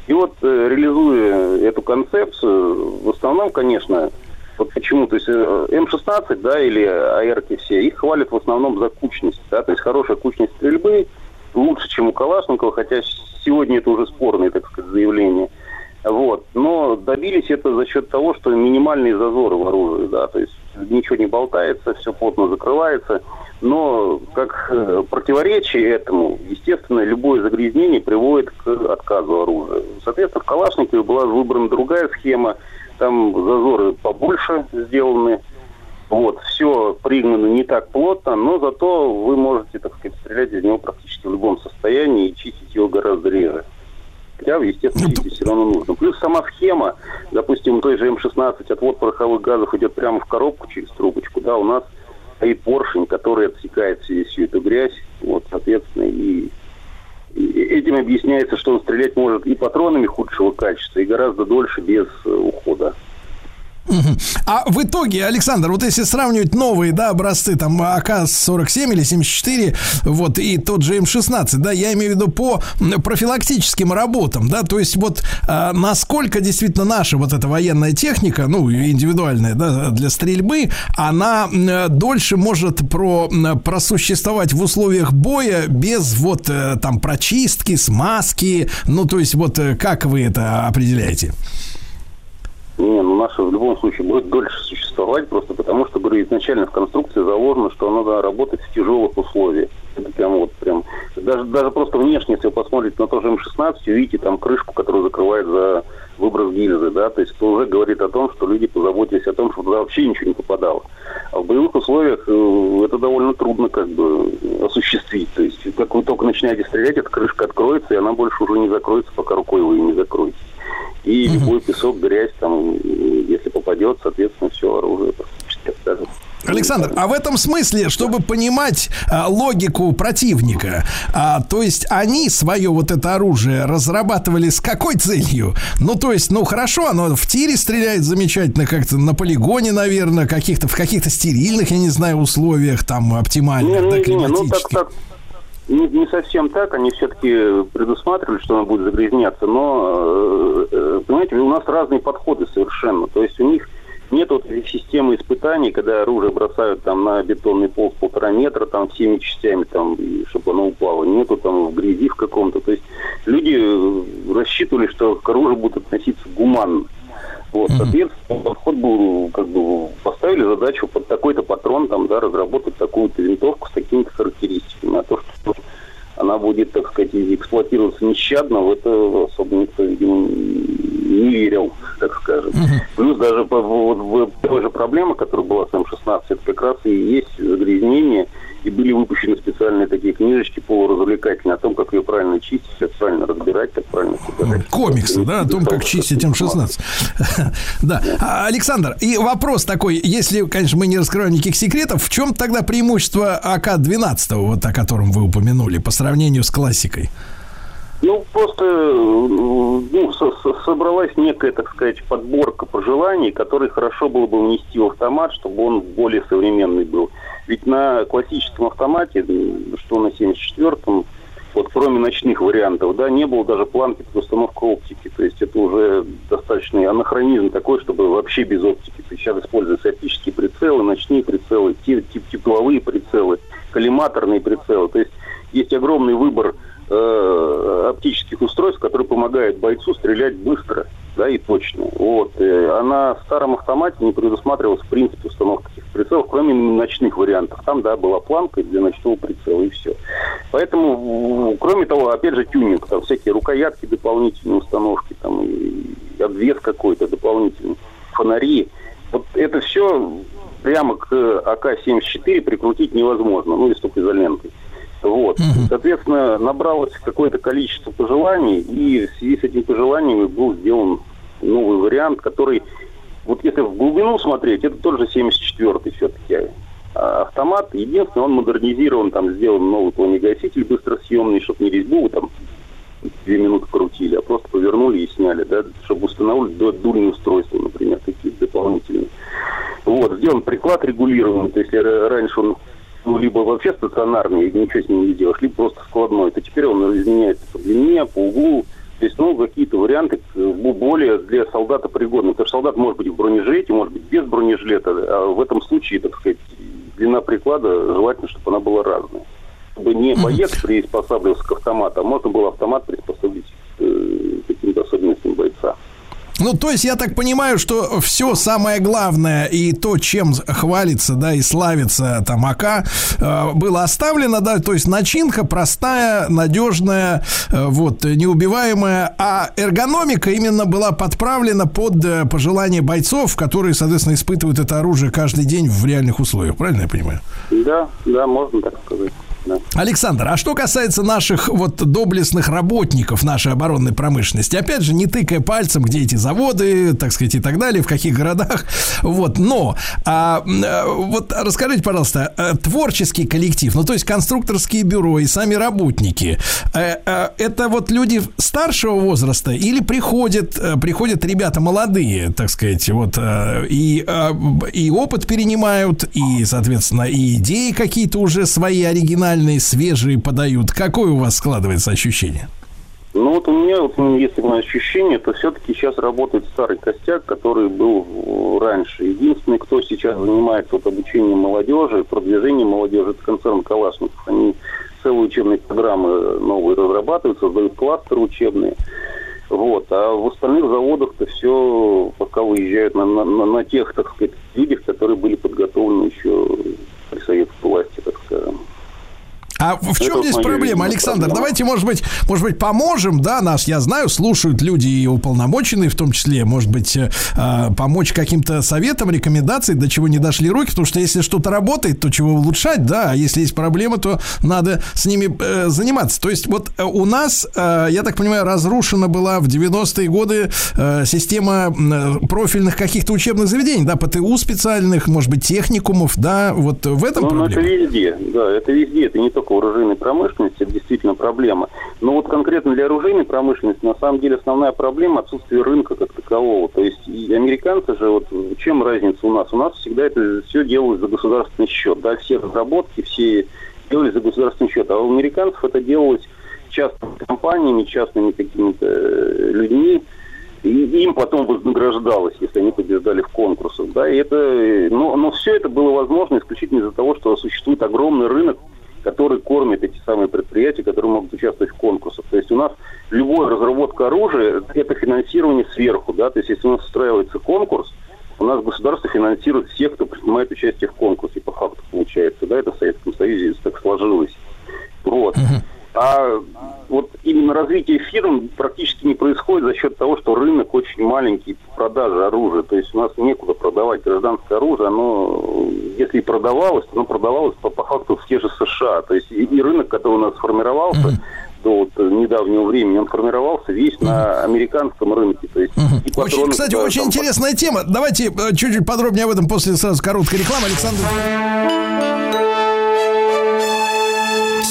И вот, э, реализуя эту концепцию, в основном, конечно, вот почему, то есть э, М-16, да, или АРки все, их хвалят в основном за кучность, да, то есть хорошая кучность стрельбы, лучше, чем у Калашникова, хотя сегодня это уже спорные, так сказать, заявления. Вот. Но добились это за счет того, что минимальные зазоры в оружии, да, то есть ничего не болтается, все плотно закрывается. Но как э, противоречие этому, естественно, любое загрязнение приводит к отказу оружия. Соответственно, в Калашникове была выбрана другая схема, там зазоры побольше сделаны, вот, все пригнано не так плотно, но зато вы можете, так сказать, стрелять из него практически в любом состоянии и чистить его гораздо реже. Хотя, естественно, чистить все равно нужно. Плюс сама схема, допустим, той же М-16 отвод пороховых газов идет прямо в коробку через трубочку, да, у нас стоит поршень, который отсекает всю, всю эту грязь, вот, соответственно, и, и этим объясняется, что он стрелять может и патронами худшего качества, и гораздо дольше без э, ухода. А в итоге, Александр, вот если сравнивать новые, да, образцы, там, АК-47 или 74, вот, и тот же М-16, да, я имею в виду по профилактическим работам, да, то есть вот а, насколько действительно наша вот эта военная техника, ну, индивидуальная, да, для стрельбы, она м, дольше может про, просуществовать в условиях боя без вот э, там прочистки, смазки, ну, то есть вот э, как вы это определяете? Не, ну наша в любом случае будет дольше существовать, просто потому что, говорю, изначально в конструкции заложено, что она надо работать в тяжелых условиях. Это прям вот прям. Даже, даже просто внешне, если вы посмотрите на то же М16, увидите там крышку, которая закрывает за выброс гильзы, да, то есть это уже говорит о том, что люди позаботились о том, чтобы туда вообще ничего не попадало. А в боевых условиях э, это довольно трудно как бы осуществить. То есть как вы только начинаете стрелять, эта крышка откроется, и она больше уже не закроется, пока рукой вы ее не закроете. И любой песок, грязь, там, если попадет, соответственно, все оружие практически откажется. Александр, а в этом смысле, чтобы понимать а, логику противника, а, то есть они свое вот это оружие разрабатывали с какой целью? Ну, то есть, ну хорошо, оно в тире стреляет замечательно, как-то на полигоне, наверное, каких-то в каких-то стерильных, я не знаю, условиях там Не, оптимальных, да, не, не, ну так, климатических. так, Не, не совсем так, они все-таки предусматривали, что она будет загрязняться, но, э, э, понимаете, у нас разные подходы совершенно. То есть у них нет вот этой системы испытаний, когда оружие бросают там на бетонный пол в полтора метра, там всеми частями, там, и чтобы оно упало. Нету там в грязи в каком-то. То есть люди рассчитывали, что к оружию будут относиться гуманно. Вот, соответственно, подход был, как бы, поставили задачу под такой-то патрон, там, да, разработать такую-то винтовку с такими-то характеристиками. А то, что она будет, так сказать, эксплуатироваться нещадно, в это особо никто, видимо, не верил, так скажем. Плюс даже вот в той же проблема, которая была с М-16, это как раз и есть загрязнение, и были выпущены специальные такие книжечки полуразвлекательные о том, как ее правильно чистить, как правильно разбирать, как правильно собирать. Комиксы, да, о том, как чистить М-16. Да. А, Александр, и вопрос такой, если, конечно, мы не раскрываем никаких секретов, в чем тогда преимущество АК-12, вот о котором вы упомянули, по сравнению с классикой? Ну, просто э, ну, со- со- собралась некая, так сказать, подборка пожеланий, которые хорошо было бы внести в автомат, чтобы он более современный был. Ведь на классическом автомате, что на 74-м, вот кроме ночных вариантов, да, не было даже планки под установку оптики. То есть это уже достаточный анахронизм такой, чтобы вообще без оптики. То есть сейчас используются оптические прицелы, ночные прицелы, тип- тепловые прицелы, коллиматорные прицелы. То есть есть огромный выбор э, оптических устройств, которые помогают бойцу стрелять быстро да, и точно. Вот. Э, А на старом автомате не предусматривалось в принципе установка таких прицелов, кроме ночных вариантов. Там, да, была планка для ночного прицела и все. Поэтому, в- кроме того, опять же, тюнинг, там всякие рукоятки дополнительные установки, там и обвес какой-то дополнительный, фонари. Вот это все прямо к АК-74 прикрутить невозможно, ну, и изолентой. Вот. Соответственно, набралось какое-то количество пожеланий, и в связи с этими пожеланиями был сделан новый вариант, который, вот если в глубину смотреть, это тоже 74-й все-таки автомат. Единственное, он модернизирован, там сделан новый пламегаситель быстросъемный, чтобы не резьбу там две минуты крутили, а просто повернули и сняли, да, чтобы устанавливать ду- дульные устройства, например, какие-то дополнительные. Вот, сделан приклад регулируемый, то есть р- раньше он ну, либо вообще стационарный, и ничего с ним не делаешь, либо просто складной, то теперь он изменяется по длине, по углу, то есть, ну, какие-то варианты э, бо- более для солдата пригодны. Потому что солдат может быть в бронежилете, может быть без бронежилета, а в этом случае, так сказать, длина приклада желательно, чтобы она была разная. Чтобы не боец приспосабливался к автомату, а можно было автомат приспособить э, к каким-то особенностям бойца. Ну, то есть я так понимаю, что все самое главное и то, чем хвалится, да, и славится там АК, э, было оставлено, да, то есть начинка простая, надежная, э, вот, неубиваемая, а эргономика именно была подправлена под э, пожелания бойцов, которые, соответственно, испытывают это оружие каждый день в реальных условиях, правильно я понимаю? Да, да, можно так сказать. Да. Александр, а что касается наших вот доблестных работников нашей оборонной промышленности, опять же, не тыкая пальцем, где эти заводы, так сказать, и так далее, в каких городах, вот, но а, э, вот расскажите, пожалуйста, э, творческий коллектив, ну, то есть конструкторские бюро и сами работники, э, э, это вот люди старшего возраста или приходят, приходят ребята молодые, так сказать, вот, и, и опыт перенимают, и, соответственно, и идеи какие-то уже свои оригинальные, свежие подают. Какое у вас складывается ощущение? Ну вот у меня, вот, если мое ощущение, то все-таки сейчас работает старый костяк, который был э, раньше. Единственный, кто сейчас занимается вот обучением молодежи, продвижением молодежи, это концерн Калашников. Они целые учебные программы новые разрабатывают, создают кластеры учебные. Вот. А в остальных заводах-то все пока выезжают на, на- на- на тех, так сказать, людях, которые были подготовлены еще при советской власти, так скажем. А в чем Это здесь проблема, Александр? проблема. Давайте, может быть, может быть, поможем, да, нас, я знаю, слушают люди и уполномоченные в том числе, может быть, э, э, помочь каким-то советам, рекомендациям, до чего не дошли руки, потому что если что-то работает, то чего улучшать, да, а если есть проблемы, то надо с ними э, заниматься. То есть вот э, у нас, э, я так понимаю, разрушена была в 90-е годы э, система э, профильных каких-то учебных заведений, да, ПТУ специальных, может быть, техникумов, да, вот в этом Ну, ну, проблема. это везде, да, это везде, это не только в оружейной промышленности, это действительно проблема. Но вот конкретно для оружейной промышленности, на самом деле, основная проблема отсутствие рынка как такового. То есть и американцы же, вот чем разница у нас? У нас всегда это все делают за государственный счет, да, все разработки, все делали за государственный счет. А у американцев это делалось частными компаниями, частными какими-то э, людьми, и им потом вознаграждалось, если они побеждали в конкурсах. Да, и это, э, но, но все это было возможно исключительно из-за того, что существует огромный рынок, который кормит эти самые предприятия, которые могут участвовать в конкурсах. То есть у нас любая разработка оружия – это финансирование сверху. Да? То есть если у нас устраивается конкурс, у нас государство финансирует всех, кто принимает участие в конкурсе, по факту получается. Да, это в Советском Союзе так сложилось. Вот. А вот именно развитие фирм практически не происходит за счет того, что рынок очень маленький по продаже оружия. То есть у нас некуда продавать гражданское оружие. Оно, если и продавалось, то оно продавалось по, по факту в те же США. То есть и, и рынок, который у нас сформировался до вот недавнего времени, он формировался весь на американском рынке. То есть и Очень, патроны, кстати, да, очень там, интересная тема. Давайте э, чуть-чуть подробнее об этом после сразу короткой рекламы. Александр.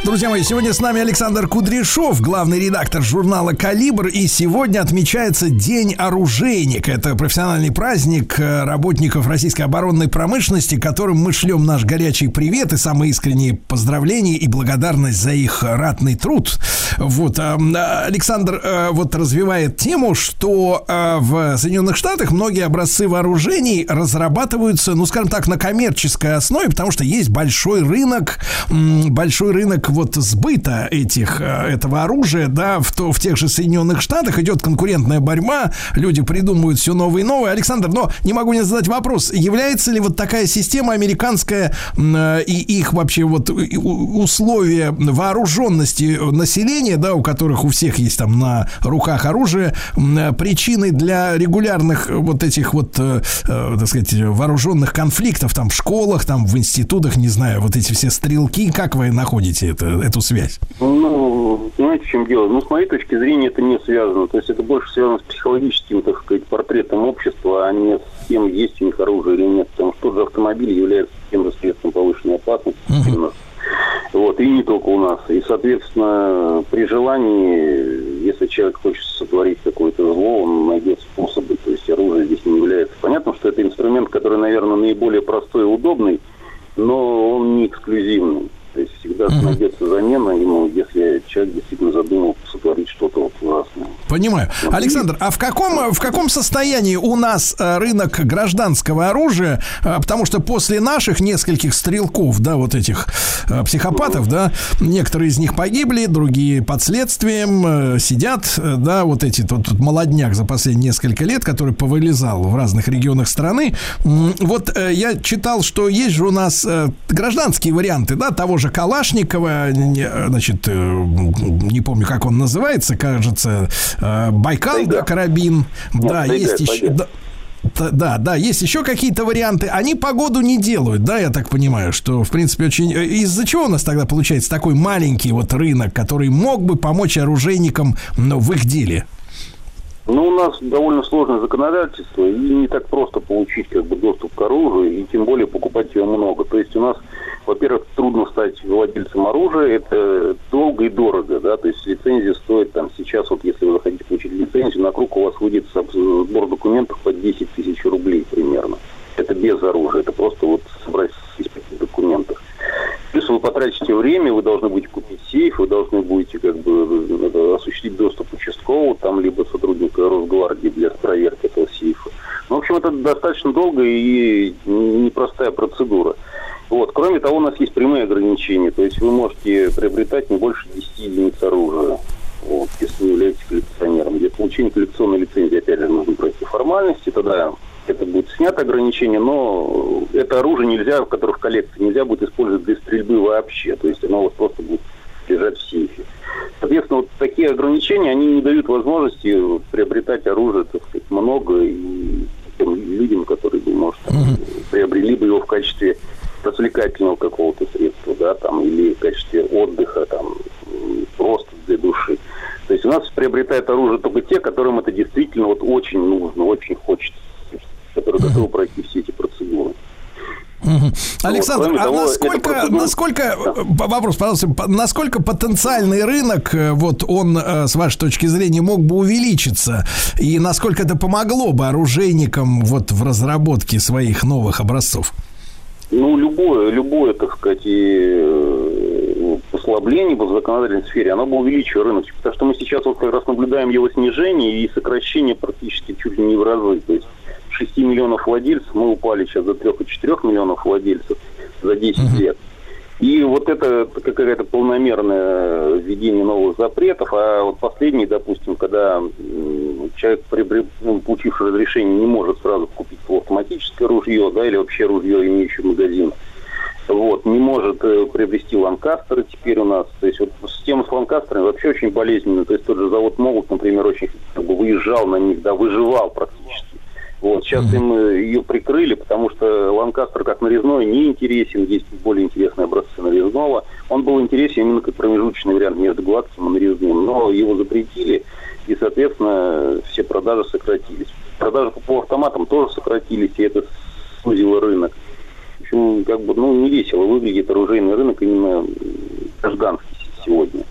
Друзья мои, сегодня с нами Александр Кудряшов, главный редактор журнала «Калибр», и сегодня отмечается День оружейника. Это профессиональный праздник э, работников российской оборонной промышленности, которым мы шлем наш горячий привет и самые искренние поздравления и благодарность за их ратный труд. Вот, а, а, Александр э, вот развивает тему, что э, в Соединенных Штатах многие образцы вооружений разрабатываются, ну, скажем так, на коммерческой основе, потому что есть большой рынок, большой рынок вот сбыта этих, э, этого оружия, да, в, то, в тех же Соединенных Штатах идет конкурентная борьба, люди придумывают все новые и новые. Александр, но не могу не задать вопрос, является ли вот такая система американская э, и их вообще вот условия вооруженности населения, да, у которых у всех есть там на руках оружие, э, причиной для регулярных вот этих вот, так сказать, вооруженных конфликтов там в школах, там в институтах, не знаю, вот эти все стрелки, как вы находите это, эту связь? Ну, понимаете, в чем дело? Ну, с моей точки зрения, это не связано. То есть это больше связано с психологическим, так сказать, портретом общества, а не с тем, есть у них оружие или нет. Потому что тот же автомобиль является тем же средством повышенной опасности у нас. Вот, и не только у нас. И, соответственно, при желании, если человек хочет сотворить какое-то зло, он найдет способы. То есть оружие здесь не является. Понятно, что это инструмент, который, наверное, наиболее простой и удобный, но он не эксклюзивный. То есть всегда найдется замена ему, если человек действительно задумал сотворить что-то вот ужасное. Понимаю. Александр, а в каком, в каком состоянии у нас э, рынок гражданского оружия? Э, Потому что после наших нескольких стрелков, да, вот этих э, психопатов, да, некоторые из них погибли, другие под следствием сидят, да, вот эти тут, тут молодняк за последние несколько лет, который повылезал в разных регионах страны. Вот я читал, что есть же у нас гражданские варианты, да, того же Калашникова, не- значит, э, не помню, как он называется, кажется, э, Байкал, да, карабин. Да, Тайга, есть еще... Тайга. да, Т- Да, да, есть еще какие-то варианты. Они погоду не делают, да, я так понимаю, что, в принципе, очень... э, Из-за чего у нас тогда получается такой маленький вот рынок, который мог бы помочь оружейникам ну, в их деле? Ну, у нас довольно сложное законодательство, и не так просто получить как бы доступ к оружию, и тем более покупать его много. То есть у нас, во-первых, трудно стать владельцем оружия, это долго и дорого, да, то есть лицензия стоит там сейчас, вот если вы захотите получить лицензию, на круг у вас выйдет сбор документов по 10 тысяч рублей примерно. Это без оружия, это просто вот собрать список документов. Плюс вы потратите время, вы должны будете купить сейф, вы должны будете как бы э, осуществить доступ участкового, там либо сотрудника Росгвардии для проверки этого сейфа. Ну, в общем, это достаточно долгая и непростая процедура. Вот. Кроме того, у нас есть прямые ограничения, то есть вы можете приобретать не больше 10 единиц оружия, вот, если не являетесь коллекционером. Для получения коллекционной лицензии, опять же, нужно пройти формальности, тогда это будет снято ограничение, но это оружие нельзя, которое в коллекции нельзя будет использовать для стрельбы вообще. То есть оно у вас просто будет лежать в сейфе. Соответственно, вот такие ограничения, они не дают возможности приобретать оружие, так сказать, много и тем людям, которые бы, может, приобрели бы его в качестве развлекательного какого-то средства, да, там, или в качестве отдыха, там, просто для души. То есть у нас приобретают оружие только те, которым это действительно вот очень нужно, очень хочется, которые готовы пройти все эти процедуры. Александр, кроме а того, насколько, процедура- насколько, п- вопрос, пожалуйста, по- насколько потенциальный рынок, э, вот он, э, с вашей точки зрения, мог бы увеличиться, и насколько это помогло бы оружейникам вот в разработке своих новых образцов? Ну, любое, любое, так сказать, и, э, послабление в законодательной сфере, оно бы увеличило рынок. Потому что мы сейчас вот как раз наблюдаем его снижение и сокращение практически чуть ли не в разы. То есть 6 миллионов владельцев, мы упали сейчас до 3,4 миллионов владельцев за 10 лет. И вот это какая-то полномерное введение новых запретов, а вот последний, допустим, когда человек, ну, получивший разрешение, не может сразу купить полуавтоматическое ружье, да, или вообще ружье, имеющее магазин, вот, не может э, приобрести ланкастеры теперь у нас. То есть вот система с ланкастерами вообще очень болезненная. То есть тот же завод Молот, например, очень как бы выезжал на них, да, выживал практически. Вот, сейчас им э, ее прикрыли, потому что Ланкастер как нарезной не интересен, есть более интересные образцы нарезного. Он был интересен именно как промежуточный вариант между гладким и нарезным, но его запретили, и, соответственно, все продажи сократились. Продажи по полуавтоматам тоже сократились, и это сузило рынок. В общем, как бы, ну, не весело выглядит оружейный рынок именно гражданский сегодня.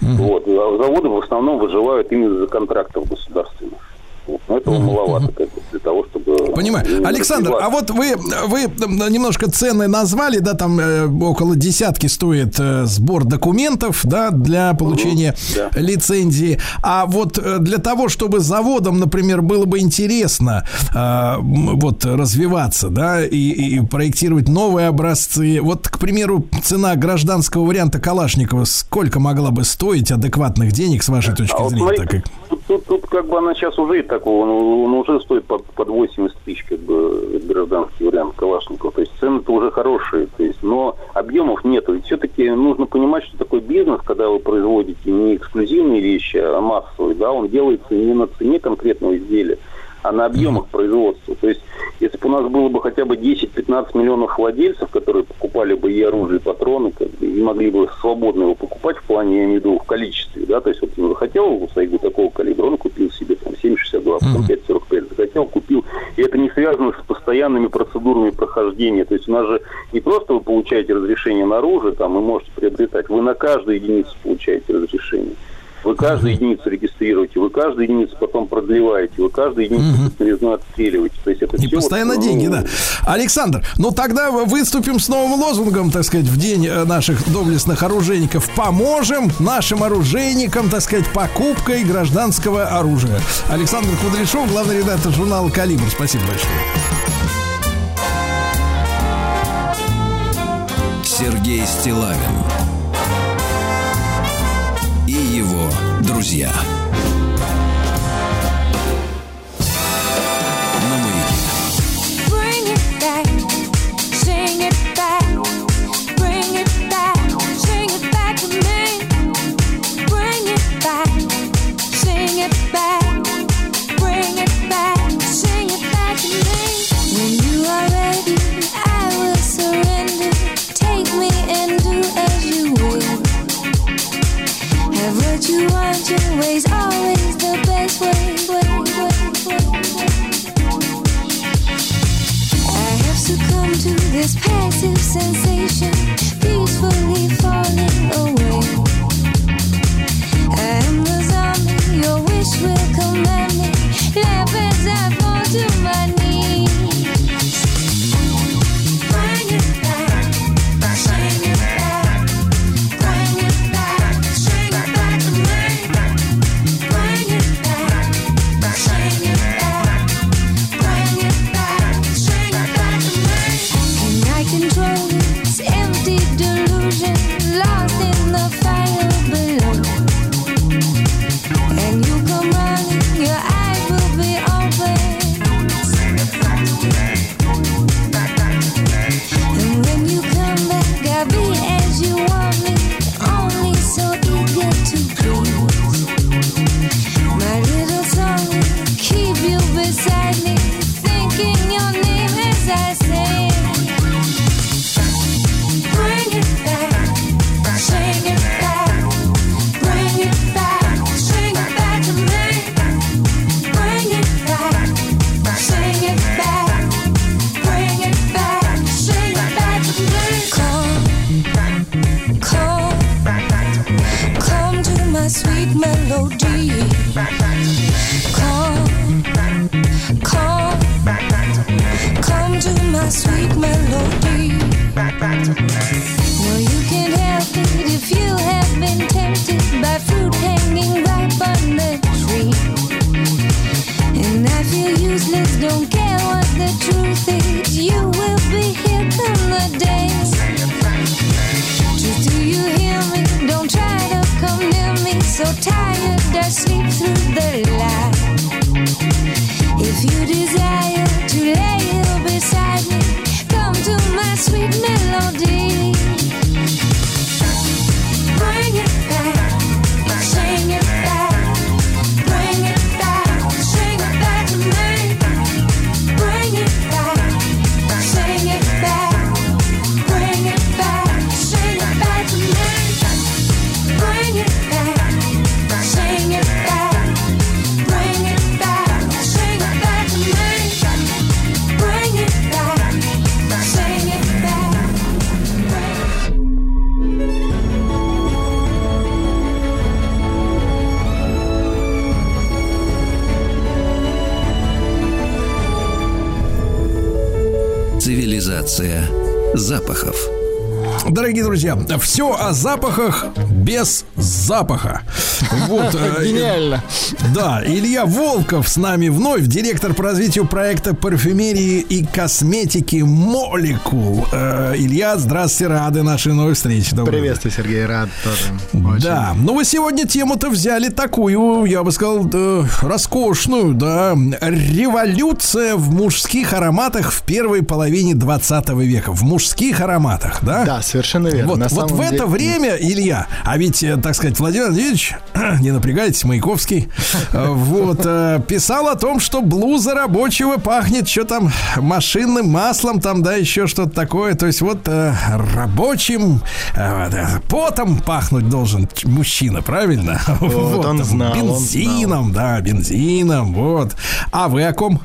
Вот. А заводы в основном выживают именно за контрактов государственных. Вот. Но этого маловато как бы, для того, чтобы... Понимаю. Александр, а вот вы, вы немножко цены назвали, да, там э, около десятки стоит э, сбор документов, да, для получения да. лицензии. А вот э, для того, чтобы заводам, например, было бы интересно э, вот развиваться, да, и, и проектировать новые образцы. Вот, к примеру, цена гражданского варианта Калашникова сколько могла бы стоить адекватных денег, с вашей точки А вот зрения? смотри, так как- тут, тут- как бы она сейчас уже и такого, он, он уже стоит под, под 80 тысяч, как бы, гражданский вариант Калашникова. То есть цены-то уже хорошие, то есть, но объемов нету. Ведь все-таки нужно понимать, что такое бизнес, когда вы производите не эксклюзивные вещи, а массовые, да, он делается не на цене конкретного изделия, а на объемах производства. То есть, если бы у нас было бы хотя бы 10-15 миллионов владельцев, которые покупали бы и оружие, и патроны, как бы, и могли бы свободно его покупать в плане, я имею в виду, в количестве, да, то есть вот он захотел у Сайгу такого калибра, он купил себе там 7,62, потом 5,45, захотел, купил. И это не связано с постоянными процедурами прохождения. То есть у нас же не просто вы получаете разрешение на оружие, там, и можете приобретать, вы на каждую единицу получаете разрешение. Вы каждую единицу регистрируете, вы каждую единицу потом продлеваете, вы каждую единицу нарезную отстреливаете. То есть это И постоянно вот, деньги, ну, да. Александр, ну тогда выступим с новым лозунгом, так сказать, в день э, наших доблестных оружейников. Поможем нашим оружейникам, так сказать, покупкой гражданского оружия. Александр Кудряшов, главный редактор журнала «Калибр». Спасибо большое. Сергей Стилавин и его друзья. Bring it back, sing it back to me. You want, your way's always the best way. I have succumbed to this passive sensation, peacefully falling away. I am the zombie, your wish will command me. Laugh as I fall to my knees. Melody. No, you can't help it if you have been tempted by fruit hanging ripe on the tree. And I feel useless, don't care what the truth is. You will be here come the day. Just do you hear me? Don't try to come near me. So tired, I sleep through the light. If you desire to my sweet melody. Цивилизация запахов. Дорогие друзья, все о запахах без запаха. Вот, э, Гениально. Да, Илья Волков с нами вновь, директор по развитию проекта парфюмерии и косметики Молекул. Э, Илья, здравствуйте, рады нашей новой встрече. Доброе Приветствую, Сергей, рад тоже. Да, ну вы сегодня тему-то взяли такую, я бы сказал, э, роскошную, да. Революция в мужских ароматах в первой половине 20 века. В мужских ароматах, да? Да, совершенно верно. Вот, На вот в это деле- время, Илья, а ведь, э, так сказать, Владимир Владимирович, не напрягайтесь, Маяковский, э, вот, э, писал о том, что блуза рабочего пахнет, что там, машинным маслом, там, да, еще что-то такое. То есть вот рабочим потом пахнуть должен мужчина, правильно? Вот, он там, знал, он Бензином, да, бензином, вот. А вы о ком?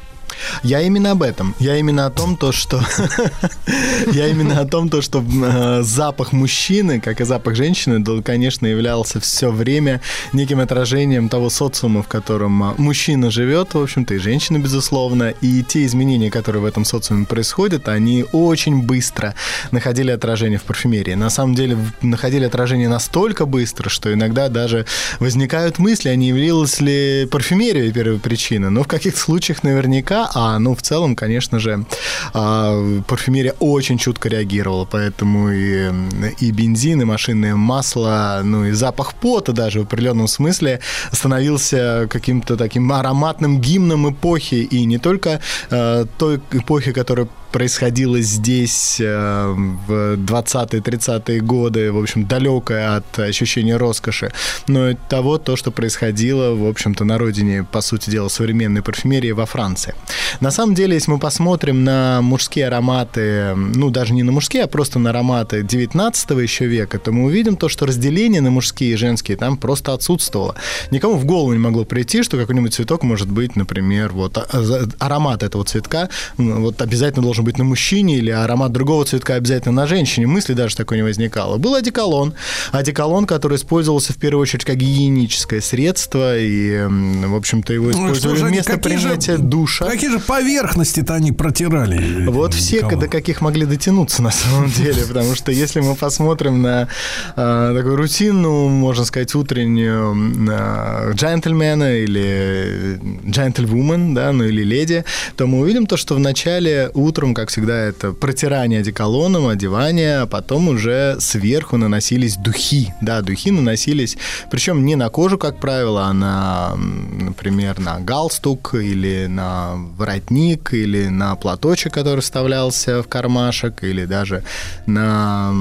Я именно об этом. Я именно о том, то, что... Я именно о том, то, что э, запах мужчины, как и запах женщины, конечно, являлся все время неким отражением того социума, в котором э, мужчина живет, в общем-то, и женщина, безусловно. И те изменения, которые в этом социуме происходят, они очень быстро находили отражение в парфюмерии. На самом деле, находили отражение настолько быстро, что иногда даже возникают мысли, а не явилась ли парфюмерия первой причиной. Но в каких-то случаях наверняка, а ну в целом, конечно же, а, парфюмерия очень чутко реагировала, поэтому и, и бензин, и машинное масло, ну и запах пота даже в определенном смысле становился каким-то таким ароматным гимном эпохи, и не только э, той эпохи, которая происходило здесь э, в 20-30-е годы, в общем, далекое от ощущения роскоши, но и того, то, что происходило, в общем-то, на родине, по сути дела, современной парфюмерии во Франции. На самом деле, если мы посмотрим на мужские ароматы, ну, даже не на мужские, а просто на ароматы 19 еще века, то мы увидим то, что разделение на мужские и женские там просто отсутствовало. Никому в голову не могло прийти, что какой-нибудь цветок может быть, например, вот а- а- аромат этого цветка вот обязательно должен быть на мужчине или аромат другого цветка обязательно на женщине. Мысли даже такой не возникало. Был одеколон. Одеколон, который использовался в первую очередь как гигиеническое средство, и, в общем-то, его Ну, использовали они, вместо какие же- принятия душа. Какие же поверхности-то они протирали? Вот все, до каких могли дотянуться на самом деле, потому что если мы посмотрим на э, такую рутинную, можно сказать, утреннюю э, джентльмена или джентльвумен, да, ну или леди, то мы увидим то, что вначале утром, как всегда, это протирание одеколоном, одевание, а потом уже сверху наносились духи, да, духи наносились, причем не на кожу, как правило, а на, например, на галстук или на воротник или на платочек, который вставлялся в кармашек, или даже на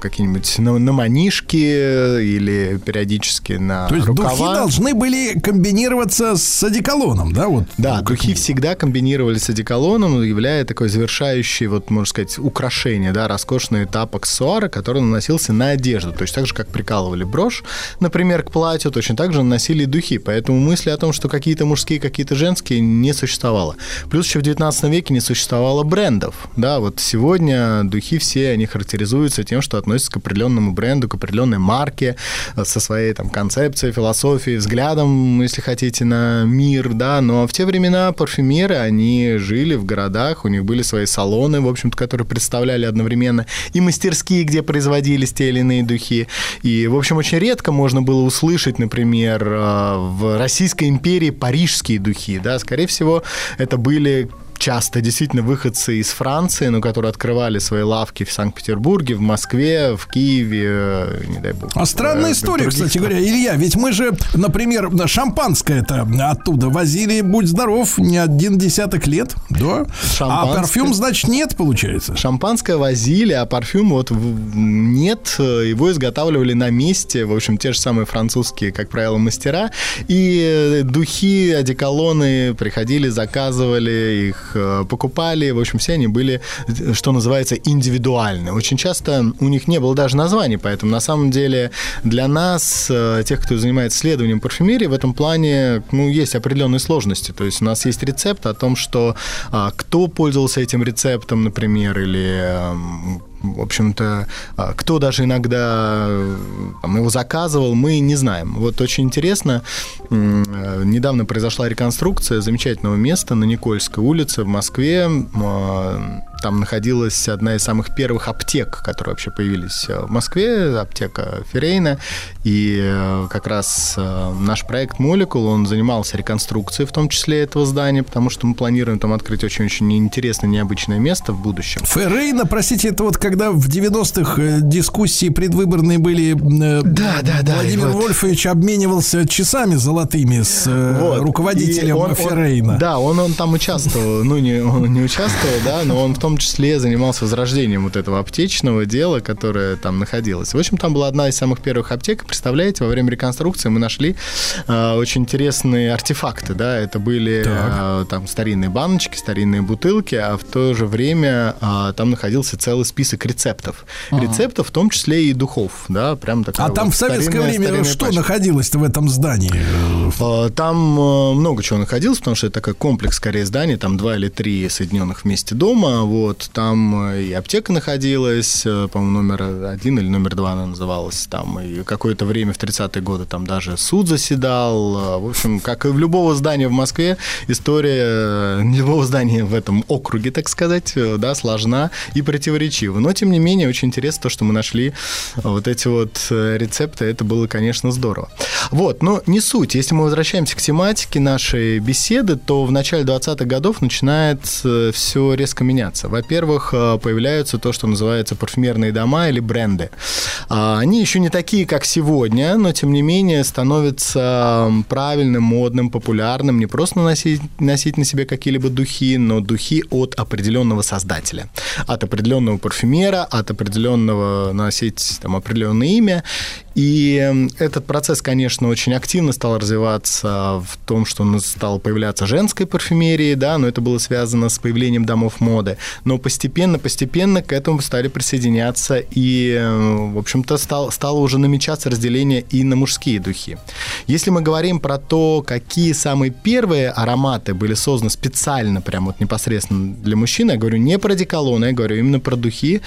какие-нибудь на, на манишки или периодически на То есть рукава. духи должны были комбинироваться с одеколоном, да? Вот. Да, духи всегда комбинировались с одеколоном, являя такой завершающий, вот, можно сказать, украшение, да, роскошный этап аксессуара, который наносился на одежду. То есть так же, как прикалывали брошь, например, к платью, точно так же наносили духи. Поэтому мысли о том, что какие-то мужские, какие-то женские, не существовало. Плюс еще в 19 веке не существовало брендов. Да, вот сегодня духи все, они характеризуются тем, что относятся к определенному бренду, к определенной марке, э, со своей там концепцией, философией, взглядом, если хотите, на мир, да, но в те времена парфюмеры, они жили в городах, у них них были свои салоны, в общем-то, которые представляли одновременно и мастерские, где производились те или иные духи. И, в общем, очень редко можно было услышать, например, э, в Российской империи парижские духи, да, скорее всего, это были часто действительно выходцы из Франции, но которые открывали свои лавки в Санкт-Петербурге, в Москве, в Киеве, э, не дай бог. А странная э, история, кстати говоря, Илья, ведь мы же, например, шампанское-то оттуда возили, будь здоров, не один десяток лет, да? А парфюм, значит, нет, получается. Шампанское возили, а парфюм вот нет. Его изготавливали на месте. В общем, те же самые французские, как правило, мастера. И э, духи, одеколоны приходили, заказывали, их э, покупали. В общем, все они были, что называется, индивидуальны. Очень часто у них не было даже названий, поэтому на самом деле для нас, э, тех, кто занимается исследованием парфюмерии, в этом плане ну, есть определенные сложности. То есть у нас есть рецепт о том, что а, кто пользовался этим рецептом, например, или эм, в общем-то, а, кто даже иногда э, там, его заказывал, мы не знаем. Вот очень интересно, э, недавно произошла реконструкция замечательного места на Никольской улице в Москве. М, Там находилась одна из самых первых аптек, которые вообще появились э, в Москве, аптека Ферейна. И как раз наш проект «Молекул», он занимался реконструкцией, в том числе этого здания, потому что мы планируем там открыть очень-очень интересное, необычное место в будущем. Феррейна, простите, это вот когда в 90-х э, дискуссии предвыборные были, э, Да, да, да, Владимир вот. Вольфович обменивался часами золотыми с э, Вот. руководителем он- он- Феррейна. да, он, он там участвовал, ну, не, он не участвовал, да, но он в том числе занимался возрождением вот этого аптечного дела, которое там находилось. В общем, там была одна из самых первых аптек. Представляете, во время реконструкции мы нашли э, очень интересные артефакты, да, это были э, там старинные баночки, старинные бутылки, а в то же время э, там находился целый список рецептов. Ага. Рецептов, в том числе и духов, да, прям такая А вот там в советское старинная- время старинная что пачка. находилось-то в этом здании? А, Там э, много чего находилось, потому что это такой комплекс, скорее, зданий, там два или три соединенных вместе дома, вот, там э, и аптека находилась, э, по-моему, номер один или номер два она называлась, там, и какое-то время в 30-е годы там даже суд заседал, в общем, как и в любого здания в Москве, история любого здания в этом округе, так сказать, да, сложна и противоречива, но, тем не менее, очень интересно то, что мы нашли вот эти вот э, рецепты, это было, конечно, здорово. Вот, но не суть. Если мы возвращаемся к тематике нашей беседы, то в начале 20-х годов начинает все резко меняться. Во-первых, э, появляются то, что называется парфюмерные дома или бренды. А, Они еще не такие, как сегодня, но тем не менее становятся правильным, модным, популярным. Не просто носить, носить на себе какие-либо духи, но духи от определенного создателя. От определенного парфюмера, от определенного носить там, определенное имя. И м, этот процесс, конечно, очень активно стал развиваться в том, что стало появляться женской парфюмерии, да, но это было связано с появлением домов моды. Но постепенно, постепенно к этому стали присоединяться и, э, в общем-то, стал, стало уже намечаться разделение и на мужские духи. Если мы говорим про то, какие самые первые ароматы были созданы специально, прям вот непосредственно для мужчин, я говорю не про деколоны, я говорю именно про духи,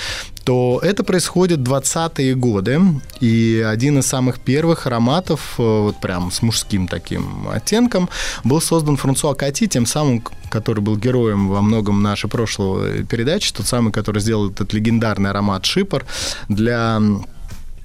то это происходит в 20-е годы, и один из самых первых ароматов, э, вот прям с мужским таким оттенком, был создан Франсуа Кати, тем самым, который был героем во многом нашей прошлой передачи, тот самый, который сделал этот легендарный аромат Шипор для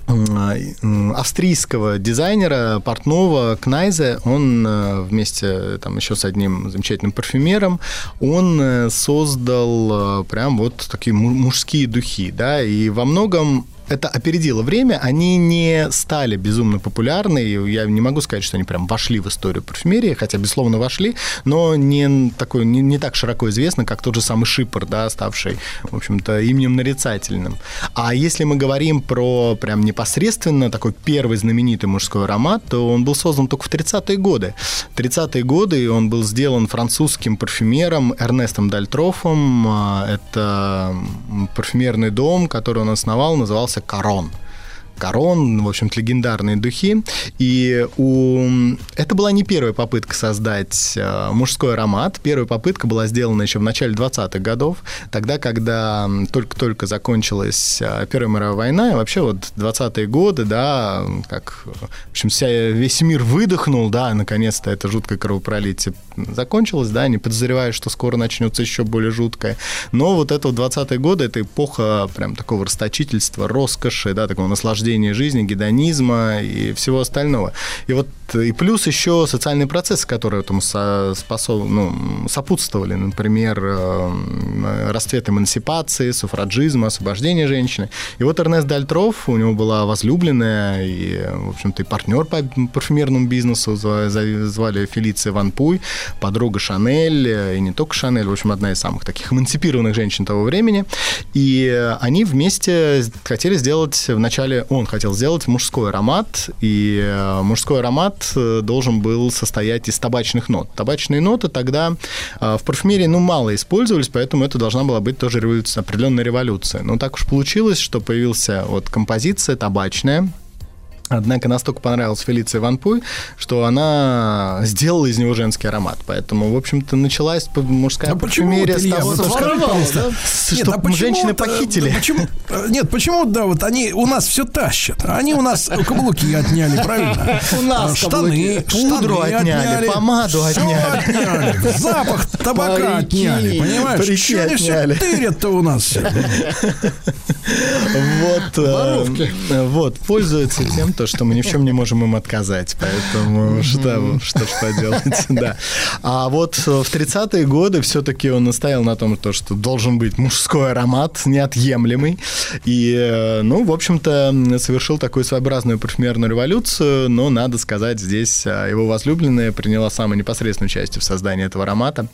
м, австрийского дизайнера, портного Кнайзе, он э, вместе там еще с одним замечательным парфюмером, он э, создал э, прям вот такие му- мужские духи, да, и во многом это опередило время, они не стали безумно популярны, я не могу сказать, что они прям вошли в историю парфюмерии, хотя, безусловно, вошли, но не, такой, не, не так широко известно, как тот же самый Шипор, да, ставший, в общем-то, именем нарицательным. А если мы говорим про прям непосредственно такой первый знаменитый мужской аромат, то он был создан только в 30-е годы. 30-е годы и он был сделан французским парфюмером Эрнестом Дальтрофом. А, Это парфюмерный дом, который он основал, назывался Корон. Корон, в общем-то, легендарные духи. И у... это была не первая попытка создать э, мужской аромат. Первая попытка была сделана еще в начале 20-х годов, тогда, когда только-только закончилась э, Первая мировая война, и вообще вот 20-е годы, да, как, в общем, вся, весь мир выдохнул, да, наконец-то это жуткое кровопролитие закончилось, да, не подозревая, что скоро начнется еще более жуткое. Но вот это вот 20-е годы, это эпоха прям такого расточительства, роскоши, да, такого наслаждения жизни, гедонизма и всего остального. И вот и плюс еще социальные процессы, которые этому со- способ- ну, сопутствовали, например, э, расцвет эмансипации, суфраджизма, освобождения женщины. И вот Эрнест Дальтров, у него была возлюбленная и, в общем-то, и партнер по парфюмерному бизнесу, зва- зва- звали Фелиция Ван Пуй, подруга Шанель, э, и не только Шанель, в общем, одна из самых таких эмансипированных женщин того времени. И э, они вместе хотели сделать, вначале он хотел сделать мужской аромат, и э, мужской аромат э, должен был состоять из табачных нот. Табачные ноты тогда э, в парфюмерии, ну, мало использовались, поэтому это должна была быть тоже революция, определенная революция. Но так уж получилось, что появился вот композиция табачная, Однако настолько понравилась Фелиция Ван Пуй, что она сделала из него женский аромат. Поэтому, в общем-то, началась мужская А почему, парфюмерия вот, с того, вот что- что нет, а почему женщины это- похитили. да Почему, э, нет, почему, да, вот они у нас все тащат. Они у нас каблуки отняли, правильно? У нас штаны. Пудру отняли, помаду отняли. запах табака отняли, понимаешь? Что они все тырят-то у нас все? Вот, э, вот, пользуются тем, то, что мы ни в чем не можем им отказать. Поэтому что, что ж поделать, да. А вот в 30-е годы все-таки он настоял на том, то, что должен быть мужской аромат, неотъемлемый. И, э, ну, в общем-то, совершил такую своеобразную парфюмерную революцию, но, надо сказать, здесь э, его возлюбленная приняла самое непосредственное участие в создании этого аромата.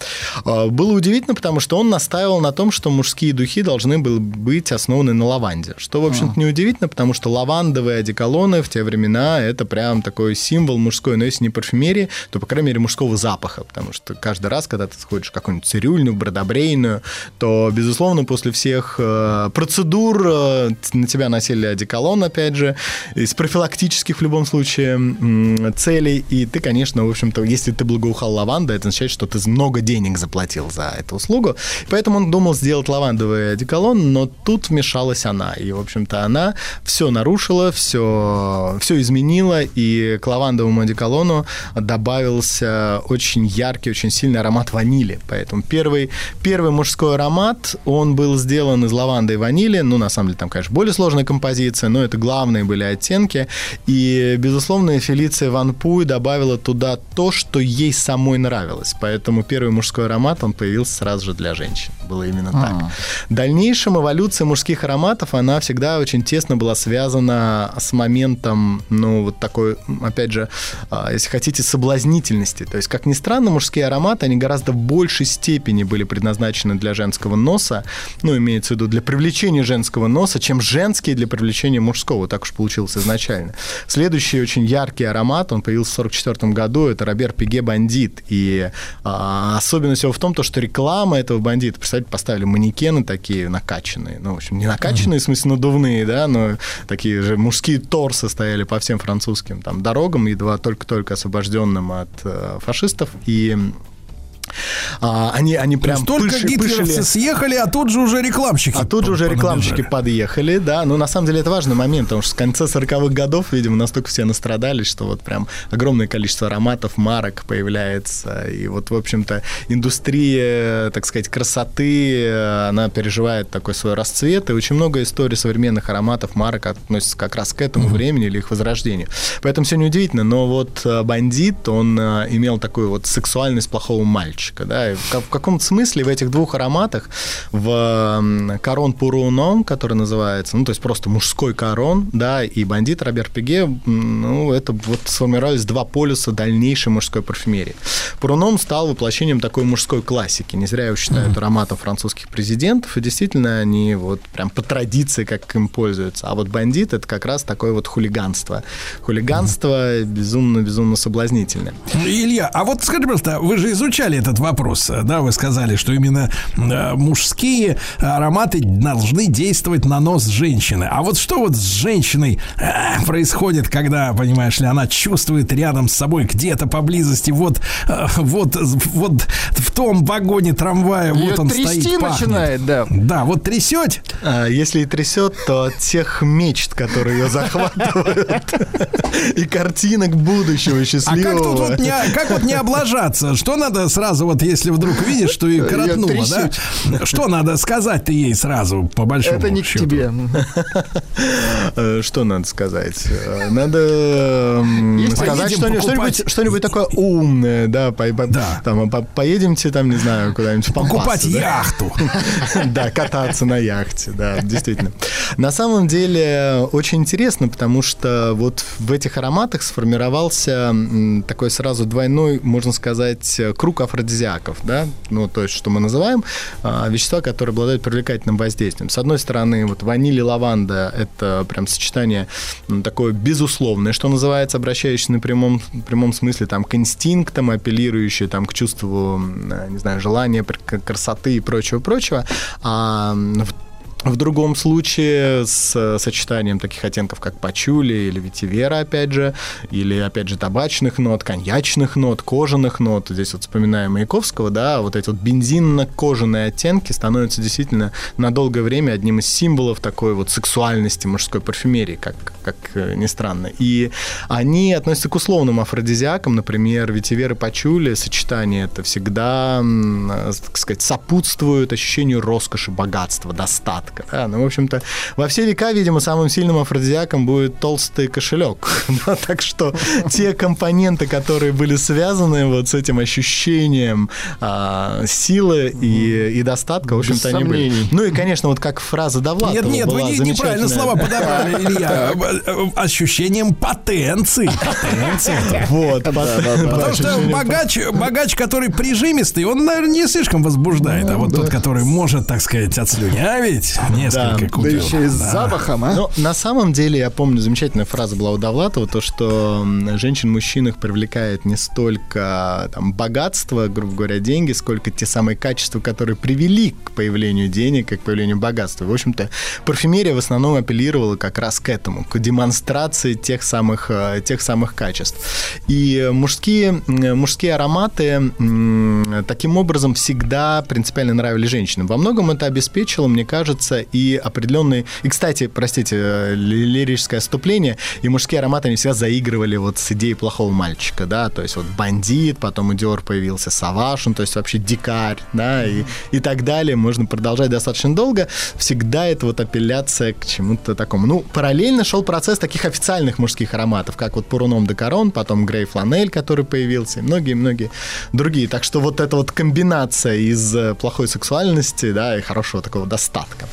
Э, Было удивительно, потому что он настаивал на том, что мужские духи должны были быть основаны на лаванде. Что, в общем-то, неудивительно, потому что лавандовые одеколоны в те времена это прям такой символ мужской, но если не парфюмерии, то, по крайней мере, мужского запаха, потому что каждый раз, когда ты сходишь в какую-нибудь цирюльню, в бродобрейную, то, безусловно, после всех э, процедур э, на тебя носили одеколон, опять же, из профилактических в любом случае м, целей, и ты, конечно, в общем-то, если ты благоухал лавандой, это означает, что ты много денег заплатил за эту услугу, поэтому он думал сделать лавандовый одеколон, но тут вмешалась она, и, в общем-то, она все нарушила, все, все изменила, и к лавандовому одеколону добавился очень яркий, очень сильный аромат ванили, поэтому первый, первый мужской аромат, он был сделан из лаванды и ванили, ну, на самом деле, там, конечно, более сложная композиция, но это главные были оттенки, и, безусловно, Фелиция Ван Пуй добавила туда то, что ей самой нравилось, поэтому первый мужской аромат, он появился сразу же для женщин, было именно так. В дальнейшем эволюция мужских ароматов, она всегда очень тесно была связана с моментом, ну, вот такой, опять же, а, если хотите, соблазнительности. То есть, как ни странно, мужские ароматы, они гораздо в большей степени были предназначены для женского носа, ну, имеется в виду для привлечения женского носа, чем женские для привлечения мужского. Так уж получилось изначально. Следующий очень яркий аромат, он появился в 1944 году, это Робер Пиге Бандит. И а, особенность его в том, то, что реклама этого бандита, представьте, поставили манекены такие накачанные, ну, в общем, не накачанные, в смысле надувные, да, но такие же мужские торсы стояли по всем французским там дорогам, едва только-только освобожденным от э, фашистов, и а, они, они прям Только пыши- гитлеровцы пышили- съехали, а тут же уже рекламщики. а тут же уже рекламщики подъехали, да. Ну, на самом деле, это важный момент, потому что с конца 40-х годов, видимо, настолько все настрадались, что вот прям огромное количество ароматов, марок появляется. И вот, в общем-то, индустрия, так сказать, красоты, э, она переживает такой свой расцвет. И очень много историй современных ароматов, марок относится как раз к этому времени или их возрождению. Поэтому все неудивительно. Но вот э, бандит, он э, имел такую вот сексуальность плохого мальчика, да. И в, ка- в каком-то смысле в этих двух ароматах, в Корон Пуруном, который называется, ну, то есть просто мужской корон, да, и бандит Роберт Пиге, ну, это вот сформировались два полюса дальнейшей мужской парфюмерии. Пуруном стал воплощением такой мужской классики. Не зря его считают ароматом французских президентов, и действительно они вот прям по традиции как им пользуются. А вот бандит это как раз такое вот хулиганство. Хулиганство безумно-безумно соблазнительное. Илья, а вот скажи, пожалуйста, вы же изучали этот вот вопрос. Да, вы сказали, что именно э, мужские ароматы должны действовать на нос женщины. А вот что вот с женщиной э, происходит, когда, понимаешь ли, она чувствует рядом с собой где-то поблизости, вот, э, вот, вот в том вагоне трамвая, Её вот он трясти стоит, пахнет. начинает, да. Да, вот трясет. А, Если и трясет, то от тех мечт, которые ее захватывают, и картинок будущего А счастливого. как тут вот не, как вот не облажаться? Что надо сразу, вот если вдруг видишь, что и коротнуло, да? Что надо сказать ты ей сразу, по большому Это не к тебе. Что надо сказать? Надо сказать что-нибудь, что-нибудь, такое умное, да, там, по- поедемте там, не знаю, куда-нибудь Покупать яхту. Да, кататься на яхте, да, действительно. На самом деле очень интересно, потому что вот в этих ароматах сформировался такой сразу двойной, можно сказать, круг афродизиаков, да, ну, то есть, что мы называем а, вещества, которые обладают привлекательным воздействием. С одной стороны, вот ваниль и лаванда – это прям сочетание м, такое безусловное, что называется, обращающееся на прямом, прямом смысле там к инстинктам, апеллирующее там к чувству, не знаю, желания, красоты и прочего-прочего. А в в другом случае с э, сочетанием таких оттенков, как пачули или ветивера, опять же, или, опять же, табачных нот, коньячных нот, кожаных нот. Здесь вот вспоминаем Маяковского, да, вот эти вот бензинно-кожаные оттенки становятся действительно на долгое время одним из символов такой вот сексуальности мужской парфюмерии, как, как э, ни странно. И они относятся к условным афродизиакам, например, ветивер и пачули, сочетание это всегда, э, так сказать, сопутствует ощущению роскоши, богатства, достатка. Да? Ну, в общем-то, во все века, видимо, самым сильным афродизиаком будет толстый кошелек. Да, так что те компоненты, которые были связаны вот с этим ощущением а, силы и, и достатка, в общем-то, они были. Ну и, конечно, вот как фраза Довлатова Нет, нет, вы была не- неправильно слова подобрали, Илья. Ощущением потенции. Потенции. Вот, Потому что богач, богач, который прижимистый, он, наверное, не слишком возбуждает, а вот тот, который может, так сказать, отслюнявить несколько купюр. Да. а? Но на самом деле, я помню, замечательная фраза была у Довлатова, то, что м, женщин в мужчинах привлекает не столько там, богатство, грубо говоря, деньги, сколько те самые качества, которые привели к появлению денег, и к появлению богатства. В общем-то, парфюмерия в основном апеллировала как раз к этому, к демонстрации тех самых, э, тех самых качеств. И мужские, мужские ароматы таким образом всегда принципиально нравились женщинам. Во многом это обеспечило, мне кажется, и определенный... И, кстати, простите, э, ли- лирическое отступление, и мужские ароматы, они всегда заигрывали вот с идеей плохого мальчика, да, то есть вот бандит, потом у Диор появился Саваш, ну, то есть вообще дикарь, да, и, и так далее. Можно продолжать достаточно долго. Всегда это вот апелляция к чему-то такому. Ну, параллельно шел процесс таких официальных мужских ароматов, как вот Пуруном де Корон, потом Грей Фланель, который появился, и многие-многие другие. Так что вот эта вот комбинация из э, плохой сексуальности, да, и хорошего такого достатка.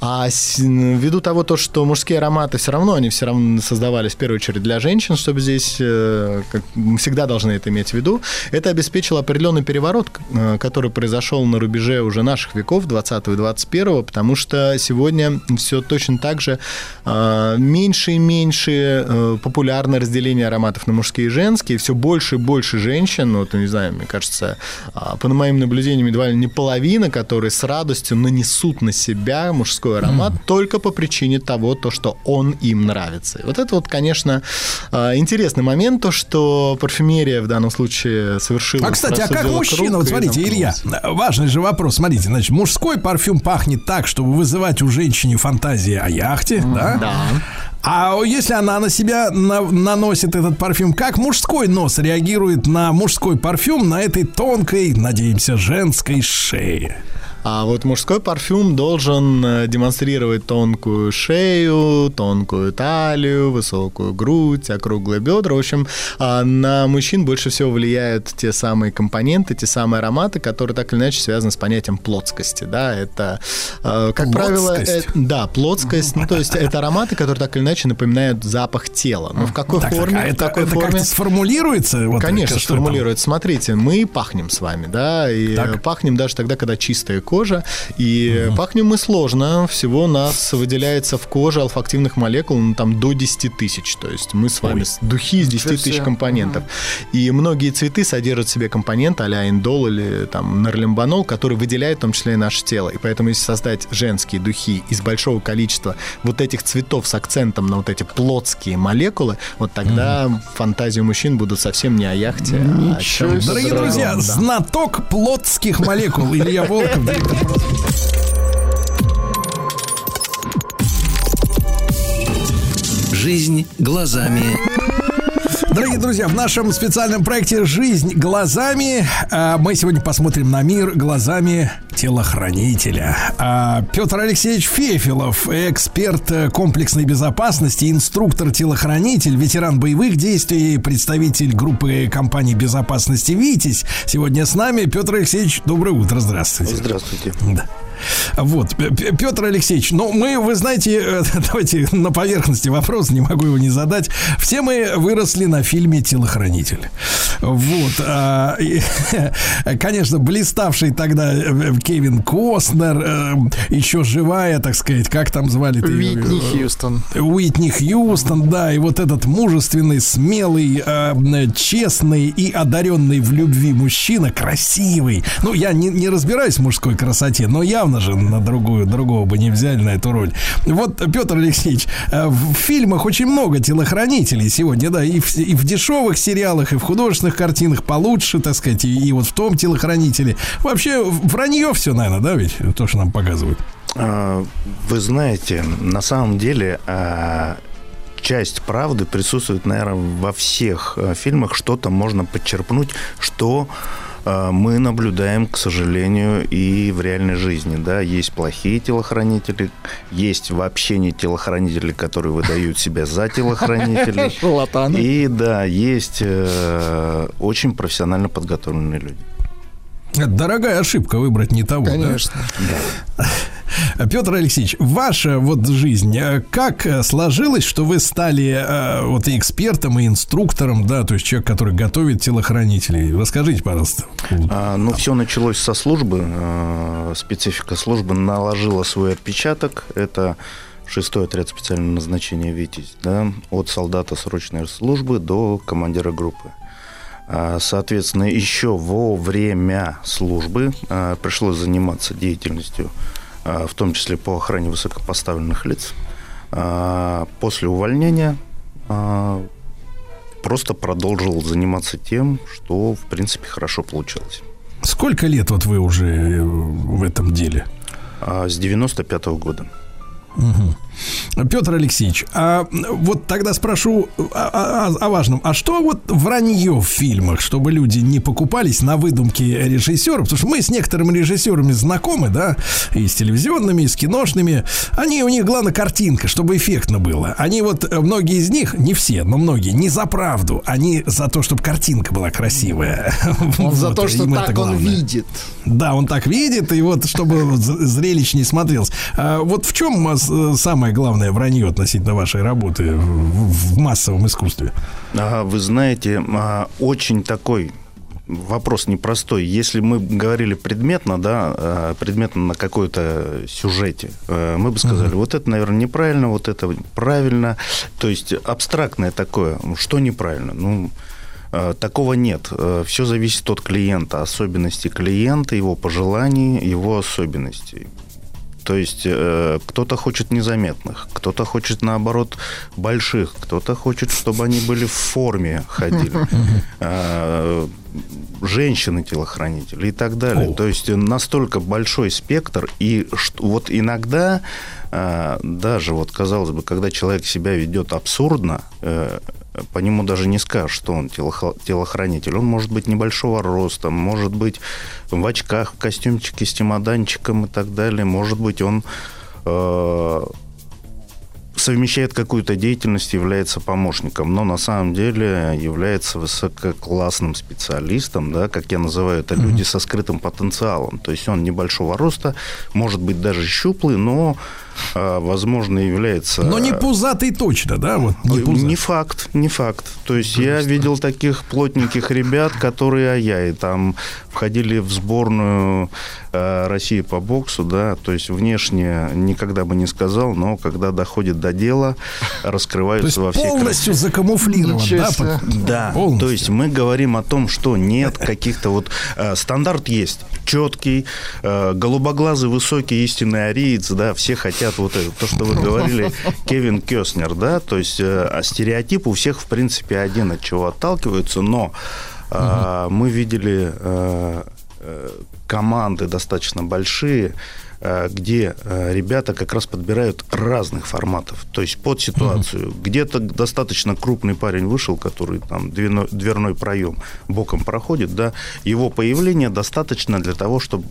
А ввиду того, то, что мужские ароматы все равно, они все равно создавались в первую очередь для женщин, чтобы здесь, э, как всегда должны это иметь в виду, это обеспечило определенный переворот, э, который произошел на рубеже уже наших веков, 20 и 21, потому что сегодня все точно так же э, меньше и меньше э, популярно разделение ароматов на мужские и женские, все больше и больше женщин, ну, вот, не знаю, мне кажется, а, по моим наблюдениям, едва ли не половина, которые с радостью нанесут на себя мужской аромат только по причине того, то, что он им нравится. И вот это вот, конечно, а, интересный момент, то, что парфюмерия в данном случае совершила... А, кстати, а как мужчина, вот смотрите, Илья, важный же вопрос, смотрите, значит, мужской парфюм пахнет так, чтобы вызывать у женщины фантазии о яхте, да? Да. А если она на себя на- наносит этот парфюм, как мужской нос реагирует на мужской парфюм на этой тонкой, надеемся, женской шее? А вот мужской парфюм должен э, демонстрировать тонкую шею, тонкую талию, высокую грудь, округлые бедра. В общем, а, на мужчин больше всего влияют те самые компоненты, те самые ароматы, которые так или иначе связаны с понятием плотскости. Да, это, э, как правило, Плотскость? э, да, плотскость. Ну, то есть это ароматы, которые так или иначе напоминают запах тела. Но в какой Так, так, форме? а в это, какой это форме? сформулируется? Вот, Конечно, что там? сформулирует. Смотрите, мы пахнем с вами, да, и Так. пахнем даже тогда, когда чистая кожа. И пахнем мы сложно. Всего у нас выделяется в коже алфактивных молекул ну, там до 10 тысяч. То есть мы с вами с- духи из 10 Ничего тысяч компонентов. И многие цветы содержат в себе компонент а-ля индол или там нарлембанол, который выделяет в том числе и наше тело. И поэтому если создать женские духи из большого количества вот этих цветов с акцентом на вот эти плотские молекулы, вот тогда фантазии у мужчин будут совсем не о яхте, а о чем-то Дорогие другом, друзья, да. знаток плотских молекул Илья Волков, директор Жизнь глазами Дорогие друзья, в нашем специальном проекте «Жизнь глазами» а, мы сегодня посмотрим на мир глазами телохранителя. А, Петр Алексеевич Фефилов, эксперт э, комплексной безопасности, инструктор-телохранитель, ветеран боевых действий, представитель группы компании безопасности «Витязь». Сегодня с нами. Петр Алексеевич, доброе утро, здравствуйте. Здравствуйте. Да. Вот, Петр Алексеевич, ну мы, вы знаете, э, давайте на поверхности вопрос, не могу его не задать. Все мы выросли на фильме «Телохранитель». Вот, а, и, конечно, блиставший тогда э, Кевин Костнер, э, еще живая, так сказать, как там звали? Уитни Хьюстон. Уитни Хьюстон, да, и вот этот мужественный, смелый, честный и одаренный в любви мужчина, красивый. Ну, я не, не разбираюсь в мужской красоте, но явно же на другую, другого бы не взяли на эту роль. Вот, Петр Алексеевич, э, в фильмах очень много телохранителей сегодня, да, и в, и в дешевых сериалах, и в художественных картинах получше, так сказать, и, и вот в том телохранителе. Вообще, вранье все, наверное, да, ведь, то, что нам показывают. А, Вы знаете, на самом деле а, часть правды присутствует, наверное, во всех а, фильмах. Что-то можно подчерпнуть, что мы наблюдаем, к сожалению, и в реальной жизни. Да, есть плохие телохранители, есть вообще не телохранители, которые выдают себя за телохранителей. И да, есть э, очень профессионально подготовленные люди. Дорогая ошибка выбрать не того. да? Конечно. Петр Алексеевич, ваша вот жизнь, э, как э, сложилось, что вы стали э, вот и экспертом, и инструктором, да, то есть человек, который готовит телохранителей? Расскажите, пожалуйста. А, ну, все началось со службы. Специфика службы наложила свой отпечаток. Это шестой отряд специального назначения «Витязь», да, от солдата срочной службы до командира группы. А, Соответственно, еще во время службы пришлось заниматься деятельностью, в том числе по охране высокопоставленных лиц. А, После увольнения а, просто продолжил заниматься тем, что, в принципе, хорошо получалось. Сколько лет вот вы уже э, в этом деле? А, С 95 года. Петр Алексеевич, а вот тогда спрошу о, о- о важном. А что вот вранье в фильмах, чтобы люди не покупались на выдумки режиссеров? Потому что мы с некоторыми режиссерами знакомы, да, и с телевизионными, и с киношными. Они, у них главное картинка, чтобы эффектно было. Они вот, э, многие из них, не все, но многие, не за правду, они за то, чтобы картинка была красивая. Он за то, что так он видит. Да, он так видит, и вот чтобы зрелищнее смотрелось. А вот в чем а, с- самое главное вранье относительно вашей работы в, в массовом искусстве? А, Вы знаете, а, очень такой вопрос непростой. Если мы говорили предметно, да, а, предметно на какой-то сюжете, э, мы бы сказали, вот это, наверное, неправильно, вот это правильно. То есть абстрактное такое, что неправильно? Ну, э, Такого нет. Все зависит от клиента, особенностей клиента, его пожеланий, его особенностей. То есть э, кто-то хочет незаметных, кто-то хочет наоборот больших, кто-то хочет, чтобы они были в форме ходили. Э, Женщины-телохранители и так далее. О. То есть настолько большой спектр. И вот иногда э, даже вот казалось бы, когда человек себя ведет абсурдно, э, по нему даже не скажешь, что он телохранитель. Он может быть небольшого роста, может быть в очках, в костюмчике с чемоданчиком и так далее. Может быть, он э, совмещает какую-то деятельность, является помощником, но на самом деле является высококлассным специалистом, да, как я называю это, люди со скрытым потенциалом. То есть он небольшого роста, может быть даже щуплый, но возможно, является... Но не пузатый точно, да? Вот, не, не, пузатый. факт, не факт. То есть я видел таких плотненьких ребят, которые ай-яй, там входили в сборную э, России по боксу, да, то есть внешне никогда бы не сказал, но когда доходит до дела, раскрываются во всей полностью красе. закамуфлирован, да? Да, Полностью. то есть мы говорим о том, что нет каких-то вот... стандарт есть, четкий, голубоглазый, высокий, истинный ариец, да, все хотят вот это, то, что вы говорили, Кевин Кёснер, да, то есть э, а стереотип у всех, в принципе, один, от чего отталкиваются, но э, мы видели э, э, команды достаточно большие, где э, ребята как раз подбирают разных форматов, то есть под ситуацию. Где-то достаточно крупный парень вышел, который там дверной, дверной проем боком проходит, да, его появление достаточно для того, чтобы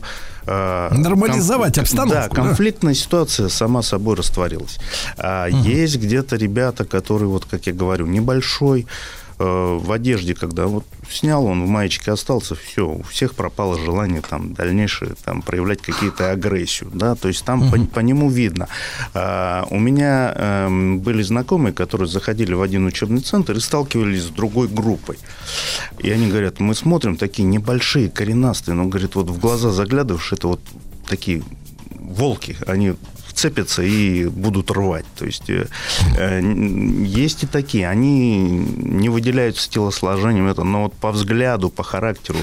э, Нормализовать конф- обстановку, Да, да. конфликтная ситуация сама собой растворилась. А есть где-то ребята, которые, вот как я говорю, небольшой, э, в одежде, когда вот снял, он в маечке остался, все, у всех пропало желание там дальнейшее там проявлять какие-то агрессию, да, то есть там по, по нему видно. А, у меня эм, были знакомые, которые заходили в один учебный центр и сталкивались с другой группой. И они говорят, мы смотрим такие небольшие, коренастые, но, говорит, вот в глаза заглядываешь, это вот такие волки, они вцепятся и будут рвать. То есть э, э, есть и такие, они не выделяются телосложением, это, но вот по взгляду, по характеру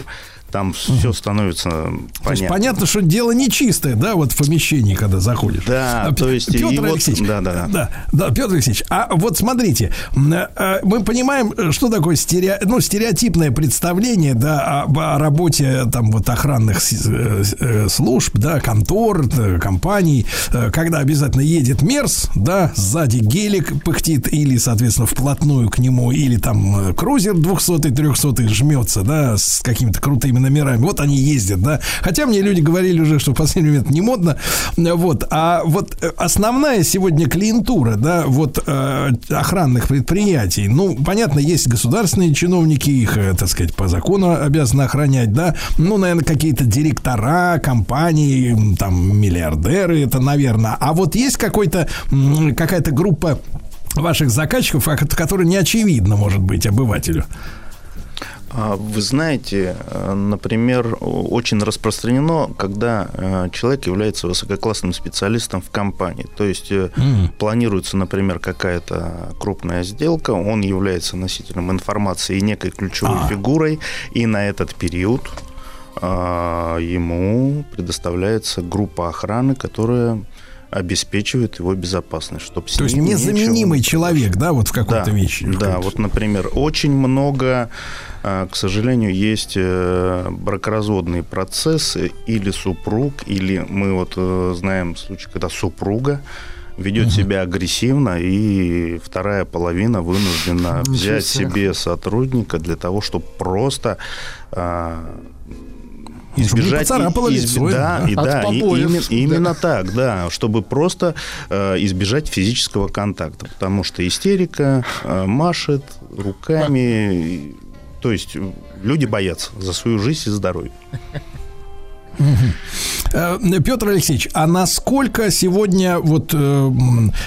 там все становится То есть понятно. понятно, что дело нечистое, да, вот в помещении, когда заходишь. Да, А, то есть Петр вот- Алексеевич, да, да, да. да, да, Петр Алексеевич, а вот смотрите, э, мы понимаем, э, что такое стерео, ну, стереотипное представление, да, об- о, работе там вот охранных э, э, служб, да, контор, э, компаний, э, когда обязательно едет Мерс, да, сзади гелик пыхтит или, соответственно, вплотную к нему, или там э, крузер 200 300 жмется, да, с какими-то крутыми номерами. Вот они ездят, да. Хотя мне люди говорили уже, что в последний момент не модно. Вот. А вот э, основная сегодня клиентура, да, вот э, охранных предприятий, ну, понятно, есть государственные чиновники, их, э, так сказать, по закону обязаны охранять, да. Ну, наверное, какие-то директора компаний, м, там, миллиардеры, это, наверное. А вот есть какой-то, какая-то группа ваших заказчиков, которая не очевидна, может быть, обывателю? А, Вы знаете, э, например, очень распространено, когда э, человек является высококлассным специалистом в компании. То есть э, планируется, например, какая-то крупная сделка, он является носителем информации и некой ключевой А. фигурой, и на этот период а, ему предоставляется группа охраны, которая обеспечивает его безопасность, чтобы То есть незаменимый человек, да, вот в какой-то да, вещи. Да, вот, например, очень много, к сожалению, есть э, бракоразводные процессы или супруг, или мы вот э, знаем случай, когда супруга ведет себя агрессивно, и вторая половина вынуждена Ничего взять себе. себе сотрудника для того, чтобы просто а, избежать поцарапало и- лицо, да, и, да, и- именно, да. именно так, да, чтобы просто э, избежать физического контакта, потому что истерика э, машет руками, то есть э, люди боятся за свою жизнь и здоровье. Э, Петр Алексеевич, а насколько сегодня вот э,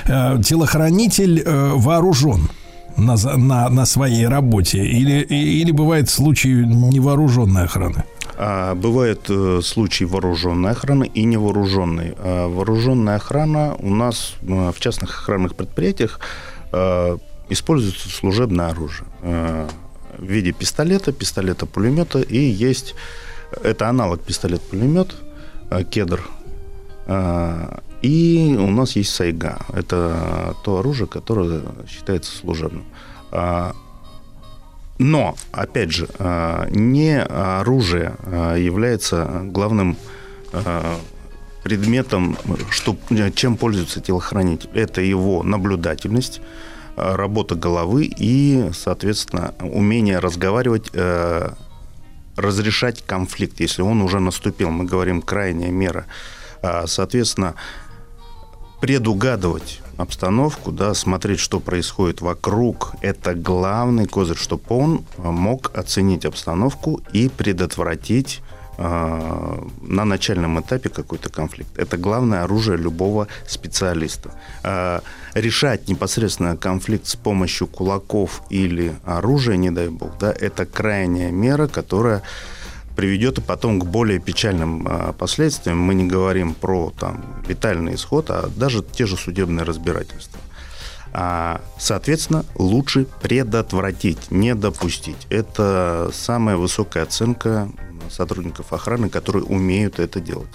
э, телохранитель э, вооружен? На, на, на своей работе? Или, или бывает случаи невооруженной охраны? А, Бывают э, случаи вооруженной охраны и невооруженной. А, Вооруженная охрана у нас э, в частных охранных предприятиях э, используется служебное оружие в виде пистолета, пистолета-пулемета и есть это аналог пистолет-пулемет э, кедр. Э, И у нас есть сайга. Это то оружие, которое считается служебным. А, но, опять же, э, не оружие э, является главным предметом, что, чем пользуется телохранитель. Это его наблюдательность, работа головы и, соответственно, умение разговаривать, э, разрешать конфликт, если он уже наступил. Мы говорим крайняя мера. А, Соответственно, предугадывать обстановку, да, смотреть, что происходит вокруг, это главный козырь, чтобы он мог оценить обстановку и предотвратить на начальном этапе какой-то конфликт. Это главное оружие любого специалиста. Э, решать непосредственно конфликт с помощью кулаков или оружия, не дай бог, да, это крайняя мера, которая приведет и потом к более печальным а, последствиям. Мы не говорим про там, летальный исход, а даже те же судебные разбирательства. А, соответственно, лучше предотвратить, не допустить. Это самая высокая оценка сотрудников охраны, которые умеют это делать.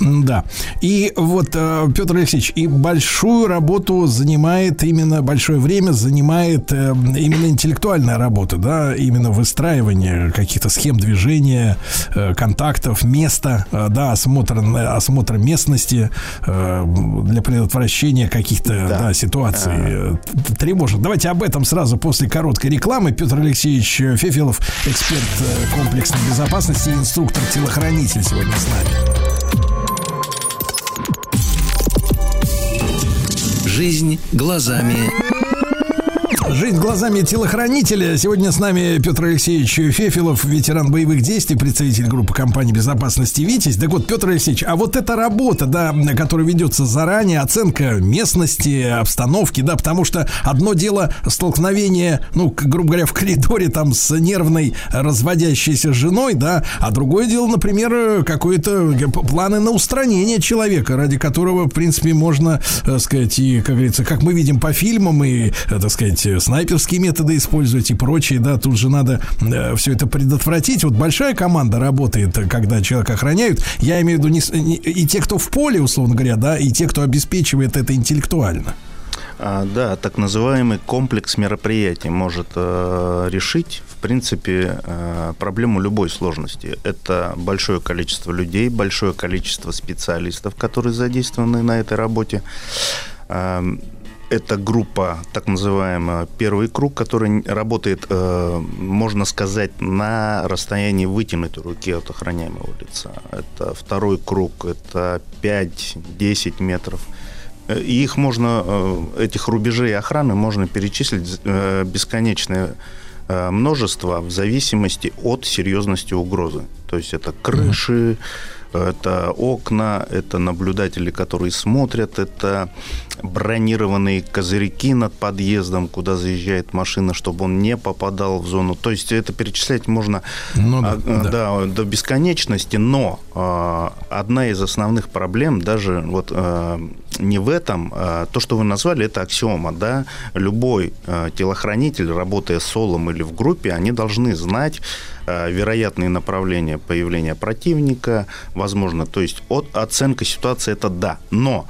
Да. И вот, э, Петр Алексеевич, и большую работу занимает именно, большое время занимает э, именно интеллектуальная работа, да, именно выстраивание каких-то схем движения, э, контактов, места, да, осмотр, осмотр местности для предотвращения каких-то да. ситуаций э, т- тревожных. Давайте об этом сразу после короткой рекламы. Петр Алексеевич Фефилов, эксперт комплексной безопасности и инструктор-телохранитель сегодня с нами. Жизнь глазами Жизнь глазами телохранителя. Сегодня с нами Петр Алексеевич Фефилов, ветеран боевых действий, представитель группы компании безопасности «Витязь». Так вот, Петр Алексеевич, а вот эта работа, да, которая ведется заранее, оценка местности, обстановки, да, потому что одно дело столкновение, ну, грубо говоря, в коридоре там с нервной разводящейся женой, да, а другое дело, например, какое-то планы на устранение человека, ради которого, в принципе, можно, так сказать, и, как говорится, как мы видим по фильмам, и, э, так сказать, э, снайперские методы использовать и прочее, да, тут же надо все это предотвратить. Вот большая команда работает, э, когда человека охраняют. Я имею в виду не не- и те, кто в поле, условно говоря, да, и те, кто обеспечивает это интеллектуально. А, да, так называемый комплекс мероприятий может э, решить, в принципе, э, проблему любой сложности. Это большое количество людей, большое количество специалистов, которые задействованы на этой работе. Эм, Это группа, так называемая первый круг, который работает, э, можно сказать, на расстоянии вытянутой руки от охраняемого лица. Это второй круг, это 5-10 метров. Э, И их можно, э, этих рубежей охраны можно перечислить э, бесконечное э, множество в зависимости от серьезности угрозы. То есть это крыши, это окна, это наблюдатели, которые смотрят, это бронированные козырьки над подъездом, куда заезжает машина, чтобы он не попадал в зону. То есть это перечислять можно Ну да, а, а, да. да, до бесконечности, но а, одна из основных проблем даже вот а, не в этом, а, то, что вы назвали, это аксиома, да, любой а, телохранитель, работая солом или в группе, они должны знать а, вероятные направления появления противника, возможно, то есть от, оценка ситуации это да, но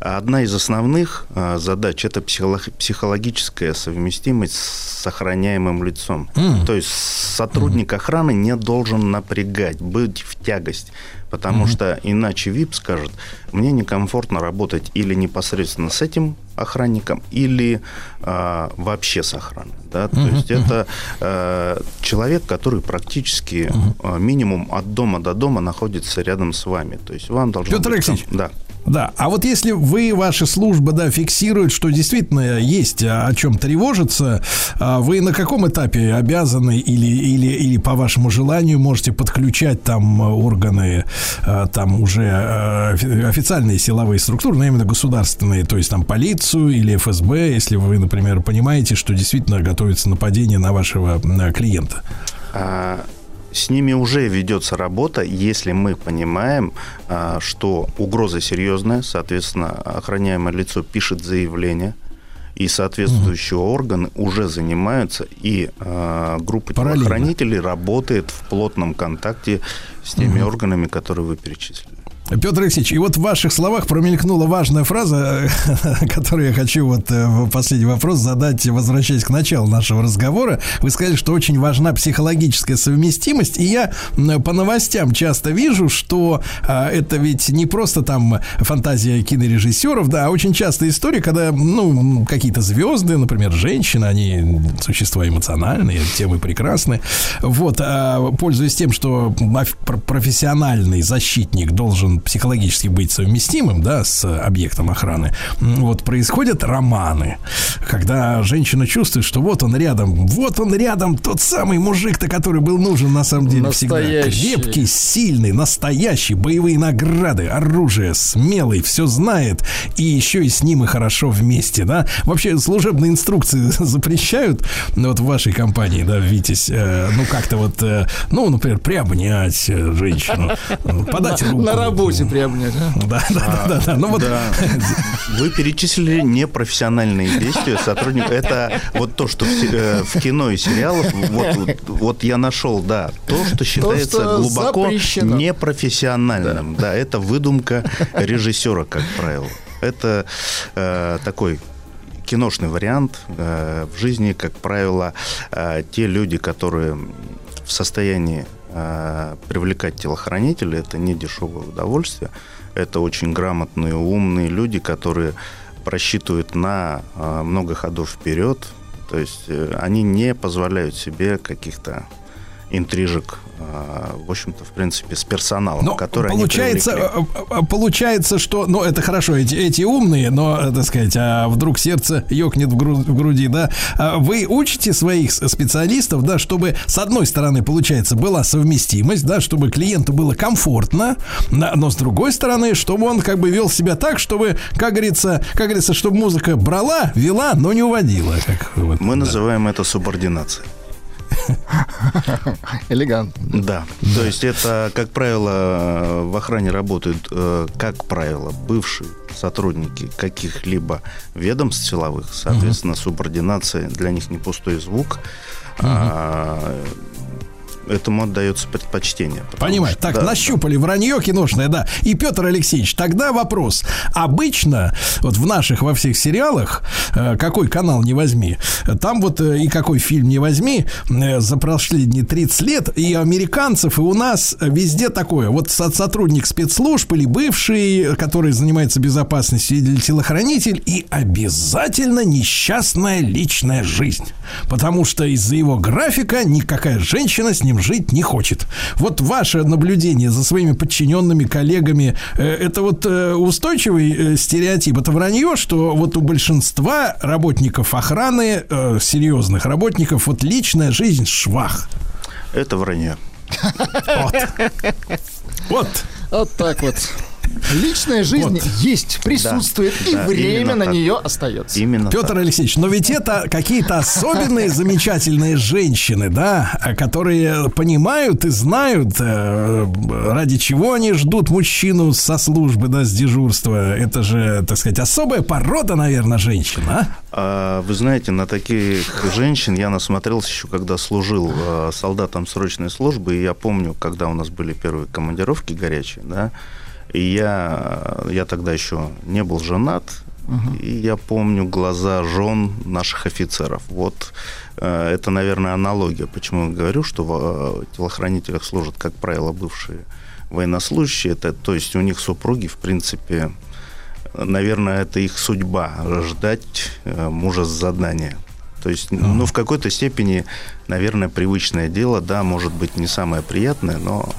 одна из основных а, задач это психолог- психологическая совместимость с охраняемым лицом, то есть сотрудник охраны не должен напрягать, быть в тягость. Потому что иначе ВИП скажет, мне некомфортно работать или непосредственно с этим охранником, или а, вообще с охраной. Да? То Мгм, есть мгм. это э, человек, который практически э, минимум от дома до дома находится рядом с вами. То есть вам должно Петр быть... Алексеевич, Да. Да, а вот если вы, ваша служба, да, фиксирует, что действительно есть а, о чем тревожиться, а вы на каком этапе обязаны или, или, или по вашему желанию можете подключать там органы, а, там уже офи- официальные силовые структуры, но именно государственные, то есть там полицию или ФСБ, если вы, например, понимаете, что действительно готовится нападение на вашего клиента? С ними уже ведется работа, если мы понимаем, а, что угроза серьезная, соответственно, охраняемое лицо пишет заявление, и соответствующие органы уже занимаются, и а, группа Параллельно. телохранителей работает в плотном контакте с теми Мгм. органами, которые вы перечислили. Петр Алексеевич, и вот в ваших словах промелькнула важная фраза, которую я хочу вот э, в последний вопрос задать, возвращаясь к началу нашего разговора. Вы сказали, что очень важна психологическая совместимость, и я по новостям часто вижу, что а, это ведь не просто там фантазия кинорежиссеров, да, а очень часто история, когда, ну, какие-то звезды, например, женщины, они существа эмоциональные, темы прекрасны. Вот, а, пользуясь тем, что оф- пр- профессиональный защитник должен психологически быть совместимым, да, с объектом охраны, вот происходят романы, когда женщина чувствует, что вот он рядом, вот он рядом, тот самый мужик-то, который был нужен на самом деле всегда. Настоящий. Крепкий, сильный, настоящий, боевые награды, оружие, смелый, все знает, и еще и с ним и хорошо вместе, да. Вообще служебные инструкции запрещают, вот в вашей компании, да, Витязь, э, ну как-то вот, э, ну, например, приобнять э, женщину, подать руку. На работе приобнять, а? Да, да, да, да, да. Ну вот. Вы перечислили непрофессиональные действия сотрудников. Это вот то, что в, э, в кино и сериалах, вот, я нашел, да, то, что считается глубоко непрофессиональным. Да. это выдумка режиссера, как правило. Это э, такой киношный вариант. Э, в жизни, как правило, те люди, которые в состоянии привлекать телохранителей, это не дешевое удовольствие. Это очень грамотные, умные люди, которые просчитывают на э, много ходов вперед. То есть э, они не позволяют себе каких-то интрижек, э, в общем-то, в принципе, с персоналом, Но который получается, они привлекли. э, э, получается, что, ну, это хорошо, эти, эти умные, но, э, так сказать, а вдруг сердце ёкнет в, гру- в груди, да? А Вы учите своих специалистов, да, чтобы, с одной стороны, получается, была совместимость, да, чтобы клиенту было комфортно, но с другой стороны, чтобы он как бы вел себя так, чтобы, как говорится, как говорится, чтобы музыка брала, вела, но не уводила. Как, вот, Мы да. называем это субординацией. Элегантно. Да. То есть это, как правило, в охране работают, э, как правило, бывшие сотрудники каких-либо ведомств силовых. Соответственно, субординация для них не пустой звук. а, этому отдается предпочтение. Понимаю. что- Так, да, нащупали вранье киношное, да. И Петр Алексеевич, тогда вопрос. Обычно, вот в наших во всех сериалах, э, какой канал не возьми, там вот э, и какой фильм не возьми, э, за последние 30 лет и американцев, и у нас везде такое. Вот со- сотрудник спецслужб или бывший, который занимается безопасностью или телохранитель, и обязательно несчастная личная жизнь. Потому что из-за его графика никакая женщина с ним жить не хочет. Вот ваше наблюдение за своими подчиненными, коллегами, э, это вот э, устойчивый э, стереотип, это вранье, что вот у большинства работников охраны, серьезных работников, вот личная жизнь швах. Это вранье. Вот. Вот. Вот так вот. Личная жизнь есть, присутствует, и да, время именно на так. нее остается. Именно Петр так. Алексеевич, но ведь это какие-то особенные замечательные женщины, да, которые понимают и знают, э, ради чего они ждут мужчину со службы, да, с дежурства. Это же, так сказать, особая порода, наверное, женщин, а? А, Вы знаете, на таких женщин я насмотрелся еще, когда служил э, солдатом срочной службы. И я помню, когда у нас были первые командировки горячие, да, и я, я тогда еще не был женат, и я помню глаза жен наших офицеров. Вот э, это, наверное, аналогия. Почему я говорю, что в э, телохранителях служат, как правило, бывшие военнослужащие. Это, то есть у них супруги, в принципе, наверное, это их судьба ждать э, мужа с задания. То есть, ну, в какой-то степени, наверное, привычное дело, да, может быть, не самое приятное, но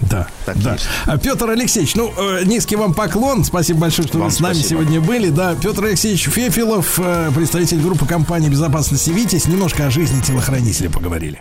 Да, Так да. есть. А, Петр Алексеевич, ну, э, низкий вам поклон. Спасибо большое, что Вам вы с нами спасибо. сегодня были. Да, Петр Алексеевич Фефилов, э, представитель группы компании безопасности «Витязь». Немножко о жизни телохранителя поговорили.